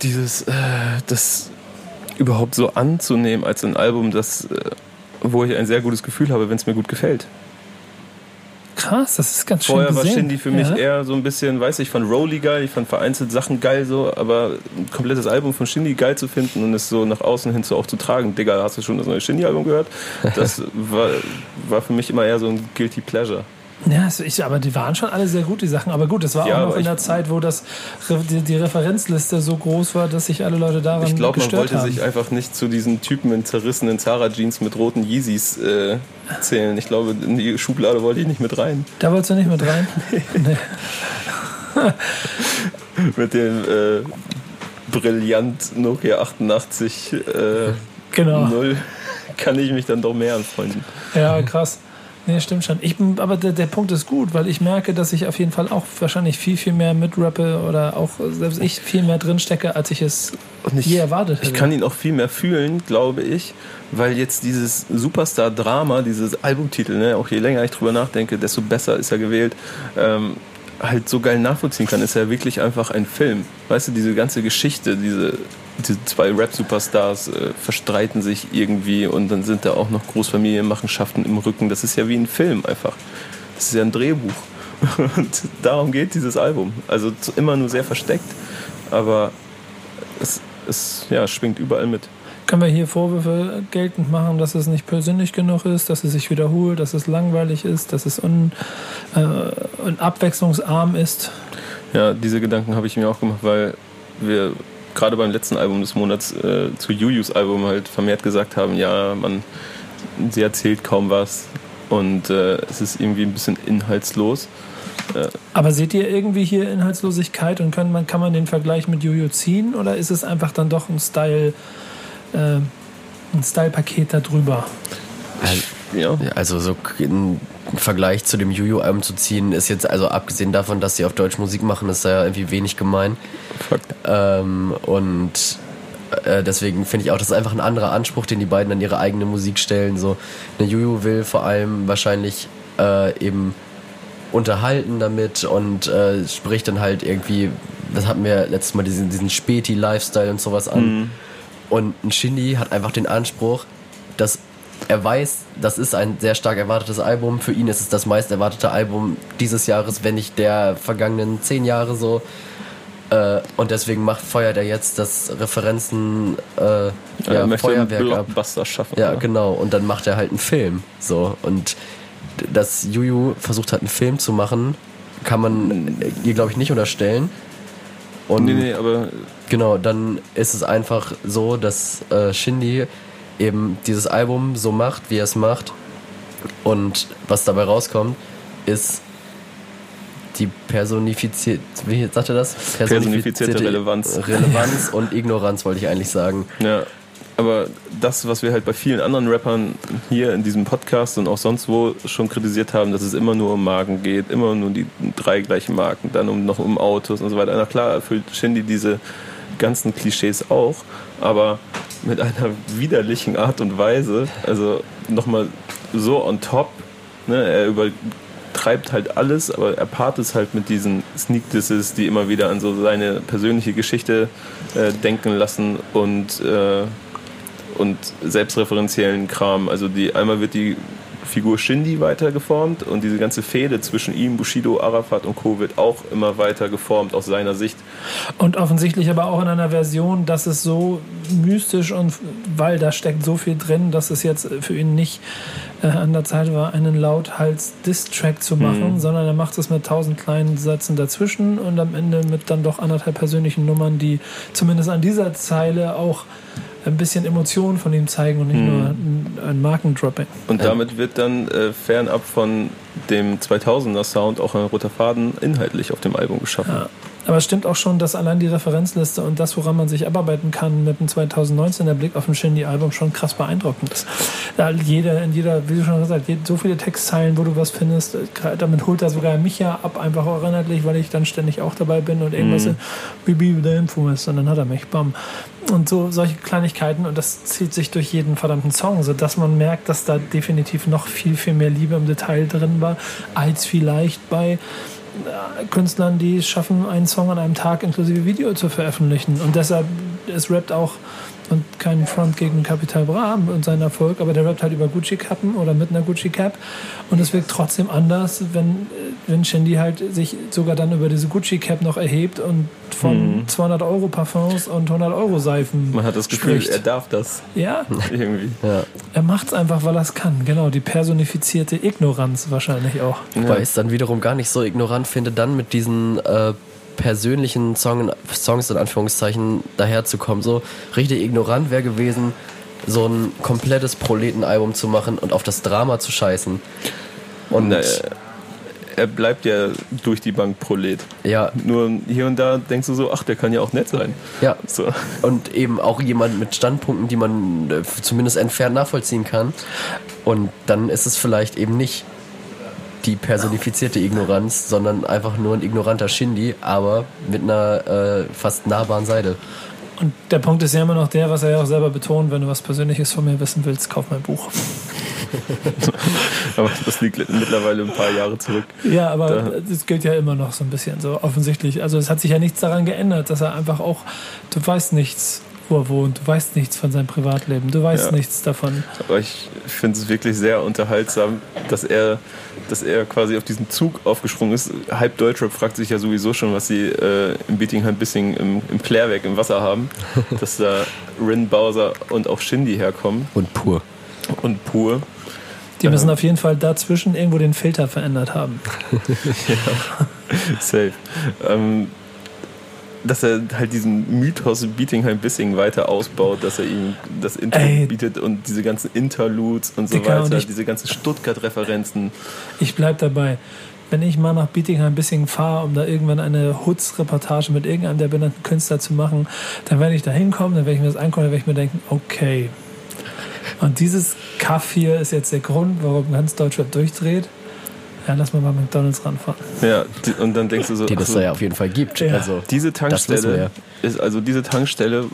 dieses, äh, das überhaupt so anzunehmen als ein Album, das, äh, wo ich ein sehr gutes Gefühl habe, wenn es mir gut gefällt. Krass, das ist ganz schön Vorher war. Shindy für mich ja. eher so ein bisschen, weiß ich, fand Rolly geil, ich fand vereinzelt Sachen geil so, aber ein komplettes Album von Shindy geil zu finden und es so nach außen hin so auch zu tragen. Digga, hast du schon das neue Shindy-Album gehört? Das war, war für mich immer eher so ein Guilty Pleasure. Ja, ich, aber die waren schon alle sehr gut, die Sachen. Aber gut, es war Ja, auch noch in der Zeit, wo das, die, die Referenzliste so groß war, dass sich alle Leute daran Ich glaube, man wollte haben. sich einfach nicht zu diesen Typen in zerrissenen Zara-Jeans mit roten Yeezys äh, zählen. Ich glaube, in die Schublade wollte ich nicht mit rein. da wolltest du nicht mit rein? nee. Mit dem äh, brillant Nokia 88 äh, Genau. 0 kann ich mich dann doch mehr anfreunden. Ja, krass. Nee, stimmt schon. Ich bin, aber der, der Punkt ist gut, weil ich merke, dass ich auf jeden Fall auch wahrscheinlich viel, viel mehr mitrappe oder auch selbst ich viel mehr drinstecke, als ich es ich, je erwartet hätte. ich kann ihn auch viel mehr fühlen, glaube ich, weil jetzt dieses Superstar-Drama, dieses Albumtitel, ne, auch je länger ich drüber nachdenke, desto besser ist er gewählt, ähm, halt so geil nachvollziehen kann. Ist ja wirklich einfach ein Film. Weißt du, diese ganze Geschichte, diese, diese zwei Rap-Superstars äh, verstreiten sich irgendwie und dann sind da auch noch Großfamilienmachenschaften im Rücken. Das ist ja wie ein Film einfach. Das ist ja ein Drehbuch. Und darum geht dieses Album. Also immer nur sehr versteckt, aber es, es ja, schwingt überall mit. Können wir hier Vorwürfe geltend machen, dass es nicht persönlich genug ist, dass es sich wiederholt, dass es langweilig ist, dass es un, äh, un abwechslungsarm ist? Ja, diese Gedanken habe ich mir auch gemacht, weil wir gerade beim letzten Album des Monats äh, zu Jujus Album halt vermehrt gesagt haben, ja, man, sie erzählt kaum was. und äh, es ist irgendwie ein bisschen inhaltslos. Aber seht ihr irgendwie hier Inhaltslosigkeit und kann man, kann man den Vergleich mit Jojo ziehen oder ist es einfach dann doch ein Style, äh, ein Style-Paket darüber? Ja. Ja, Also so Vergleich zu dem Juju-Album zu ziehen, ist jetzt, also abgesehen davon, dass sie auf Deutsch Musik machen, ist ja irgendwie wenig gemein. Ähm, und äh, deswegen finde ich auch, das ist einfach ein anderer Anspruch, den die beiden an ihre eigene Musik stellen. So, eine Juju will vor allem wahrscheinlich äh, eben unterhalten damit und äh, spricht dann halt irgendwie, das hatten wir letztes Mal, diesen, diesen Späti-Lifestyle und sowas an. Und ein Shindy hat einfach den Anspruch, dass er weiß, das ist ein sehr stark erwartetes Album. Für ihn ist es das meist erwartete Album dieses Jahres, wenn nicht der vergangenen zehn Jahre so. Äh, und deswegen macht, feuert er jetzt das Referenzen äh, er ja, einen Feuerwerk ab. Blockbuster schaffen. Ja, genau. Und dann macht er halt einen Film. So. Und dass Juju versucht hat, einen Film zu machen, kann man ihr, glaube ich, nicht unterstellen. Und Nee, nee, aber genau, dann ist es einfach so, dass äh, Shindy eben dieses Album so macht, wie er es macht. Und was dabei rauskommt, ist die personifizierte, wie sagt er das? Personifizierte Relevanz. Relevanz und Ignoranz, wollte ich eigentlich sagen. Ja, aber das, was wir halt bei vielen anderen Rappern hier in diesem Podcast und auch sonst wo schon kritisiert haben, dass es immer nur um Marken geht, immer nur die drei gleichen Marken, dann um, noch um Autos und so weiter. Na klar erfüllt Shindy diese ganzen Klischees auch, aber mit einer widerlichen Art und Weise, also nochmal so on top, ne, er übertreibt halt alles, aber er paart es halt mit diesen Sneak Disses, die immer wieder an so seine persönliche Geschichte äh, denken lassen und äh, und selbstreferenziellen Kram. Also die einmal wird die Figur Shindy weiter geformt und diese ganze Fehde zwischen ihm, Bushido, Arafat und Co. wird auch immer weiter geformt aus seiner Sicht. Und offensichtlich aber auch in einer Version, dass es so mystisch und weil da steckt so viel drin, dass es jetzt für ihn nicht äh, an der Zeit war, einen Lauthals-Diss-Track zu machen, sondern er macht es mit tausend kleinen Sätzen dazwischen und am Ende mit dann doch anderthalb persönlichen Nummern, die zumindest an dieser Zeile auch ein bisschen Emotionen von ihm zeigen und nicht nur ein, ein Markendropping. Und damit wird dann äh, fernab von dem 2000er Sound auch ein roter Faden inhaltlich auf dem Album geschaffen. Ja. Aber es stimmt auch schon, dass allein die Referenzliste und das, woran man sich abarbeiten kann mit dem 2019, der Blick auf dem Shindy-Album schon krass beeindruckend ist. Da jeder, in jeder, wie du schon gesagt hast, so viele Textzeilen, wo du was findest, äh, damit holt er sogar mich ja ab, einfach auch inhaltlich, weil ich dann ständig auch dabei bin und irgendwas Mhm. Bibi der Info ist und dann hat er mich, bam. Und so solche Kleinigkeiten und das zieht sich durch jeden verdammten Song, sodass man merkt, dass da definitiv noch viel, viel mehr Liebe im Detail drin war, als vielleicht bei Künstlern, die es schaffen, einen Song an einem Tag inklusive Video zu veröffentlichen. Und deshalb ist rappt auch und kein Front gegen Capital Bra und seinen Erfolg, aber der rappt halt über Gucci-Kappen oder mit einer Gucci-Cap und es wirkt trotzdem anders, wenn, wenn Shindy halt sich sogar dann über diese Gucci-Cap noch erhebt und von 200 Euro Parfums und 100 Euro Seifen Man hat das Gefühl, spricht. er darf das Ja, irgendwie. Ja. er macht es einfach, weil er es kann. Genau, die personifizierte Ignoranz wahrscheinlich auch. Wobei ich es dann wiederum gar nicht so ignorant finde, dann mit diesen äh, persönlichen Song, Songs in Anführungszeichen daherzukommen. So richtig ignorant wäre gewesen, so ein komplettes Proletenalbum zu machen und auf das Drama zu scheißen. Und Na, äh, er bleibt ja durch die Bank Prolet. ja, Nur hier und da denkst du so, ach, der kann ja auch nett sein. ja. So. Und eben auch jemand mit Standpunkten, die man äh, zumindest entfernt nachvollziehen kann. Und dann ist es vielleicht eben nicht die personifizierte Ignoranz, sondern einfach nur ein ignoranter Shindy, aber mit einer äh, fast nahbaren Seite. Und der Punkt ist ja immer noch der, was er ja auch selber betont, wenn du was Persönliches von mir wissen willst, kauf mein Buch. Aber das liegt mittlerweile ein paar Jahre zurück. Ja, aber Da- das gilt ja immer noch so ein bisschen so offensichtlich. Also es hat sich ja nichts daran geändert, dass er einfach auch, du weißt nichts, wo er wohnt, du weißt nichts von seinem Privatleben, du weißt Ja. nichts davon. Aber ich finde es wirklich sehr unterhaltsam, dass er, dass er quasi auf diesen Zug aufgesprungen ist. Halb Deutschrap fragt sich ja sowieso schon, was sie äh, im Bietigheim-Bissing im, im Klärwerk im Wasser haben. dass da Rin, Bowser und auch Shindy herkommen Und pur. und pur. Die müssen auf jeden Fall dazwischen irgendwo den Filter verändert haben. Safe. Ähm, dass er halt diesen Mythos Bietingheim Bissing weiter ausbaut, dass er ihm das Intro Ey. bietet und diese ganzen Interludes und so und weiter, ich- diese ganzen Stuttgart-Referenzen. Ich bleib dabei. Wenn ich mal nach Bietigheim ein bisschen fahre, um da irgendwann eine Hutz-Reportage mit irgendeinem der benannten Künstler zu machen, dann werde ich da hinkommen, dann werde ich mir das angucken, dann werde ich mir denken, okay. Und dieses Kaff hier ist jetzt der Grund, warum ganz Deutschland durchdreht. Ja, lass mal mal McDonalds ranfahren. Ja, die, und dann denkst du so, Die das so, da ja auf jeden Fall gibt. Ja. Also, diese Tankstelle ist also diese Tankstelle,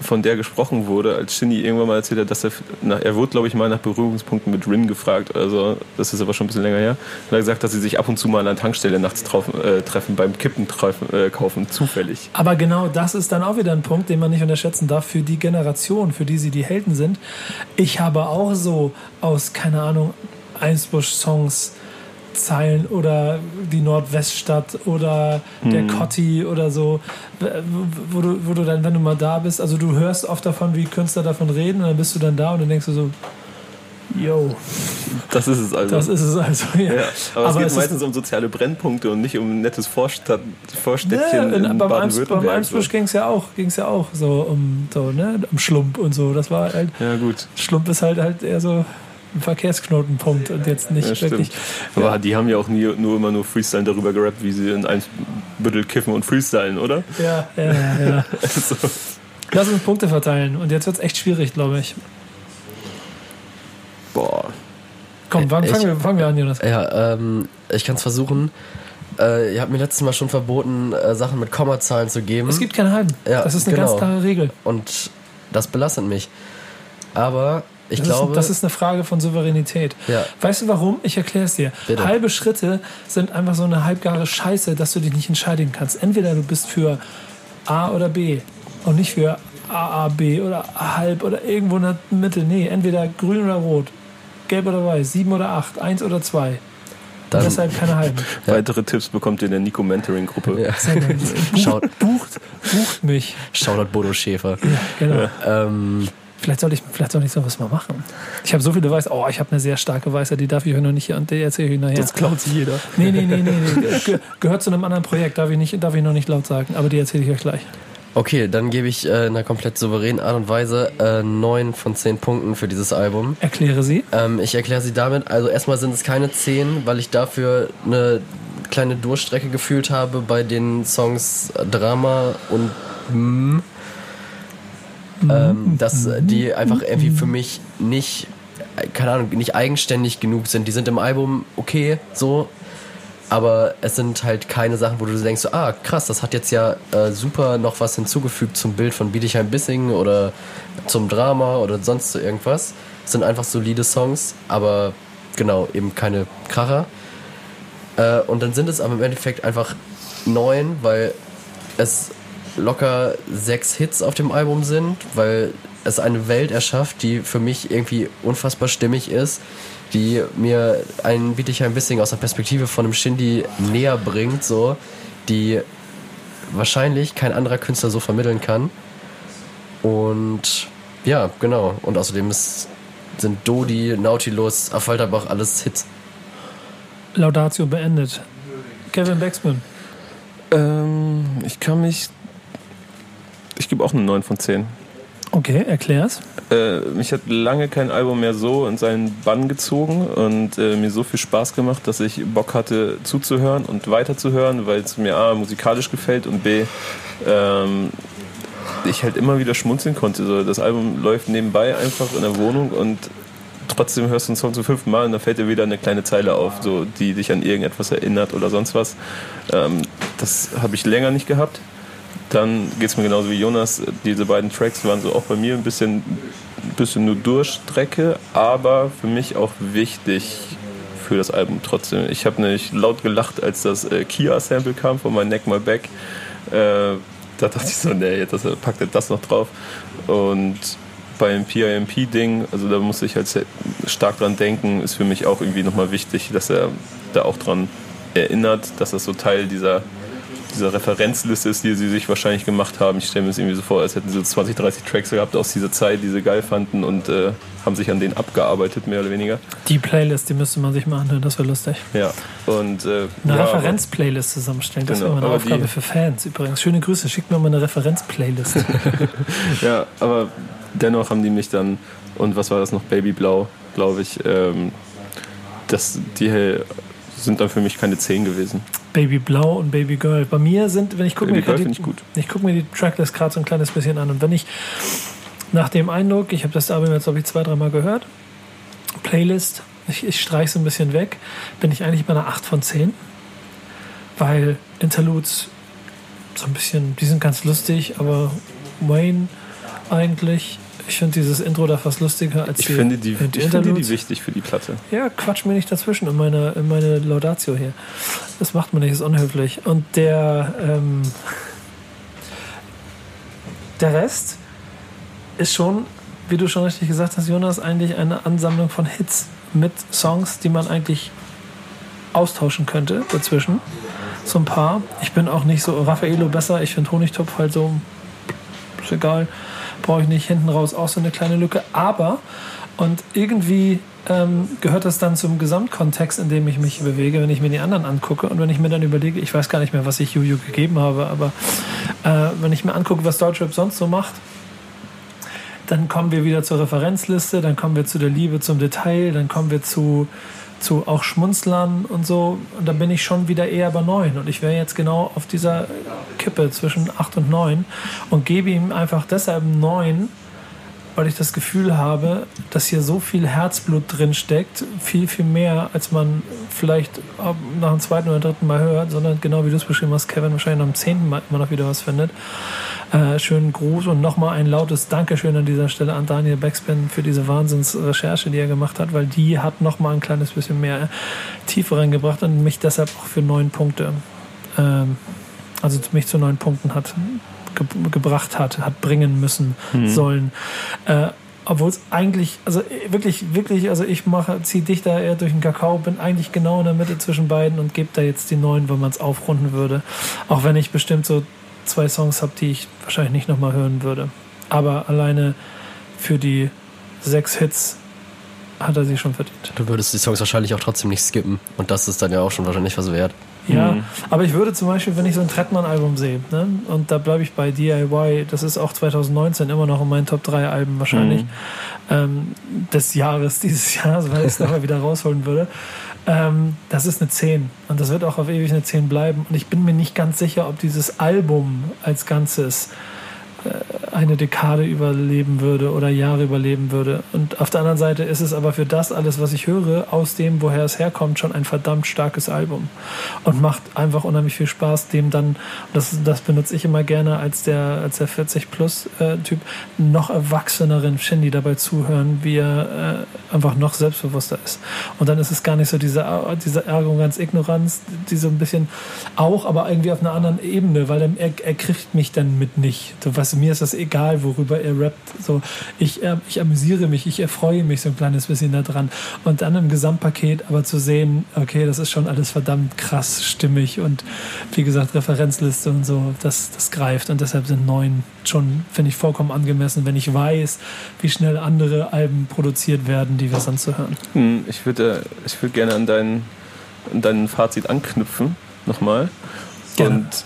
von der gesprochen wurde, als Shindy irgendwann mal erzählt hat, dass er, na, er wurde, glaube ich, mal nach Berührungspunkten mit Rin gefragt oder so. Das ist aber schon ein bisschen länger her. Und er hat gesagt, dass sie sich ab und zu mal an der Tankstelle nachts drauf, äh, treffen, beim Kippen treffen, äh, kaufen, zufällig. Aber genau das ist dann auch wieder ein Punkt, den man nicht unterschätzen darf für die Generation, für die sie die Helden sind. Ich habe auch so aus, keine Ahnung, Einsbusch-Songs Zeilen oder die Nordweststadt oder der Cotti oder so, wo, du, wo du dann, wenn du mal da bist, also du hörst oft davon, wie Künstler davon reden und dann bist du dann da und dann denkst du so, yo, Das ist es also. das ist es also. Ja. ja, aber, es geht ist- meistens um soziale Brennpunkte und nicht um ein nettes Vorstadt, Vorstädtchen Ja, in, in Eins, beim Baden-Württemberg. Einsbusch so. ging es ja auch, ging's ja auch so um so, ne, um Schlump und so. Das war halt, Ja, gut. Schlump ist halt halt eher so Verkehrsknotenpunkt und jetzt nicht Ja, wirklich. Aber die haben ja auch nie, nur immer nur Freestyle darüber gerappt, wie sie in ein Büttel kiffen und freestylen, oder? Ja, ja, ja. ja. Also, Lass uns Punkte verteilen und jetzt wird es echt schwierig, glaube ich. boah. Komm, wann Ich- fangen, wir, fangen wir an, Jonas? ja, ähm, ich kann es versuchen. Äh, ihr habt mir letztes Mal schon verboten, äh, Sachen mit Kommazahlen zu geben. Es gibt keinen Halben. Ja, das ist eine genau. ganz klare Regel. und das belastet mich. Aber ich Das, glaube. ist, das ist eine Frage von Souveränität. Ja. Weißt du warum? Ich erkläre es dir. Bitte. Halbe Schritte sind einfach so eine halbgare Scheiße, dass du dich nicht entscheiden kannst. Entweder du bist für A oder B und nicht für AAB oder halb oder irgendwo in der Mitte. Nee, entweder grün oder rot, gelb oder weiß, sieben oder acht, eins oder zwei. dann, Deshalb keine halben. Weitere Tipps bekommt ihr in der Nico Mentoring Gruppe. ja. Sehr gut. Schaut, Bucht, bucht mich. Shoutout Bodo Schäfer. Genau. Ähm, Vielleicht soll ich, vielleicht soll ich sowas mal machen. Ich habe so viele Weiße. Oh, ich habe eine sehr starke Weiße, die darf ich euch noch nicht hier und die erzähle ich euch nachher. Das klaut sich jeder. Nee, nee, nee, nee, nee. Ge gehört zu einem anderen Projekt, darf ich, nicht, darf ich noch nicht laut sagen, aber die erzähle ich euch gleich. okay, dann gebe ich äh, in einer komplett souveränen Art und Weise äh, 9 von 10 Punkten für dieses Album. Erkläre sie. Ähm, ich erkläre sie damit. Also erstmal sind es keine 10, weil ich dafür eine kleine Durchstrecke gefühlt habe bei den Songs Drama und mm, ähm, dass die einfach irgendwie für mich nicht, keine Ahnung, nicht eigenständig genug sind. Die sind im Album okay, so, aber es sind halt keine Sachen, wo du denkst, so, ah, krass, das hat jetzt ja äh, super noch was hinzugefügt zum Bild von Bietigheim-Bissingen oder zum Drama oder sonst so irgendwas. Es sind einfach solide Songs, aber genau, eben keine Kracher. Äh, und dann sind es aber im Endeffekt einfach neun, weil es locker sechs Hits auf dem Album sind, weil es eine Welt erschafft, die für mich irgendwie unfassbar stimmig ist, die mir ein Bietigheim Bissing aus der Perspektive von einem Shindy näher bringt, so, die wahrscheinlich kein anderer Künstler so vermitteln kann. Und ja, genau. Und außerdem ist, sind Dodi, Nautilus, Affalterbach alles Hits. Laudatio beendet. Kevin Baxman. Ähm, ich kann mich. Ich gebe auch eine 9 von 10. Okay, erklär's. Äh, mich hat lange kein Album mehr so in seinen Bann gezogen und äh, mir so viel Spaß gemacht, dass ich Bock hatte zuzuhören und weiterzuhören, weil es mir A, musikalisch gefällt und B, ähm, ich halt immer wieder schmunzeln konnte. So, das Album läuft nebenbei einfach in der Wohnung und trotzdem hörst du einen Song zum fünften Mal und da fällt dir wieder eine kleine Zeile auf, so, die dich an irgendetwas erinnert oder sonst was. Ähm, das habe ich länger nicht gehabt. Dann geht es mir genauso wie Jonas. Diese beiden Tracks waren so auch bei mir ein bisschen, ein bisschen nur Durchstrecke, aber für mich auch wichtig für das Album trotzdem. Ich habe nämlich laut gelacht, als das äh, Kia-Sample kam von My Neck, My Back. Äh, da dachte ich so, nee, jetzt packt er das noch drauf. Und beim PIMP-Ding, also da muss ich halt stark dran denken, ist für mich auch irgendwie nochmal wichtig, dass er da auch dran erinnert, dass das so Teil dieser diese Referenzliste ist, die sie sich wahrscheinlich gemacht haben. Ich stelle mir das irgendwie so vor, als hätten sie so 20, 30 Tracks gehabt aus dieser Zeit, die sie geil fanden und äh, haben sich an denen abgearbeitet, mehr oder weniger. Die Playlist, die müsste man sich mal anhören, das wäre lustig. Ja. Und, äh, Eine ja, Referenz-Playlist zusammenstellen, das Genau, wäre eine Aufgabe die- für Fans übrigens. Schöne Grüße, schickt mir mal eine Referenz-Playlist. Ja, aber dennoch haben die mich dann, und was war das noch, Babyblau, glaube ich, ähm, das, die sind dann für mich keine 10 gewesen. Baby Blau und Baby Girl. Bei mir sind, wenn ich gucke mir, Girl die- ich gut. ich guck mir die Tracklist gerade so ein kleines bisschen an und wenn ich nach dem Eindruck, ich habe das Album jetzt glaube ich zwei, dreimal gehört, Playlist, ich, ich streiche es ein bisschen weg, bin ich eigentlich bei einer 8 von 10, weil Interludes so ein bisschen, die sind ganz lustig, aber Wayne eigentlich, ich finde dieses Intro da fast lustiger als Ich finde die, die ich finde die wichtig für die Platte. Ja, quatsch mir nicht dazwischen in meine, in meine Laudatio hier. Das macht man nicht, ist unhöflich. Und der, ähm, der Rest ist schon, wie du schon richtig gesagt hast, Jonas, eigentlich eine Ansammlung von Hits mit Songs, die man eigentlich austauschen könnte dazwischen. So ein paar. Ich bin auch nicht so Raffaello besser. Ich finde Honigtopf halt so, ist egal. Brauche ich nicht. Hinten raus auch so eine kleine Lücke. Aber, und irgendwie ähm, gehört das dann zum Gesamtkontext, in dem ich mich bewege, wenn ich mir die anderen angucke und wenn ich mir dann überlege, ich weiß gar nicht mehr, was ich Juju gegeben habe, aber äh, wenn ich mir angucke, was Deutschrap sonst so macht, dann kommen wir wieder zur Referenzliste, dann kommen wir zu der Liebe zum Detail, dann kommen wir zu, zu auch Schmunzlern und so. Und dann bin ich schon wieder eher bei 9. Und ich wäre jetzt genau auf dieser Kippe zwischen 8 und 9 und gebe ihm einfach deshalb 9, weil ich das Gefühl habe, dass hier so viel Herzblut drin steckt, viel, viel mehr, als man vielleicht nach dem zweiten oder dritten Mal hört, sondern genau wie du es beschrieben hast, Kevin wahrscheinlich nach dem zehnten Mal immer noch wieder was findet. Äh, schönen Gruß und nochmal ein lautes Dankeschön an dieser Stelle an Daniel Backspin für diese Wahnsinnsrecherche, die er gemacht hat, weil die hat nochmal ein kleines bisschen mehr Tiefe reingebracht und mich deshalb auch für neun Punkte, ähm, also mich zu neun Punkten hat ge gebracht hat, hat bringen müssen sollen. Äh, obwohl es eigentlich, also äh, wirklich, wirklich, also ich mache, ziehe dich da eher durch den Kakao, bin eigentlich genau in der Mitte zwischen beiden und gebe da jetzt die neun, wenn man es aufrunden würde. Auch wenn ich bestimmt so zwei Songs habe, die ich wahrscheinlich nicht nochmal hören würde. Aber alleine für die sechs Hits hat er sich schon verdient. Du würdest die Songs wahrscheinlich auch trotzdem nicht skippen. Und das ist dann ja auch schon wahrscheinlich was wert. Ja, aber ich würde zum Beispiel, wenn ich so ein Trettmann-Album sehe, ne, und da bleibe ich bei DIY, das ist auch 2019 immer noch in meinen Top 3 Alben wahrscheinlich ähm, des Jahres, dieses Jahres, weil ich es nochmal wieder rausholen würde. Ähm, das ist eine 10 und das wird auch auf ewig eine 10 bleiben. Und ich bin mir nicht ganz sicher, ob dieses Album als Ganzes eine Dekade überleben würde oder Jahre überleben würde. Und auf der anderen Seite ist es aber für das alles, was ich höre, aus dem, woher es herkommt, schon ein verdammt starkes Album. Und macht einfach unheimlich viel Spaß, dem dann, das, das benutze ich immer gerne als der, als der 40-Plus-Typ, noch erwachseneren Shindy dabei zuhören, wie er äh, einfach noch selbstbewusster ist. Und dann ist es gar nicht so diese, diese Arroganz, Ignoranz, die so ein bisschen auch, aber irgendwie auf einer anderen Ebene, weil er, er kriegt mich dann mit nicht. Du weißt, mir ist das egal, worüber er rappt. So, ich, äh, ich amüsiere mich, ich erfreue mich so ein kleines bisschen daran. Und dann im Gesamtpaket aber zu sehen, okay, das ist schon alles verdammt krass stimmig und wie gesagt, Referenzliste und so, das, das greift. Und deshalb sind neun schon, finde ich, vollkommen angemessen, wenn ich weiß, wie schnell andere Alben produziert werden, die wir sonst so hören. Hm, Ich würde äh, ich würd gerne an dein, an dein Fazit anknüpfen, nochmal. Gerne. Und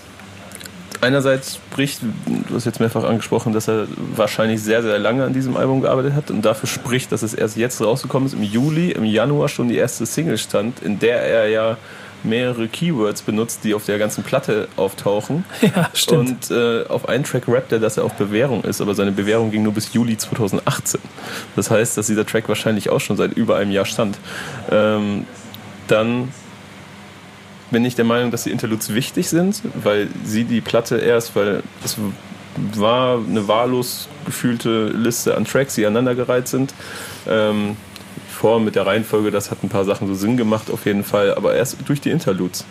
einerseits spricht, du hast jetzt mehrfach angesprochen, dass er wahrscheinlich sehr, sehr lange an diesem Album gearbeitet hat und dafür spricht, dass es erst jetzt rausgekommen ist, im Juli, im Januar schon die erste Single stand, in der er ja mehrere Keywords benutzt, die auf der ganzen Platte auftauchen. Ja, stimmt. Und äh, auf einen Track rappt er, dass er auf Bewährung ist, aber seine Bewährung ging nur bis Juli 2018. Das heißt, dass dieser Track wahrscheinlich auch schon seit über einem Jahr stand. Ähm, dann bin ich der Meinung, dass die Interludes wichtig sind, weil sie die Platte erst, weil es war eine wahllos gefühlte Liste an Tracks, die aneinandergereiht sind. Ähm, vor mit der Reihenfolge, das hat ein paar Sachen so Sinn gemacht auf jeden Fall, aber erst durch die Interludes.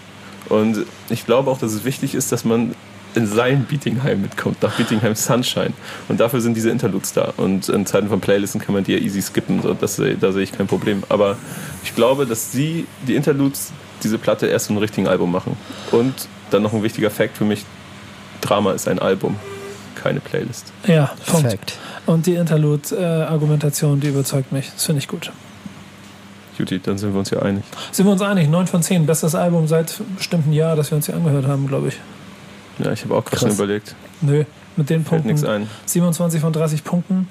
Und ich glaube auch, dass es wichtig ist, dass man in sein Beatingheim mitkommt, nach Beatingheim Sunshine. Und dafür sind diese Interludes da. Und in Zeiten von Playlisten kann man die ja easy skippen, so, das, da sehe ich kein Problem. Aber ich glaube, dass sie, die Interludes, diese Platte erst zum richtigen Album machen. Und dann noch ein wichtiger Fakt für mich: Drama ist ein Album, keine Playlist. Ja, Punkt. Fact. Und die Interlude-Argumentation, die überzeugt mich. Das finde ich gut. Juti, dann sind wir uns ja einig. Sind wir uns einig? 9 von 10. Bestes Album seit bestimmten Jahr, das wir uns hier angehört haben, glaube ich. Ja, ich habe auch gerade überlegt. Nö, mit den Fällt nichts Punkten. ein. 27 von 30 Punkten,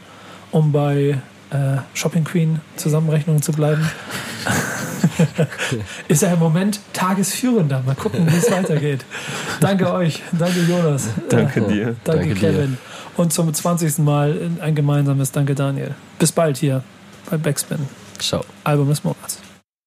um bei äh, Shopping Queen Zusammenrechnungen zu bleiben. ist er im Moment Tagesführender. Mal gucken, wie es weitergeht. Danke euch. Danke Jonas. Danke Äh, dir. Danke, Danke dir. Kevin. Und zum 20. Mal ein gemeinsames Danke Daniel. Bis bald hier bei Backspin. Ciao. Album des Monats.